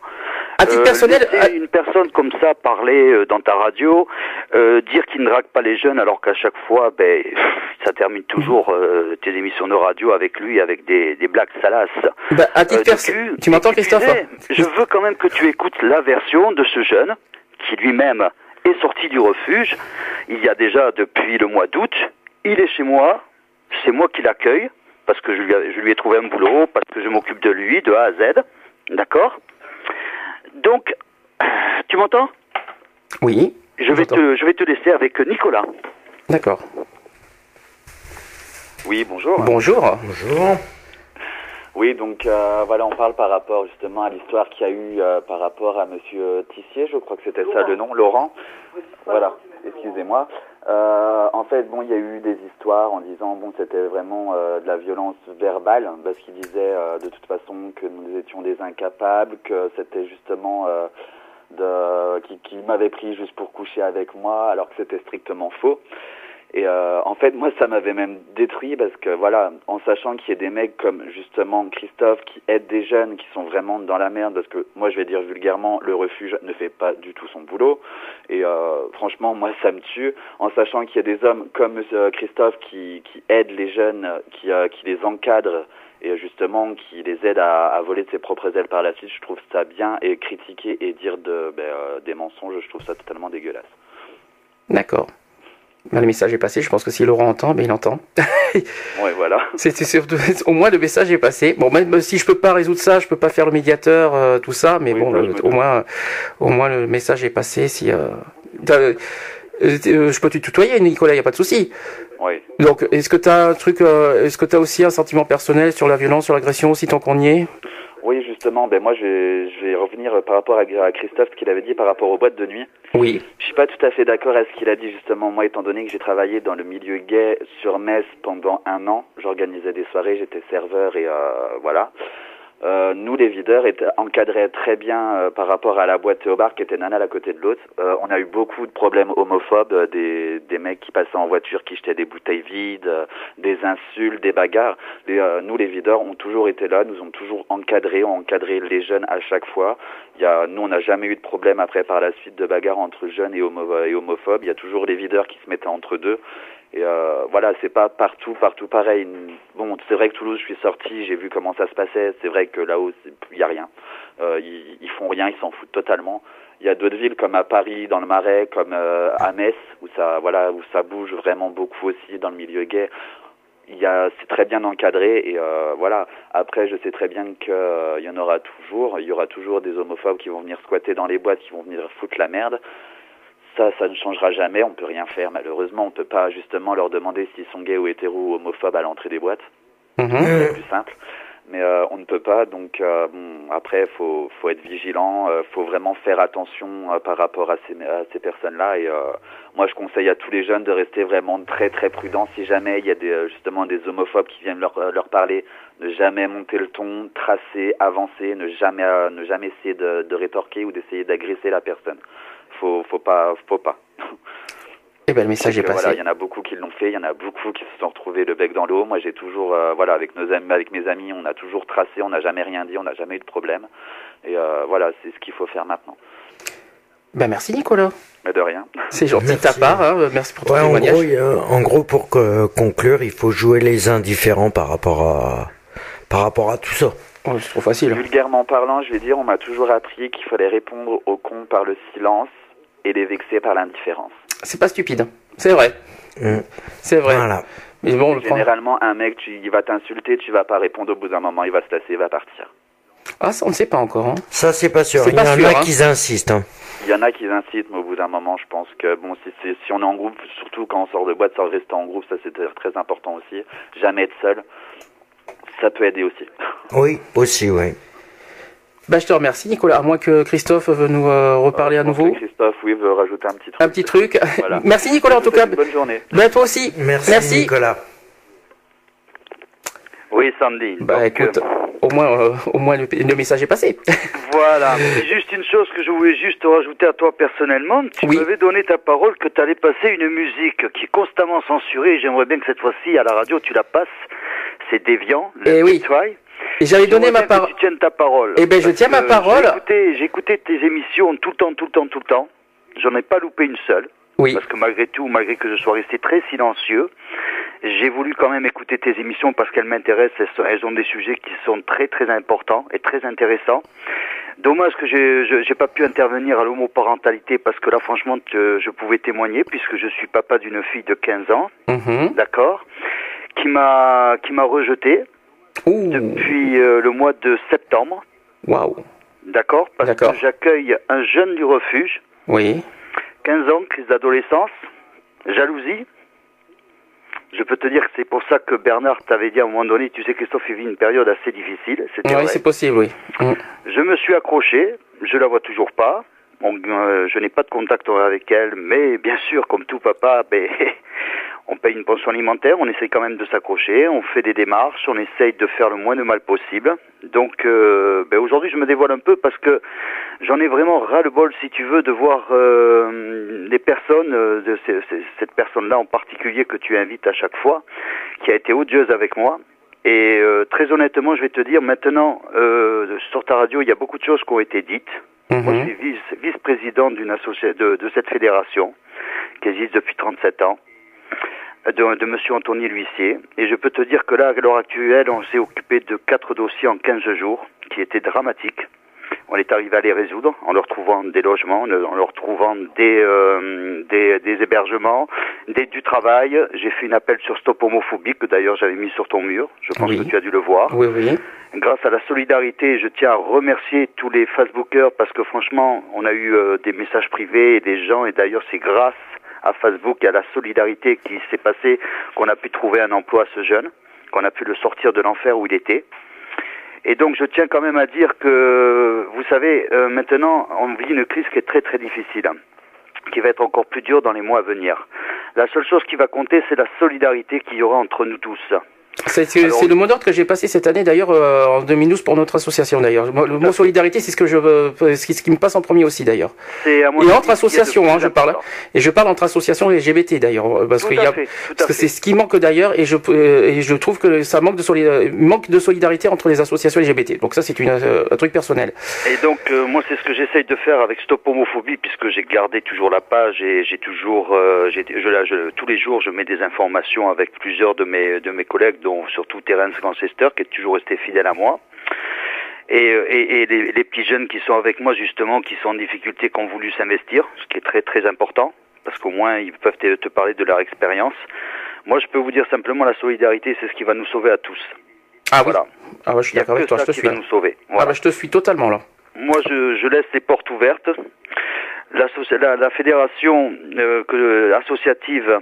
À titre
euh,
personnel, à-
une personne comme ça parler euh, dans ta radio, euh, dire qu'il ne drague pas les jeunes, alors qu'à chaque fois, ben, ça termine toujours euh, tes émissions de radio avec lui, avec des, des blagues salaces.
bah, à titre
Euh,
tu m'entends Christophe
Je veux quand même que tu écoutes la version de ce jeune qui lui-même est sorti du refuge. Il y a déjà depuis le mois d'août. Il est chez moi. C'est moi qui l'accueille parce que je lui, ai, je lui ai trouvé un boulot, parce que je m'occupe de lui de A à Z. D'accord? Donc, tu m'entends?
Oui.
je vais, te, je vais te laisser avec Nicolas.
D'accord.
Oui, bonjour.
Bonjour.
Bonjour.
Oui, donc euh, voilà, on parle par rapport justement à l'histoire qu'il y a eu euh, par rapport à Monsieur Tissier, je crois que c'était ça le nom, Laurent. Voilà, excusez-moi. Euh, en fait, bon, il y a eu des histoires en disant bon, c'était vraiment euh, de la violence verbale parce qu'il disait euh, de toute façon que nous étions des incapables, que c'était justement euh, de qui, qui m'avait pris juste pour coucher avec moi, alors que c'était strictement faux. Et euh, en fait, moi, ça m'avait même détruit parce que voilà, en sachant qu'il y a des mecs comme justement Christophe qui aident des jeunes qui sont vraiment dans la merde, parce que moi, je vais dire vulgairement, le refuge ne fait pas du tout son boulot. Et euh, franchement, moi, ça me tue. En sachant qu'il y a des hommes comme euh, Christophe qui, aident les jeunes, qui, euh, qui les encadrent et justement qui les aident à, voler de ses propres ailes par la suite, je trouve ça bien. Et critiquer et dire ben, euh, des mensonges, je trouve ça totalement dégueulasse.
D'accord. Ben, le message est passé. Je pense que si Laurent entend, ben il entend.
Ouais, voilà.
C'est c'est surtout au moins le message est passé. Bon, même si je peux pas résoudre ça, je peux pas faire le médiateur, euh, tout ça, mais
Oui,
bon, le-
me
au moins, au moins le message est passé. Si euh, euh, euh, je peux te tutoyer, Nicolas, y a pas de souci.
Oui.
Donc, est-ce que t'as un truc, euh, est-ce que t'as aussi un sentiment personnel sur la violence, sur l'agression aussi, tant qu'on y est?
Justement, ben moi je vais, je vais revenir par rapport à, à Christophe, ce qu'il avait dit par rapport aux boîtes de nuit.
Oui.
Je suis pas tout à fait d'accord à ce qu'il a dit justement. Moi, étant donné que j'ai travaillé dans le milieu gay sur Metz pendant un an, j'organisais des soirées, j'étais serveur et euh, voilà. Euh, nous, les videurs, étaient encadrés très bien euh, par rapport à la boîte bar qui était nana à côté de l'autre. Euh, on a eu beaucoup de problèmes homophobes, des, des mecs qui passaient en voiture, qui jetaient des bouteilles vides, des insultes, des bagarres. Nous, les videurs, ont toujours été là, nous ont toujours encadrés, ont encadré les jeunes à chaque fois. Nous, on n'a jamais eu de problème après par la suite de bagarres entre jeunes et, et homophobes. Il y a toujours les videurs qui se mettaient entre deux. Et euh, voilà, c'est pas partout, partout pareil. Bon, c'est vrai que Toulouse, je suis sorti, j'ai vu comment ça se passait. C'est vrai que là-haut, il y a rien. Euh, ils, ils font rien, ils s'en foutent totalement. Il y a d'autres villes comme à Paris, dans le Marais, comme euh, à Metz, où ça, voilà, où ça bouge vraiment beaucoup aussi dans le milieu gay. Il y a, c'est très bien encadré et euh, voilà. Après, je sais très bien qu'il y en aura toujours. Il y aura toujours des homophobes qui vont venir squatter dans les boîtes, qui vont venir foutre la merde. Ça, ça ne changera jamais. On peut rien faire. Malheureusement, on peut pas justement leur demander s'ils sont gays ou hétéros ou homophobes à l'entrée des boîtes.
Mhm.
Euh,
C'est plus simple. Mais euh, on ne peut pas. Donc euh, bon, après, faut faut être vigilant. Euh, faut vraiment faire attention euh, par rapport à ces à ces personnes-là. Et euh, moi, je conseille à tous les jeunes de rester vraiment très très prudents. Si jamais il y a des, euh, justement des homophobes qui viennent leur leur parler, ne jamais monter le ton, tracer, avancer, ne jamais euh, ne jamais essayer de, de rétorquer ou d'essayer d'agresser la personne. Faut faut pas faut pas.
Eh ben, le message est passé.
Voilà, il y en a beaucoup qui l'ont fait, il y en a beaucoup qui se sont retrouvés le bec dans l'eau. Moi, j'ai toujours, euh, voilà, avec nos amis, avec mes amis, on a toujours tracé, on n'a jamais rien dit, on n'a jamais eu de problème. Et euh, voilà, c'est ce qu'il faut faire maintenant.
Ben, merci Nicolas.
Mais de rien.
C'est gentil de
Merci.
ta part. hein. Merci pour ton
Ouais, en
témoignage.
gros, a- en gros, pour que- conclure, il faut jouer les indifférents par rapport à, par rapport à tout ça.
Oh, c'est trop facile.
Vulgairement parlant, je vais dire, on m'a toujours appris qu'il fallait répondre aux cons par le silence et les vexer par l'indifférence.
C'est pas stupide. C'est vrai.
Mm.
C'est vrai.
Voilà.
Mais bon, on le prend.
Généralement, un mec, tu, il va t'insulter, tu vas pas répondre au bout d'un moment, il va se lasser, il va partir.
Ah, ça, on ne sait pas encore. hein.
Ça, c'est pas sûr. Il y
pas
en
sûr,
a
hein.
qui insistent. hein.
Il y en a qui incitent, mais au bout d'un moment, je pense que bon, si, si, si on est en groupe, surtout quand on sort de boîte, ça rester en groupe, ça c'est très important aussi. Jamais être seul, ça peut aider aussi.
Oui, aussi, oui.
Bah, je te remercie, Nicolas. À moins que Christophe veut nous euh, reparler à nouveau.
Christophe, oui, veut rajouter un petit truc.
Un petit truc.
Voilà.
Merci, Nicolas, en tout cas.
une Bonne journée.
Bah, toi aussi.
Merci, Nicolas.
Oui, Sandy.
Bah,
Donc,
écoute,
euh,
au moins, euh, au moins le, le message est passé.
Voilà. C'est juste une chose que je voulais juste rajouter à toi personnellement. Tu
Oui.
m'avais donné ta parole que tu allais passer une musique qui est constamment censurée. J'aimerais bien que cette fois-ci, à la radio, tu la passes. C'est déviant.
Eh
Let's
oui.
Try.
Donné
J'aimerais
ma parole.
Tu tiennes ta parole.
Eh ben, je tiens ma parole.
J'ai écouté, tes émissions tout le temps, tout le temps, tout le temps. J'en ai pas loupé une seule.
Oui.
Parce que malgré tout, malgré que je sois resté très silencieux, j'ai voulu quand même écouter tes émissions parce qu'elles m'intéressent. Elles, ont des sujets qui sont très très importants et très intéressants. Dommage que j'ai je- j'ai pas pu intervenir à l'homoparentalité parce que là, franchement, je pouvais témoigner puisque je suis papa d'une fille de 15 ans,
Mhm.
d'accord, qui m'a qui m'a rejeté
Ouh.
depuis euh, le mois de septembre,
Waouh.
d'accord, parce que j'accueille un jeune du refuge,
Oui.
15 ans, crise d'adolescence, jalousie. Je peux te dire que c'est pour ça que Bernard t'avait dit à un moment donné, tu sais Christophe, il vit une période assez difficile,
Oui, c'est possible, oui. Mm.
Je me suis accroché, je la vois toujours pas. Bon, euh, je n'ai pas de contact avec elle, mais bien sûr, comme tout papa, ben, on paye une pension alimentaire, on essaye quand même de s'accrocher, on fait des démarches, on essaye de faire le moins de mal possible. Donc, euh, ben, aujourd'hui, je me dévoile un peu parce que j'en ai vraiment ras-le-bol, si tu veux, de voir euh, les personnes, euh, de ces- ces- cette personne-là en particulier que tu invites à chaque fois, qui a été odieuse avec moi. Et euh, très honnêtement, je vais te dire, maintenant, euh, sur ta radio, il y a beaucoup de choses qui ont été dites. Moi, je
Mhm.
suis vice- vice-président d'une de, de cette fédération qui existe depuis 37 ans, de, de Monsieur Anthony L'Huissier. Et je peux te dire que là, à l'heure actuelle, on s'est occupé de quatre dossiers en 15 jours, qui étaient dramatiques. On est arrivé à les résoudre en leur trouvant des logements, en leur trouvant des, euh, des, des hébergements, des, du travail. J'ai fait une appel sur Stop Homophobie, que d'ailleurs j'avais mis sur ton mur. Je pense
Oui.
que tu as dû le voir
Oui, oui.
grâce à la solidarité, je tiens à remercier tous les Facebookers parce que franchement, on a eu euh, des messages privés et des gens, et d'ailleurs c'est grâce à Facebook et à la solidarité qui s'est passé qu'on a pu trouver un emploi à ce jeune, qu'on a pu le sortir de l'enfer où il était. Et donc je tiens quand même à dire que, vous savez, euh, maintenant on vit une crise qui est très très difficile, hein, qui va être encore plus dure dans les mois à venir. La seule chose qui va compter, c'est la solidarité qu'il y aura entre nous tous.
C'est le mot d'ordre que j'ai passé cette année d'ailleurs euh, en 2012 pour notre association d'ailleurs. Le mot solidarité, c'est ce que je veux, ce qui, ce qui me passe en premier aussi d'ailleurs. Et entre associations, hein, je parle. Et je parle entre associations LGBT d'ailleurs, euh, parce y a,
fait,
que c'est ce qui manque d'ailleurs, et je euh, et je trouve que ça manque de solida- manque de solidarité entre les associations LGBT. Donc ça, c'est une euh, un truc personnel.
Et donc euh, moi c'est ce que j'essaye de faire avec Stop Homophobie puisque j'ai gardé toujours la page et j'ai toujours euh, j'ai je, je- tous les jours je mets des informations avec plusieurs de mes de mes collègues dont surtout Terence Ancestor qui est toujours resté fidèle à moi. Et, euh, et, et les, les petits jeunes qui sont avec moi justement qui sont en difficulté qui ont voulu s'investir, ce qui est très très important parce qu'au moins ils peuvent te, te parler de leur expérience. Moi je peux vous dire simplement la solidarité c'est ce qui va nous sauver à tous.
Ah oui.
Voilà.
Ah ouais, je suis d'accord avec toi,
ça
je te
qui
suis.
va nous sauver.
Ah bah je te suis totalement là.
Moi, je, je laisse les portes ouvertes. La, la fédération euh, que- associative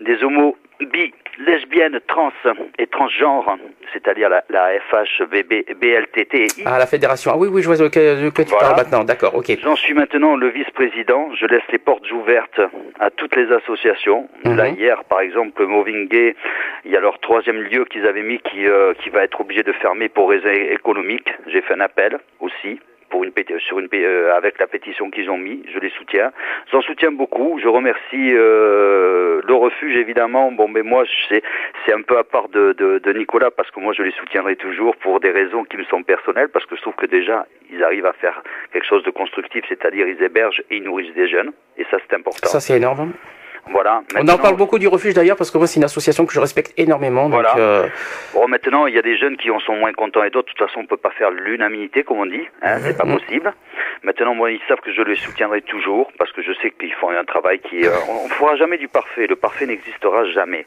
des homos, bi, lesbiennes, trans et transgenres, c'est-à-dire la, la
Ah la fédération. Ah oui oui, je vois de quoi tu
Voilà.
parles maintenant. D'accord, ok.
J'en suis maintenant le vice-président. Je laisse les portes ouvertes à toutes les associations.
Mhm.
Là, hier, par exemple, Moving Gay, il y a leur troisième lieu qu'ils avaient mis qui, euh, qui va être obligé de fermer pour raisons économiques. J'ai fait un appel aussi pour une sur une euh, avec la pétition qu'ils ont mis. Je les soutiens. J'en soutiens beaucoup. Je remercie euh, le refuge évidemment. Bon, mais moi c'est c'est un peu à part de, de, de Nicolas parce que moi je les soutiendrai toujours pour des raisons qui me sont personnelles parce que je trouve que déjà ils arrivent à faire quelque chose de constructif, c'est-à-dire ils hébergent et ils nourrissent des jeunes et ça c'est important.
Ça, c'est énorme.
Voilà.
On en
Maintenant-
parle beaucoup du refuge d'ailleurs parce que moi, c'est une association que je respecte énormément. Donc,
Voilà.
euh,
Bon, maintenant, il y a des jeunes qui en sont moins contents et d'autres. De toute façon, on peut pas faire l'unanimité, comme on dit. Hein, c'est pas possible. Maintenant, moi, ils savent que je les soutiendrai toujours parce que je sais qu'ils font un travail qui. euh, on ne fera jamais du parfait. Le parfait n'existera jamais.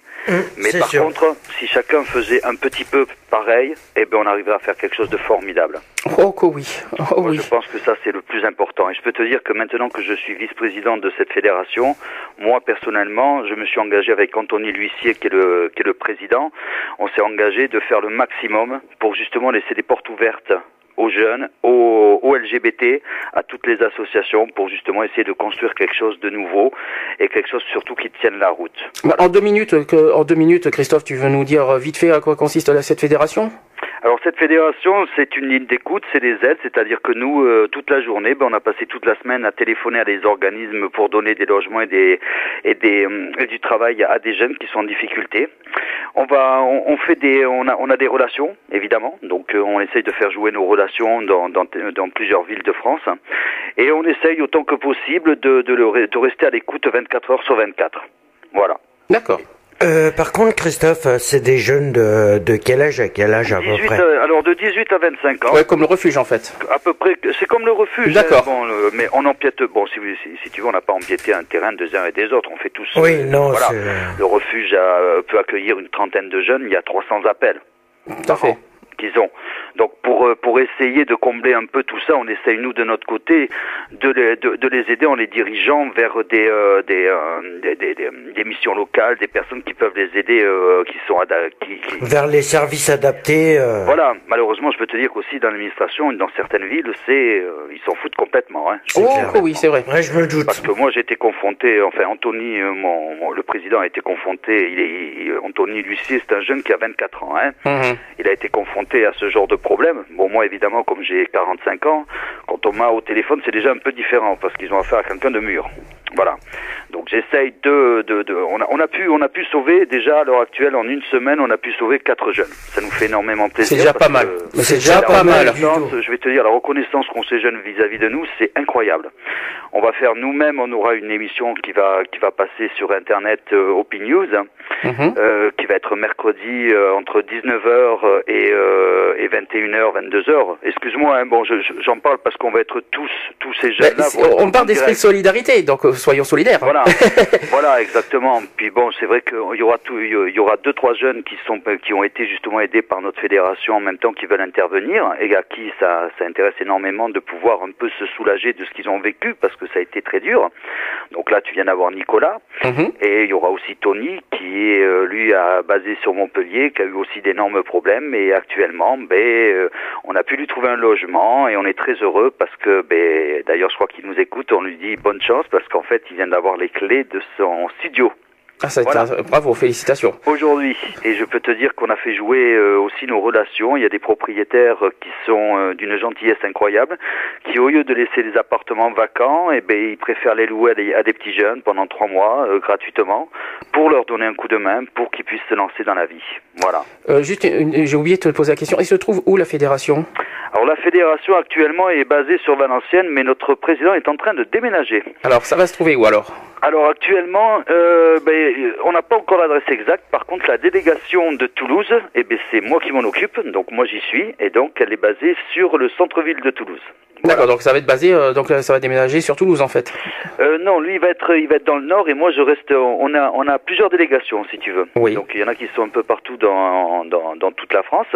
Mais
c'est
par
sûr.
contre, si chacun faisait un petit peu pareil, eh ben, on arriverait à faire quelque chose de formidable.
Oh que oui. Oh
Moi,
oui.
je pense que ça, c'est le plus important. Et je peux te dire que maintenant que je suis vice-président de cette fédération, moi, personnellement, je me suis engagé avec Anthony L'Huissier, qui est le, qui est le président. On s'est engagé de faire le maximum pour justement laisser des portes ouvertes aux jeunes, aux, aux LGBT, à toutes les associations pour justement essayer de construire quelque chose de nouveau et quelque chose surtout qui tienne la route.
Bah, En deux minutes, que, en deux minutes, Christophe, tu veux nous dire euh, vite fait à quoi consiste la- cette fédération?
Alors cette fédération, c'est une ligne d'écoute, c'est des aides, c'est-à-dire que nous, euh, toute la journée, ben, on a passé toute la semaine à téléphoner à des organismes pour donner des logements et, des, et, des, et du travail à des jeunes qui sont en difficulté. On va, on, on fait des, on a, on a des relations, évidemment, donc euh, on essaye de faire jouer nos relations dans, dans, dans plusieurs villes de France, et on essaye autant que possible de, de, le- de rester à l'écoute 24 heures sur 24. Voilà.
D'accord.
Euh, par contre, Christophe, euh, c'est des jeunes de, de quel âge à quel âge à peu
18,
près
euh, alors de 18 à 25 ans.
Ouais, comme le refuge en fait.
à peu près, c'est comme le refuge.
D'accord.
hein. Bon, le- mais on empiète. Bon, si, vous- si, si tu veux, on n'a pas empiété un terrain des uns et des autres. On fait tous.
Oui,
euh,
non,
voilà.
c'est-
Le refuge a- peut accueillir une trentaine de jeunes. Il y a 300 appels
Tout à fait.
Qu'ils ont. Donc pour euh, pour essayer de combler un peu tout ça, on essaye nous de notre côté de les de, de les aider en les dirigeant vers des euh, des, euh, des, des, des- des missions locales, des personnes qui peuvent les aider, euh, qui sont qui, qui,
Vers les services adaptés. euh,
voilà, malheureusement, je peux te dire qu'aussi dans l'administration, dans certaines villes, c'est euh, ils s'en foutent complètement. Hein.
Oh oui, c'est vrai.
Ouais, je me doute.
Parce que moi, j'ai été confronté, enfin, Anthony, euh, mon, mon- le président a été confronté, il est, il- Anthony Lucier, c'est un jeune qui a 24 ans, hein.
Mhm.
Il a été confronté à ce genre de problème. Bon, moi, évidemment, comme j'ai 45 ans, quand on m'a au téléphone, c'est déjà un peu différent, parce qu'ils ont affaire à quelqu'un de mûr. Voilà. Donc, j'essaye de, de, de on, a, on a pu, on a pu sauver, déjà, à l'heure actuelle, en une semaine, on a pu sauver quatre jeunes. Ça nous fait énormément plaisir.
C'est déjà pas mal. c'est déjà pas
mal.
je vais te dire, la reconnaissance qu'ont ces jeunes vis-à-vis de nous, c'est incroyable. On va faire nous-mêmes, on aura une émission qui va qui va passer sur Internet, euh, Open News,
Mhm.
euh, qui va être mercredi euh, entre 19h et, euh, et 21h, 22h. Excuse-moi, hein, bon, je- je- j'en parle parce qu'on va être tous tous ces jeunes-là. être
on parle d'esprit de solidarité, donc soyons solidaires.
Voilà, voilà, exactement. Puis bon, c'est vrai qu'il y aura tout, il y aura deux trois jeunes qui sont qui ont été justement aidés par notre fédération en même temps qui veulent intervenir et à qui ça ça intéresse énormément de pouvoir un peu se soulager de ce qu'ils ont vécu parce que ça a été très dur. Donc là, tu viens d'avoir Nicolas
Mhm.
et il y aura aussi Tony qui euh, lui a basé sur Montpellier, qui a eu aussi d'énormes problèmes et actuellement, ben euh, on a pu lui trouver un logement et on est très heureux parce que ben d'ailleurs je crois qu'il nous écoute, on lui dit bonne chance parce qu'en fait il vient d'avoir les clés de son studio
Ah, ça
Voilà.
un- Bravo, félicitations.
aujourd'hui et je peux te dire qu'on a fait jouer euh, aussi nos relations. Il y a des propriétaires euh, qui sont euh, d'une gentillesse incroyable, qui au lieu de laisser des appartements vacants, eh ben ils préfèrent les louer à des, à des petits jeunes pendant trois mois euh, gratuitement pour leur donner un coup de main pour qu'ils puissent se lancer dans la vie. Voilà.
Juste, j'ai oublié de te poser la question. Il se trouve où la fédération?
Alors la fédération actuellement est basée sur Valenciennes, mais notre président est en train de déménager.
Alors, ça va se trouver où alors?
Alors actuellement, euh, ben, on n'a pas encore l'adresse exacte. Par contre, la délégation de Toulouse, eh ben, c'est moi qui m'en occupe. Donc moi j'y suis, et donc elle est basée sur le centre-ville de Toulouse.
D'accord, donc ça va être basé, euh, donc euh, ça va déménager sur Toulouse en fait.
Euh, non, lui il va être, il va être dans le nord, et moi je reste. On a, on a plusieurs délégations si tu veux.
Oui.
Donc il y en a qui sont un peu partout dans, dans, dans toute la France.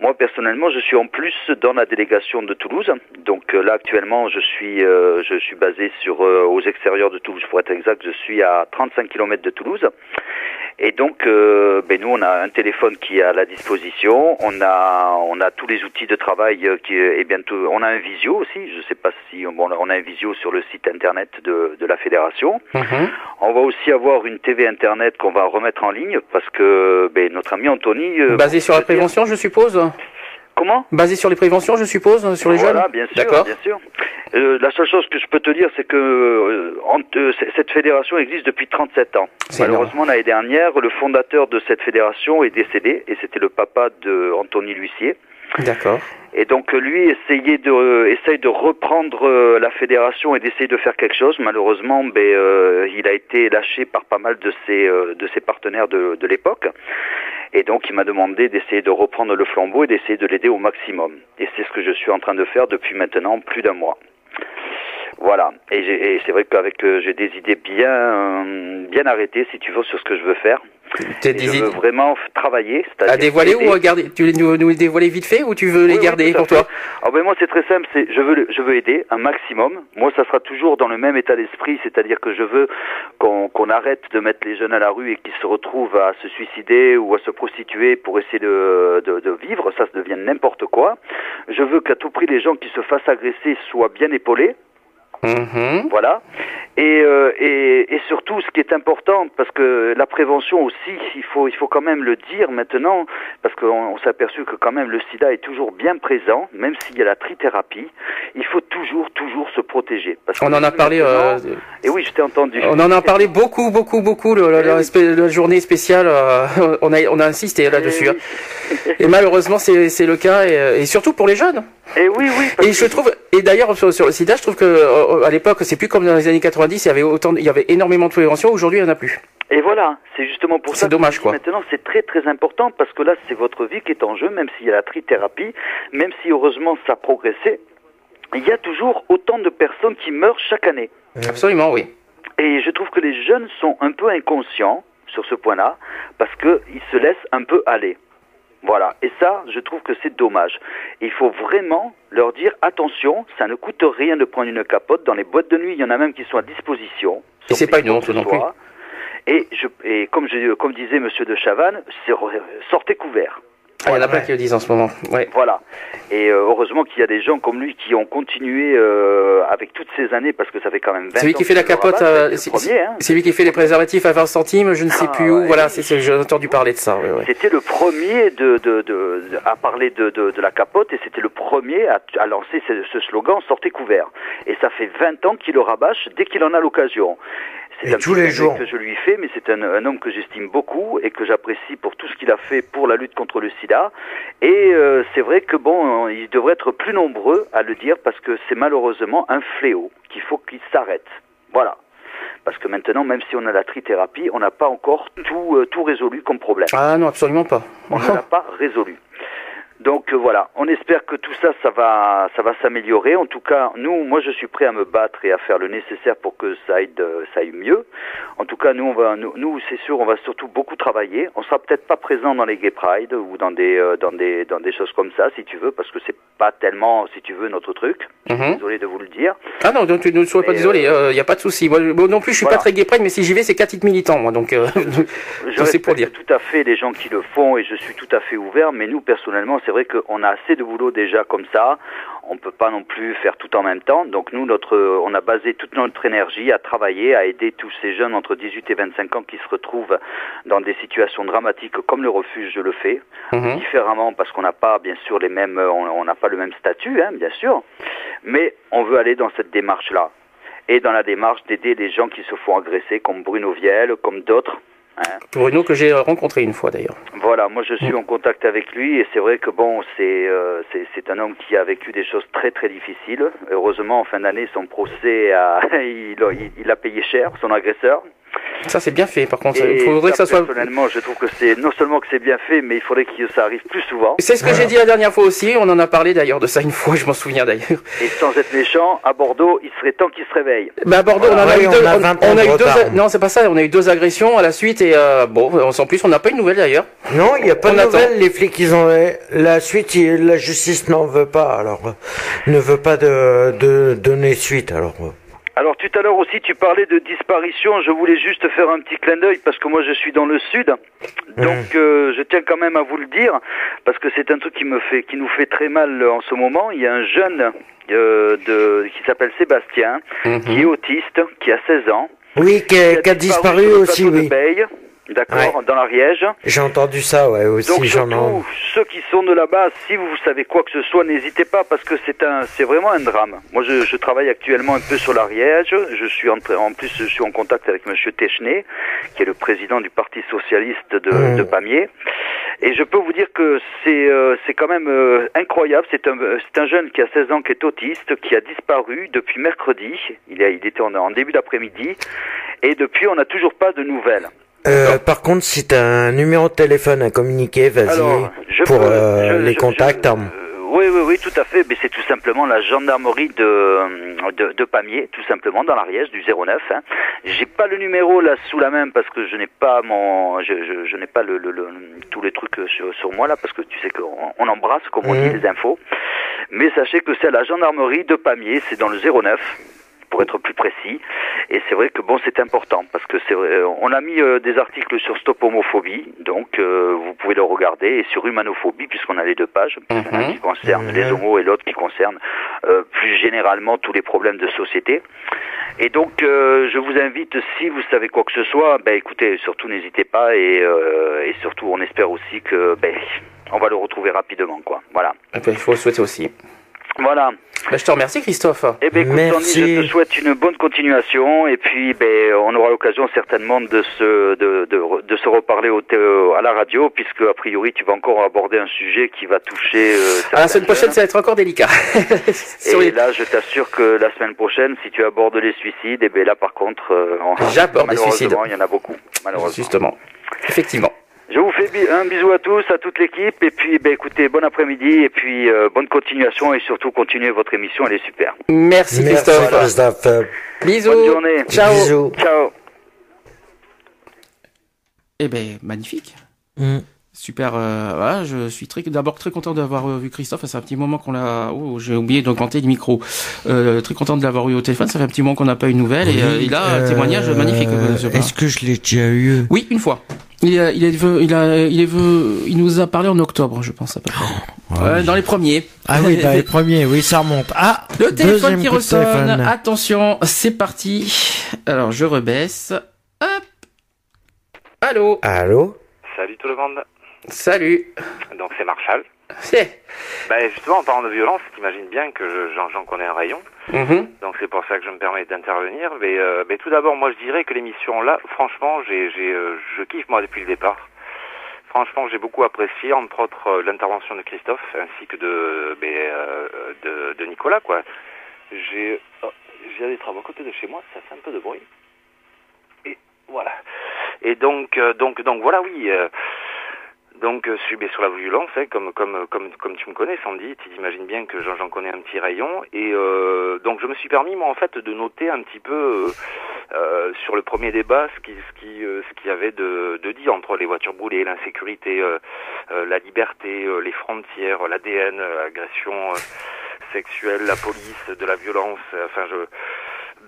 Moi personnellement, je suis en plus dans la délégation de Toulouse. Donc euh, là actuellement, je suis, euh, je suis basé sur euh, aux extérieurs de Toulouse. Pour être exact, je suis à 35 km de Toulouse. Et donc, euh, ben nous, on a un téléphone qui est à la disposition. On a, on a tous les outils de travail euh, qui est bientôt. On a un visio aussi. Je sais pas si bon, on a un visio sur le site internet de, de la fédération.
Mhm.
On va aussi avoir une TV internet qu'on va remettre en ligne parce que ben, notre ami Anthony. euh,
Basé sur la
dire-
prévention, je suppose?
Comment
Basé sur les préventions, je suppose, sur les
voilà,
jeunes
bien sûr,
D'accord.
bien sûr. Euh, la seule chose que je peux te dire, c'est que euh, en- euh, cette fédération existe depuis 37 ans. Malheureusement, l'année dernière, le fondateur de cette fédération est décédé, et c'était le papa de Anthony L'Huissier.
D'accord.
Et donc euh, lui essayait de euh, essaye de reprendre euh, la fédération et d'essayer de faire quelque chose. Malheureusement, ben, euh, il a été lâché par pas mal de ses de ses partenaires de, de l'époque. Et donc il m'a demandé d'essayer de reprendre le flambeau et d'essayer de l'aider au maximum. Et c'est ce que je suis en train de faire depuis maintenant plus d'un mois. Voilà. Et, et c'est vrai qu'avec j'ai des idées bien bien arrêtées, si tu veux, sur ce que je veux faire. Et
des
je veux vraiment travailler.
à
c'est-à-dire
dévoiler
aider.
ou à garder Tu veux nous, nous les dévoiler vite fait ou tu veux les
Oui,
garder
à
pour toi?
Ah ben moi c'est très simple, c'est je veux je veux aider un maximum. Moi ça sera toujours dans le même état d'esprit, c'est-à-dire que je veux qu'on qu'on arrête de mettre les jeunes à la rue et qu'ils se retrouvent à se suicider ou à se prostituer pour essayer de de, de vivre, ça se devient n'importe quoi. Je veux qu'à tout prix les gens qui se fassent agresser soient bien épaulés.
Mhm.
Voilà. Et, euh, et, et surtout, ce qui est important, parce que la prévention aussi, il faut, il faut quand même le dire maintenant, parce qu'on on s'est aperçu que quand même le sida est toujours bien présent, même s'il y a la trithérapie, il faut toujours, toujours se protéger. Parce
On en a parlé. euh,
Et oui, je t'ai entendu.
on en a parlé beaucoup, beaucoup, beaucoup. Le, la, journée spéciale, euh, on a, on a insisté là-dessus.
Eh
hein. Et malheureusement, c'est le cas, et, et surtout pour les jeunes.
Et oui, oui. parce
Et je
que-
trouve, et d'ailleurs sur, sur le sida, je trouve que euh, à l'époque, c'est plus comme dans les années 90, il y avait autant, il y avait énormément de prévention. Aujourd'hui, il n'y en a plus.
Et voilà, c'est justement pour
C'est
ça que
dommage,
dis
quoi.
maintenant c'est très très important parce que là c'est votre vie qui est en jeu, même s'il y a la trithérapie, même si heureusement ça a progressé, il y a toujours autant de personnes qui meurent chaque année.
Absolument, oui.
Et je trouve que les jeunes sont un peu inconscients sur ce point-là parce qu'ils se laissent un peu aller. Voilà. Et ça, je trouve que c'est dommage. Il faut vraiment leur dire attention, ça ne coûte rien de prendre une capote. Dans les boîtes de nuit, il y en a même qui sont à disposition.
Et c'est pas une honte non plus.
Et, je, et comme, je, comme disait Monsieur de Chavannes, sortez couverts.
Ah, il y en a plein qui le disent en ce moment. Ouais.
Voilà. Et euh, heureusement qu'il y a des gens comme lui qui ont continué euh, avec toutes ces années, parce que ça fait quand même 20
C'est lui
ans
qui fait la capote. euh,
c'est hein.
c'est lui qui fait les préservatifs à 20 centimes. Je ne sais
Ah,
plus où. Voilà, j'ai entendu parler de ça. ouais, ouais.
C'était le premier de, de, de, à parler de, de, de la capote et c'était le premier à, à lancer ce, ce slogan sortez couvert. Et ça fait 20 ans qu'il le rabâche dès qu'il en a l'occasion. C'est un
tous les jours.
que je lui fais, mais c'est un, un homme que j'estime beaucoup et que j'apprécie pour tout ce qu'il a fait pour la lutte contre le sida. Et euh, c'est vrai que bon, il devrait être plus nombreux à le dire parce que c'est malheureusement un fléau qu'il faut qu'il s'arrête. Voilà. Parce que maintenant, même si on a la trithérapie, on n'a pas encore tout, euh, tout résolu comme problème
Ah non, absolument pas.
on ne l'a pas résolu. Donc euh, voilà, on espère que tout ça, ça va, ça va s'améliorer. En tout cas, nous, moi, je suis prêt à me battre et à faire le nécessaire pour que ça aille, de- ça aille mieux. En tout cas, nous, on va, nous, nous, c'est sûr, on va surtout beaucoup travailler. On sera peut-être pas présent dans les Gay Pride ou dans des, euh, dans des, dans des choses comme ça, si tu veux, parce que c'est pas tellement, si tu veux, notre truc.
Mhm.
Désolé de vous le dire.
Ah non, donc tu ne sois pas désolé, il n'y a pas de souci. Moi, non plus, je suis
voilà.
pas très gay pride, mais si j'y vais, c'est qu'à titre militant, moi. Donc, euh,
Je
ça, c'est pour dire.
tout à fait les gens qui le font et je suis tout à fait ouvert, mais nous personnellement, c'est vrai qu'on a assez de boulot déjà comme ça. On peut pas non plus faire tout en même temps. Donc nous, notre, on a basé toute notre énergie à travailler, à aider tous ces jeunes entre 18 et 25 ans qui se retrouvent dans des situations dramatiques comme le refuge, je le fais
Mhm.
différemment parce qu'on n'a pas bien sûr les mêmes, on on n'a pas le même statut, hein, bien sûr, mais on veut aller dans cette démarche-là et dans la démarche d'aider les gens qui se font agresser, comme Bruno Viel, comme d'autres. Hein.
Bruno, que j'ai rencontré une fois d'ailleurs.
Voilà, moi je suis en contact avec lui et c'est vrai que bon, c'est euh, c'est c'est un homme qui a vécu des choses très très difficiles. Heureusement, en fin d'année, son procès a il, a- il- il a payé cher, son agresseur.
Ça, c'est bien fait, par contre.
Et
Il faudrait que ça soit.
personnellement, je trouve que c'est non seulement que c'est bien fait, mais il faudrait que ça arrive plus souvent.
C'est ce que j'ai dit la dernière fois aussi. On en a parlé d'ailleurs de ça une fois, je m'en souviens d'ailleurs.
Et sans être méchant, à Bordeaux, il serait temps qu'il se réveille.
Bah à Bordeaux, on en a eu
on
deux.
a
on-
20 ans
on a eu deux. Non, c'est pas ça. On a eu deux agressions à la suite et euh, bon, en plus, on n'a pas eu de nouvelles d'ailleurs.
Non, il n'y a pas
On
de nouvelles. Les flics, ils ont la suite. La justice n'en veut pas. Alors, euh, ne veut pas de, de donner suite. Alors, euh,
Alors tout à l'heure aussi, tu parlais de disparition. Je voulais juste faire un petit clin d'œil parce que moi je suis dans le sud, donc euh, je tiens quand même à vous le dire parce que c'est un truc qui me fait, qui nous fait très mal euh, en ce moment. Il y a un jeune euh, de qui s'appelle Sébastien, qui est autiste, qui a 16 ans,
oui, qui a, qui a disparu
le
aussi, oui.
D'accord,
Ouais.
dans l'Ariège.
J'ai entendu ça, ouais, aussi,
Donc surtout, ceux qui sont de là-bas, si vous savez quoi que ce soit, n'hésitez pas parce que c'est un, c'est vraiment un drame. Moi, je, je travaille actuellement un peu sur l'Ariège. Je suis en, en plus, je suis en contact avec Monsieur Technay, qui est le président du Parti socialiste de,
Mmh.
de Pamiers. Et je peux vous dire que c'est, euh, c'est quand même euh, incroyable. C'est un, c'est un jeune qui a 16 ans, qui est autiste, qui a disparu depuis mercredi. Il, a, il était en, en début d'après-midi. Et depuis, on n'a toujours pas de nouvelles.
Euh, par contre, si t'as un numéro de téléphone à communiquer, vas-y. Pour
peux-
euh,
je-
les
je-
contacts.
je-
hein.
euh, oui, oui, oui, tout à fait. Mais c'est tout simplement la gendarmerie de, de, de Pamiers, tout simplement, dans l'Ariège, du 09. Hein. J'ai pas le numéro là sous la main parce que je n'ai pas mon, je, je, je n'ai pas le, le, le- tous les trucs sur, sur moi là parce que tu sais qu'on on embrasse, comme on dit,
Mhm.
les infos. Mais sachez que c'est la gendarmerie de Pamiers, c'est dans le 09 pour être plus précis. Et c'est vrai que bon, c'est important parce que c'est euh, on a mis euh, des articles sur Stop Homophobie, donc euh, vous pouvez le regarder, et sur Humanophobie, puisqu'on a les deux pages,
Mhm.
un qui concerne
Mhm.
les homos et l'autre qui concerne euh, plus généralement tous les problèmes de société. Et donc, je vous invite, si vous savez quoi que ce soit, ben écoutez, surtout n'hésitez pas, et, et surtout, on espère aussi que ben, on va le retrouver rapidement, quoi. Voilà.
Il faut le souhaiter aussi.
Voilà.
Ben, je te remercie, Christophe.
Eh ben, écoute,
Merci.
Tony, je te souhaite une bonne continuation et puis ben, on aura l'occasion certainement de se, de, de, de se reparler au, thé- à la radio puisque a priori tu vas encore aborder un sujet qui va toucher. Euh,
Ah, la semaine prochaine, ça va être encore délicat.
Et
les-
là, je t'assure que la semaine prochaine, si tu abordes les suicides, et ben là, par contre, euh, on-
J'aborde les suicides.
malheureusement, il y en a beaucoup, malheureusement.
Justement. Effectivement.
Je vous fais un bisou à tous, à toute l'équipe, et puis, ben, écoutez, bon après-midi, et puis euh, bonne continuation, et surtout continuez votre émission, elle est super.
Merci,
Merci,
Christophe.
Christophe.
Bisous.
Bonne journée.
Ciao.
Bisous.
Ciao.
Eh ben, magnifique.
Mm.
Super. euh, voilà, je suis très, d'abord très content d'avoir euh, vu Christophe. Ça fait un petit moment qu'on l'a. Oh, j'ai oublié d'augmenter le micro. Euh, très content de l'avoir eu au téléphone. Ça fait un petit moment qu'on n'a pas eu de nouvelles. et euh, il a un
Euh,
témoignage magnifique. euh, ce
Est-ce que je l'ai déjà eu?
Oui, une fois. Il, a- il, est, il, a, il, est, il nous a parlé en octobre, je pense à peu près. Ouais, dans les premiers.
Ah oui, bah, les premiers, oui, ça remonte. Ah,
Le téléphone qui ressonne.
téléphone.
Attention, c'est parti. Alors, je rebaisse. Hop. Allô.
Allô?
Salut tout le monde.
Salut.
Donc c'est Marshall.
C'est.
Ben justement en parlant de violence, t'imagines bien que je- j'en j'en connais un rayon.
Mhm.
Donc c'est pour ça que je me permets d'intervenir. Mais, euh, mais tout d'abord, moi je dirais que l'émission là, franchement, j'ai, j'ai, euh, je kiffe moi depuis le départ. Franchement, j'ai beaucoup apprécié, entre autres, euh, l'intervention de Christophe ainsi que de, euh, de, de Nicolas, quoi. J'ai, oh, j'ai des travaux à côté de chez moi, ça fait un peu de bruit. Et voilà. Et donc, euh, donc, donc voilà, oui. Euh, donc, euh, je suis bien sur la violence, hein, comme, comme, comme, comme tu me connais, Sandy, tu t'imagines bien que j'en connais un petit rayon. Et euh, donc, je me suis permis, moi, en fait, de noter un petit peu euh, euh, sur le premier débat ce qui, ce qui, euh, ce qu'il y avait de, de dit entre les voitures brûlées, l'insécurité, euh, euh, la liberté, euh, les frontières, l'ADN, euh, l'agression euh, sexuelle, la police, de la violence. euh, Enfin, je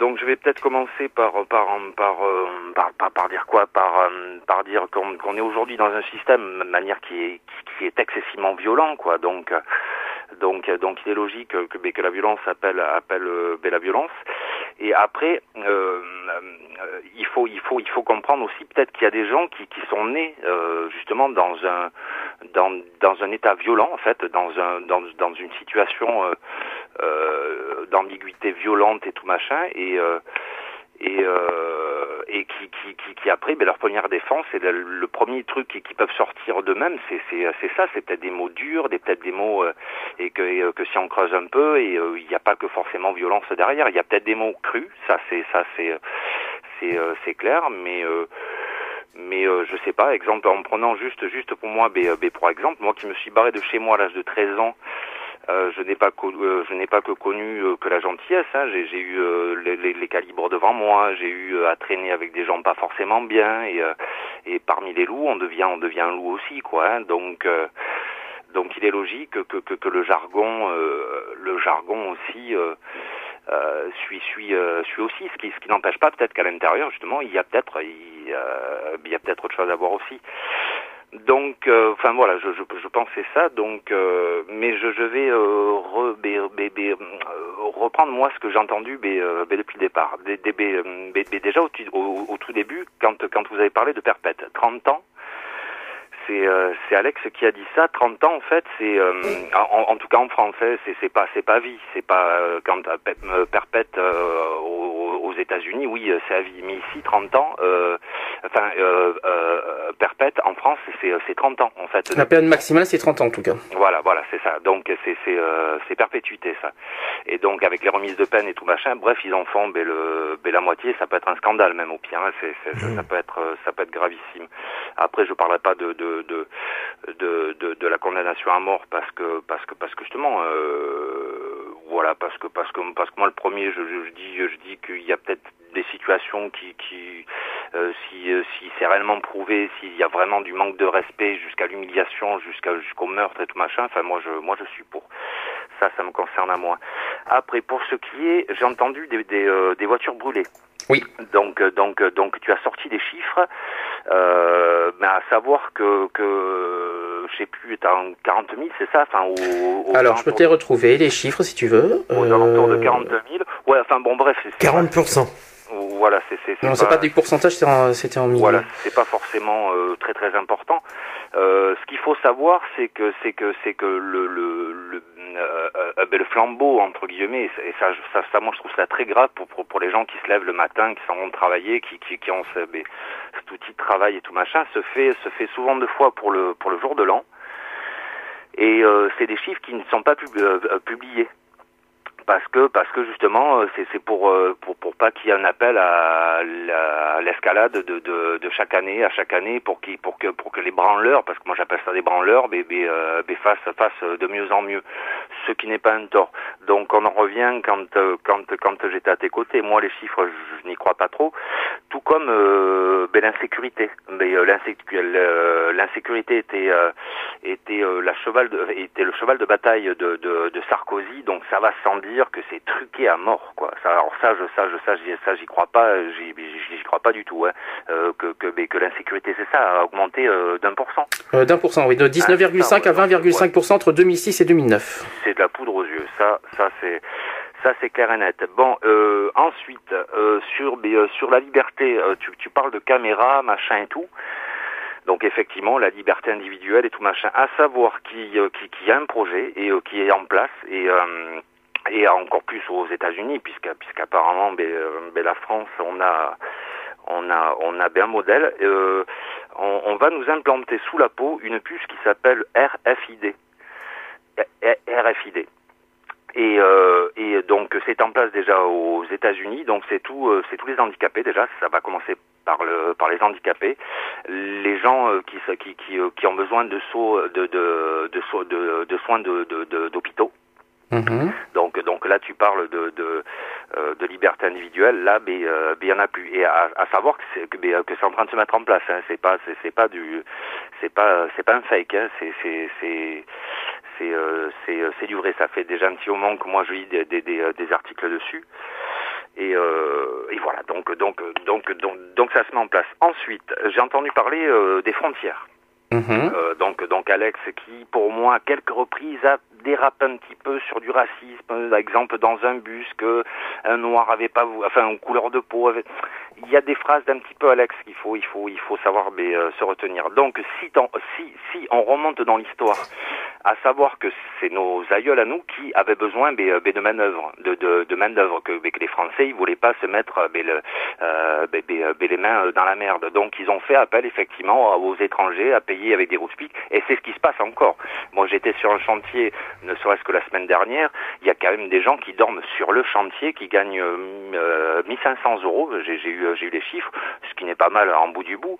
donc je vais peut-être commencer par par par euh, par, par, par dire quoi? Par euh, par dire qu'on est aujourd'hui dans un système de manière qui est qui, est excessivement violent quoi. Donc donc donc il est logique que que la violence appelle appelle euh, la violence. Et après euh, il faut il faut il faut comprendre aussi peut-être qu'il y a des gens qui qui sont nés euh, justement dans un dans dans un état violent en fait dans un dans dans une situation euh, d'ambiguïté violente et tout machin et euh, et, euh, et qui, qui, qui, qui après, ben, leur première défense, et le, premier truc qui, qui peuvent sortir d'eux-mêmes, c'est, c'est, c'est ça, c'est peut-être des mots durs, des peut-être des mots, euh, et que, et, euh, que si on creuse un peu, et euh, il n'y a pas que forcément violence derrière, il y a peut-être des mots crus, ça c'est, ça c'est, c'est, euh, c'est clair, mais euh, mais euh, je sais pas, exemple en prenant juste juste pour moi, ben, euh, ben, pour exemple, moi qui me suis barré de chez moi à l'âge de 13 ans, euh, je n'ai pas co- euh, je n'ai pas que connu euh, que la gentillesse. Hein. J'ai, eu les, calibres devant moi. J'ai eu à traîner avec des gens pas forcément bien. Et, parmi les loups, on devient on devient un loup aussi, quoi. hein. Donc donc il est logique que que, le jargon le jargon aussi suit aussi. Ce qui ce qui n'empêche pas peut-être qu'à l'intérieur justement il y a peut-être il, il y a peut-être autre chose à voir aussi. Donc, euh, enfin voilà, je, je, je pensais ça. Donc, euh, mais je, je vais euh, re, bé- bé- bé- euh, reprendre moi ce que j'ai entendu euh, depuis le départ. Des- des- déjà au, au- au tout début, quand, quand vous avez parlé de perpète, 30 ans, c'est euh, c'est Alex qui a dit ça. 30 ans en fait, c'est euh, en, en tout cas en français, c'est c'est pas c'est pas vie, c'est pas euh, quand pe- perpète euh, aux, États-Unis, oui, c'est à vie. Mais ici, 30 ans, euh, enfin euh, euh, perpète en France, c'est c'est 30 ans en fait.
La peine maximale, c'est 30 ans en tout cas.
Voilà, voilà, c'est ça. Donc c'est perpétuité ça. Et donc avec les remises de peine et tout machin, bref, ils en font ben, le ben, la moitié. Ça peut être un scandale même au pire. hein. C'est c'est- ça, peut être ça peut être gravissime. Après, je parlerai pas de de de de, de, de la condamnation à mort parce que parce que parce que justement euh, voilà parce que parce que parce que moi le premier je, je, je dis je dis qu'il y a peut-être des situations qui qui euh, si euh, si c'est réellement prouvé s'il y a vraiment du manque de respect jusqu'à l'humiliation jusqu'à jusqu'au meurtre et tout machin enfin moi je moi je suis pour. Ça ça me concerne à moi. Après pour ce qui est j'ai entendu des des, euh, des voitures brûlées.
Oui.
donc donc donc tu as sorti des chiffres euh, mais à savoir que que je sais plus t'as un 40 000 c'est ça enfin au, au
Alors, je peux te les retrouver, les chiffres, si tu veux.
aux alentours de
Euh,
42 000 ouais enfin bon bref c'est c'est-
40%.
voilà c'est c'est
Non, c'est pas du pourcentage, c'était en, c'était en milliers.
voilà, c'est pas forcément euh, très très important. Euh, ce qu'il faut savoir, c'est que c'est que c'est que le le le, euh, euh, ben, le flambeau entre guillemets, et ça- ça, ça, moi je trouve ça très grave pour, pour les gens qui se lèvent le matin, qui s'en vont travailler, qui qui qui ont ce, ben, cet outil de travail et tout machin, se fait se fait souvent deux fois pour le pour le jour de l'an. Et euh, c'est des chiffres qui ne sont pas pub- euh, publiés parce que parce que justement euh, c'est pour euh, pour pour pas qu'il y ait un appel à la- à l'escalade de, de chaque année à chaque année pour qui pour que pour que les branleurs parce que moi j'appelle ça des branleurs euh, fassent de mieux en mieux ce qui n'est pas un tort. Donc on en revient quand quand quand j'étais à tes côtés. Moi les chiffres je, n'y crois pas trop. Tout comme ben, l'insécurité. Mais l'insécurité était était la cheval était le cheval de bataille de, de Sarkozy. Donc ça va sans dire que c'est truqué à mort quoi ça alors ça je ça je ça j'y ça j'y crois pas j'y j'y crois pas du tout hein. euh, que que mais que l'insécurité c'est ça a augmenté euh, d'un pour cent
Euh, D'un pour cent, oui, de 19,5 à 20,5% entre 2006 et 2009.
c'est de la poudre aux yeux. Ça, ça c'est, ça c'est clair et net. Bon, euh, ensuite euh, sur euh, sur la liberté, euh, tu, tu parles de caméra, machin et tout. Donc effectivement, la liberté individuelle et tout machin. À savoir qu'il euh, qu'il qu'il y a un projet et euh, qui est en place et euh, et encore plus aux États-Unis, puisque puisqu'apparemment, ben, euh, ben, la France, on a on a on a bien un modèle. Euh, on, va nous implanter sous la peau une puce qui s'appelle RFID. RFID. Et, euh, et donc c'est en place déjà aux États-Unis, donc c'est tout, euh, c'est tous les handicapés déjà. Ça va commencer par le, par les handicapés, les gens euh, qui, qui, qui, qui ont besoin de sauts, de, de, de, de, de soins de- d'hôpitaux.
Mhm.
Donc, donc là, tu parles de, de, euh, de liberté individuelle. Là, mais euh, il y en a plus. Et à, à savoir que c'est que, euh, que c'est en train de se mettre en place. Hein. C'est pas c'est, pas du c'est pas c'est pas un fake. Hein. C'est c'est c'est c'est euh, c'est euh, c'est du vrai. Ça fait déjà un petit moment que moi je lis des des, des, des articles dessus. Et, euh, et voilà. Donc donc donc donc donc ça se met en place. Ensuite, j'ai entendu parler des frontières.
Mhm.
Euh, donc, donc Alex, qui pour moi à quelques reprises a dérapé un petit peu sur du racisme, par exemple dans un bus que un noir avait pas, enfin une couleur de peau. Il y a des phrases d'un petit peu Alex qu'il faut, il faut, il faut savoir euh, se retenir. Donc si, si, si on remonte dans l'histoire, à savoir que c'est nos aïeuls à nous qui avaient besoin euh, de manœuvre, de, de, main d'œuvre, que, les Français ils voulaient pas se mettre les mains dans la merde. Donc ils ont fait appel effectivement aux étrangers à payer avec des routes et c'est ce qui se passe encore. Moi j'étais sur un chantier, ne serait-ce que la semaine dernière, il y a quand même des gens qui dorment sur le chantier, qui gagnent euh, euh, 1500 euros. J'ai j'ai eu, j'ai eu les chiffres, ce qui n'est pas mal en bout du bout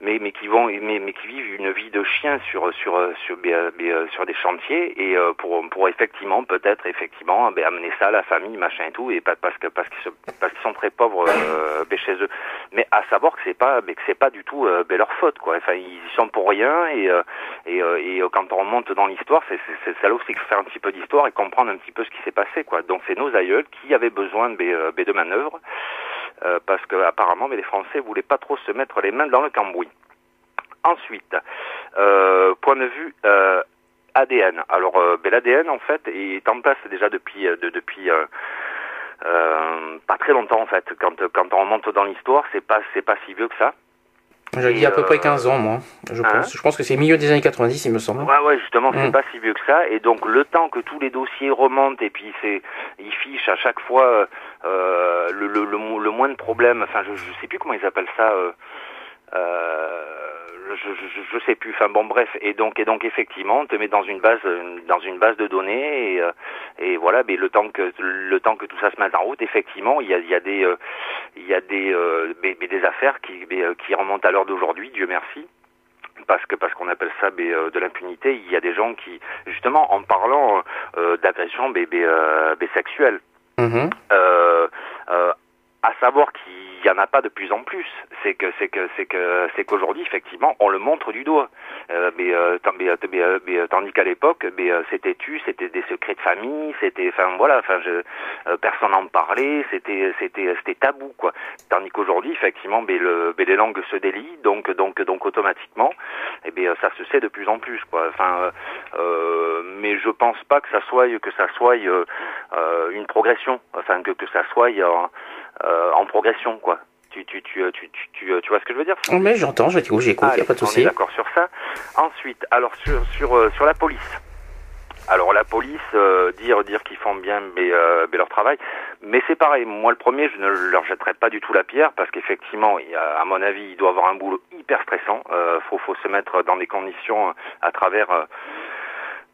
mais mais qui vont mais, mais qui vivent une vie de chien sur sur sur mais, euh, euh, sur des chantiers et euh, pour pour effectivement peut-être effectivement ben, amener ça à la famille machin et tout et pas parce que parce qu'ils parce qu'ils sont très pauvres euh, ben, chez eux. Mais à savoir que c'est pas mais que c'est pas du tout euh, ben, leur faute quoi. Enfin ils y sont pour rien et euh, et, euh, et euh, quand on remonte dans l'histoire c'est c'est c'est aussi faire un petit peu d'histoire et comprendre un petit peu ce qui s'est passé quoi. Donc c'est nos aïeuls qui avaient besoin de, euh, de manœuvres euh, parce que apparemment mais les Français voulaient pas trop se mettre les mains dans le cambouis. Ensuite, euh, point de vue euh, ADN. Alors ben, l'ADN en fait est en place déjà depuis de- depuis pas très longtemps en fait. Quand quand on remonte dans l'histoire, c'est pas c'est pas si vieux que ça.
J'ai dit à peu près 15 ans, moi. Je
hein
pense, je pense que c'est milieu des années 90, il me semble.
Ouais, ouais, justement, c'est
Mm.
pas si vieux que ça. Et donc, le temps que tous les dossiers remontent et puis c'est, ils fichent à chaque fois euh, le, le, le, le moins de problèmes. Enfin, je, je sais plus comment ils appellent ça. Euh, euh, je, je, je sais plus. Enfin bon, bref. Et donc, et donc, effectivement, on te met dans une base, dans une base de données. Et, euh, et voilà. Mais le temps que le temps que tout ça se mette en route, effectivement, il y a, il y a des, euh, il y a des, euh, mais- mais des affaires qui, mais, qui remontent à l'heure d'aujourd'hui. Dieu merci parce que parce qu'on appelle ça mais, euh, de l'impunité, il y a des gens qui, justement, en parlant euh, d'agression mais, mais, euh, mais sexuelle,
Mhm.
À savoir qu'il y en a pas de plus en plus, c'est que c'est que c'est que c'est qu'aujourd'hui effectivement on le montre du doigt, Euh, mais, euh, euh, tandis qu'à l'époque, c'était tu, c'était des secrets de famille, c'était, enfin voilà, enfin je, personne n'en parlait, c'était c'était c'était tabou quoi. Tandis qu'aujourd'hui effectivement, mais le, mais les langues se délient, donc donc donc automatiquement, et bien ça se sait de plus en plus quoi. Enfin, mais je pense pas que ça soit que ça soit une progression, enfin que que ça soit euh, en progression quoi. Tu tu tu euh, tu tu, tu, euh, tu vois ce que je veux dire
Oh, mais j'entends, j'écoute,
Allez,
y a pas de souci.
d'accord sur ça. Ensuite, alors sur sur euh, sur la police. Alors la police, euh, dire dire qu'ils font bien mais, euh, mais leur travail, mais c'est pareil. Moi le premier, je ne leur jetterai pas du tout la pierre parce qu'effectivement, il à mon avis, il doit avoir un boulot hyper stressant. Euh, faut faut se mettre dans des conditions à travers.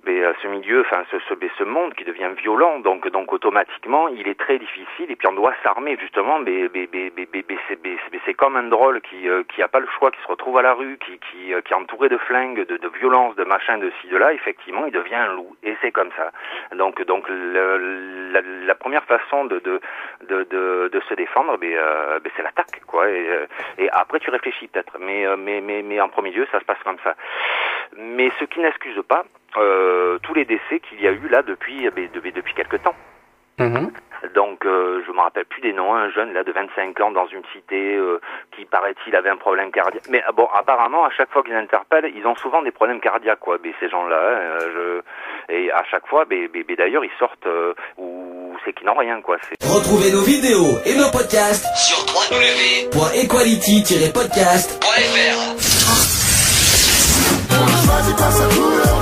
Mais euh, ce milieu, enfin ce, ce, ce monde qui devient violent, donc donc automatiquement, il est très difficile et puis on doit s'armer justement. Mais mais mais mais, c'est comme un drôle qui euh, qui a pas le choix, qui se retrouve à la rue, qui qui euh, qui est entouré de flingues, de, de violences, de machin, de ci de là. Effectivement, il devient un loup et c'est comme ça. Donc donc le- la, la première façon de de de de, se défendre, mais, euh, mais c'est l'attaque quoi. Et, euh, et après tu réfléchis peut-être, mais mais mais mais en premier lieu, ça se passe comme ça. Mais ce qui n'excuse pas euh, tous les décès qu'il y a eu là depuis, euh, depuis, depuis quelque temps.
Mhm.
Donc, euh, je me rappelle plus des noms. Un jeune là de 25 ans dans une cité euh, qui paraît-il avait un problème cardiaque. Mais ah bon, apparemment, à chaque fois qu'ils interpellent, ils ont souvent des problèmes cardiaques, quoi. Mais ces gens-là, euh, je... et à chaque fois, mais, mais- mais d'ailleurs, ils sortent euh, ou c'est qu'ils n'ont rien, quoi. C'est
Retrouvez nos vidéos et nos podcasts sur www.equality-podcast.fr.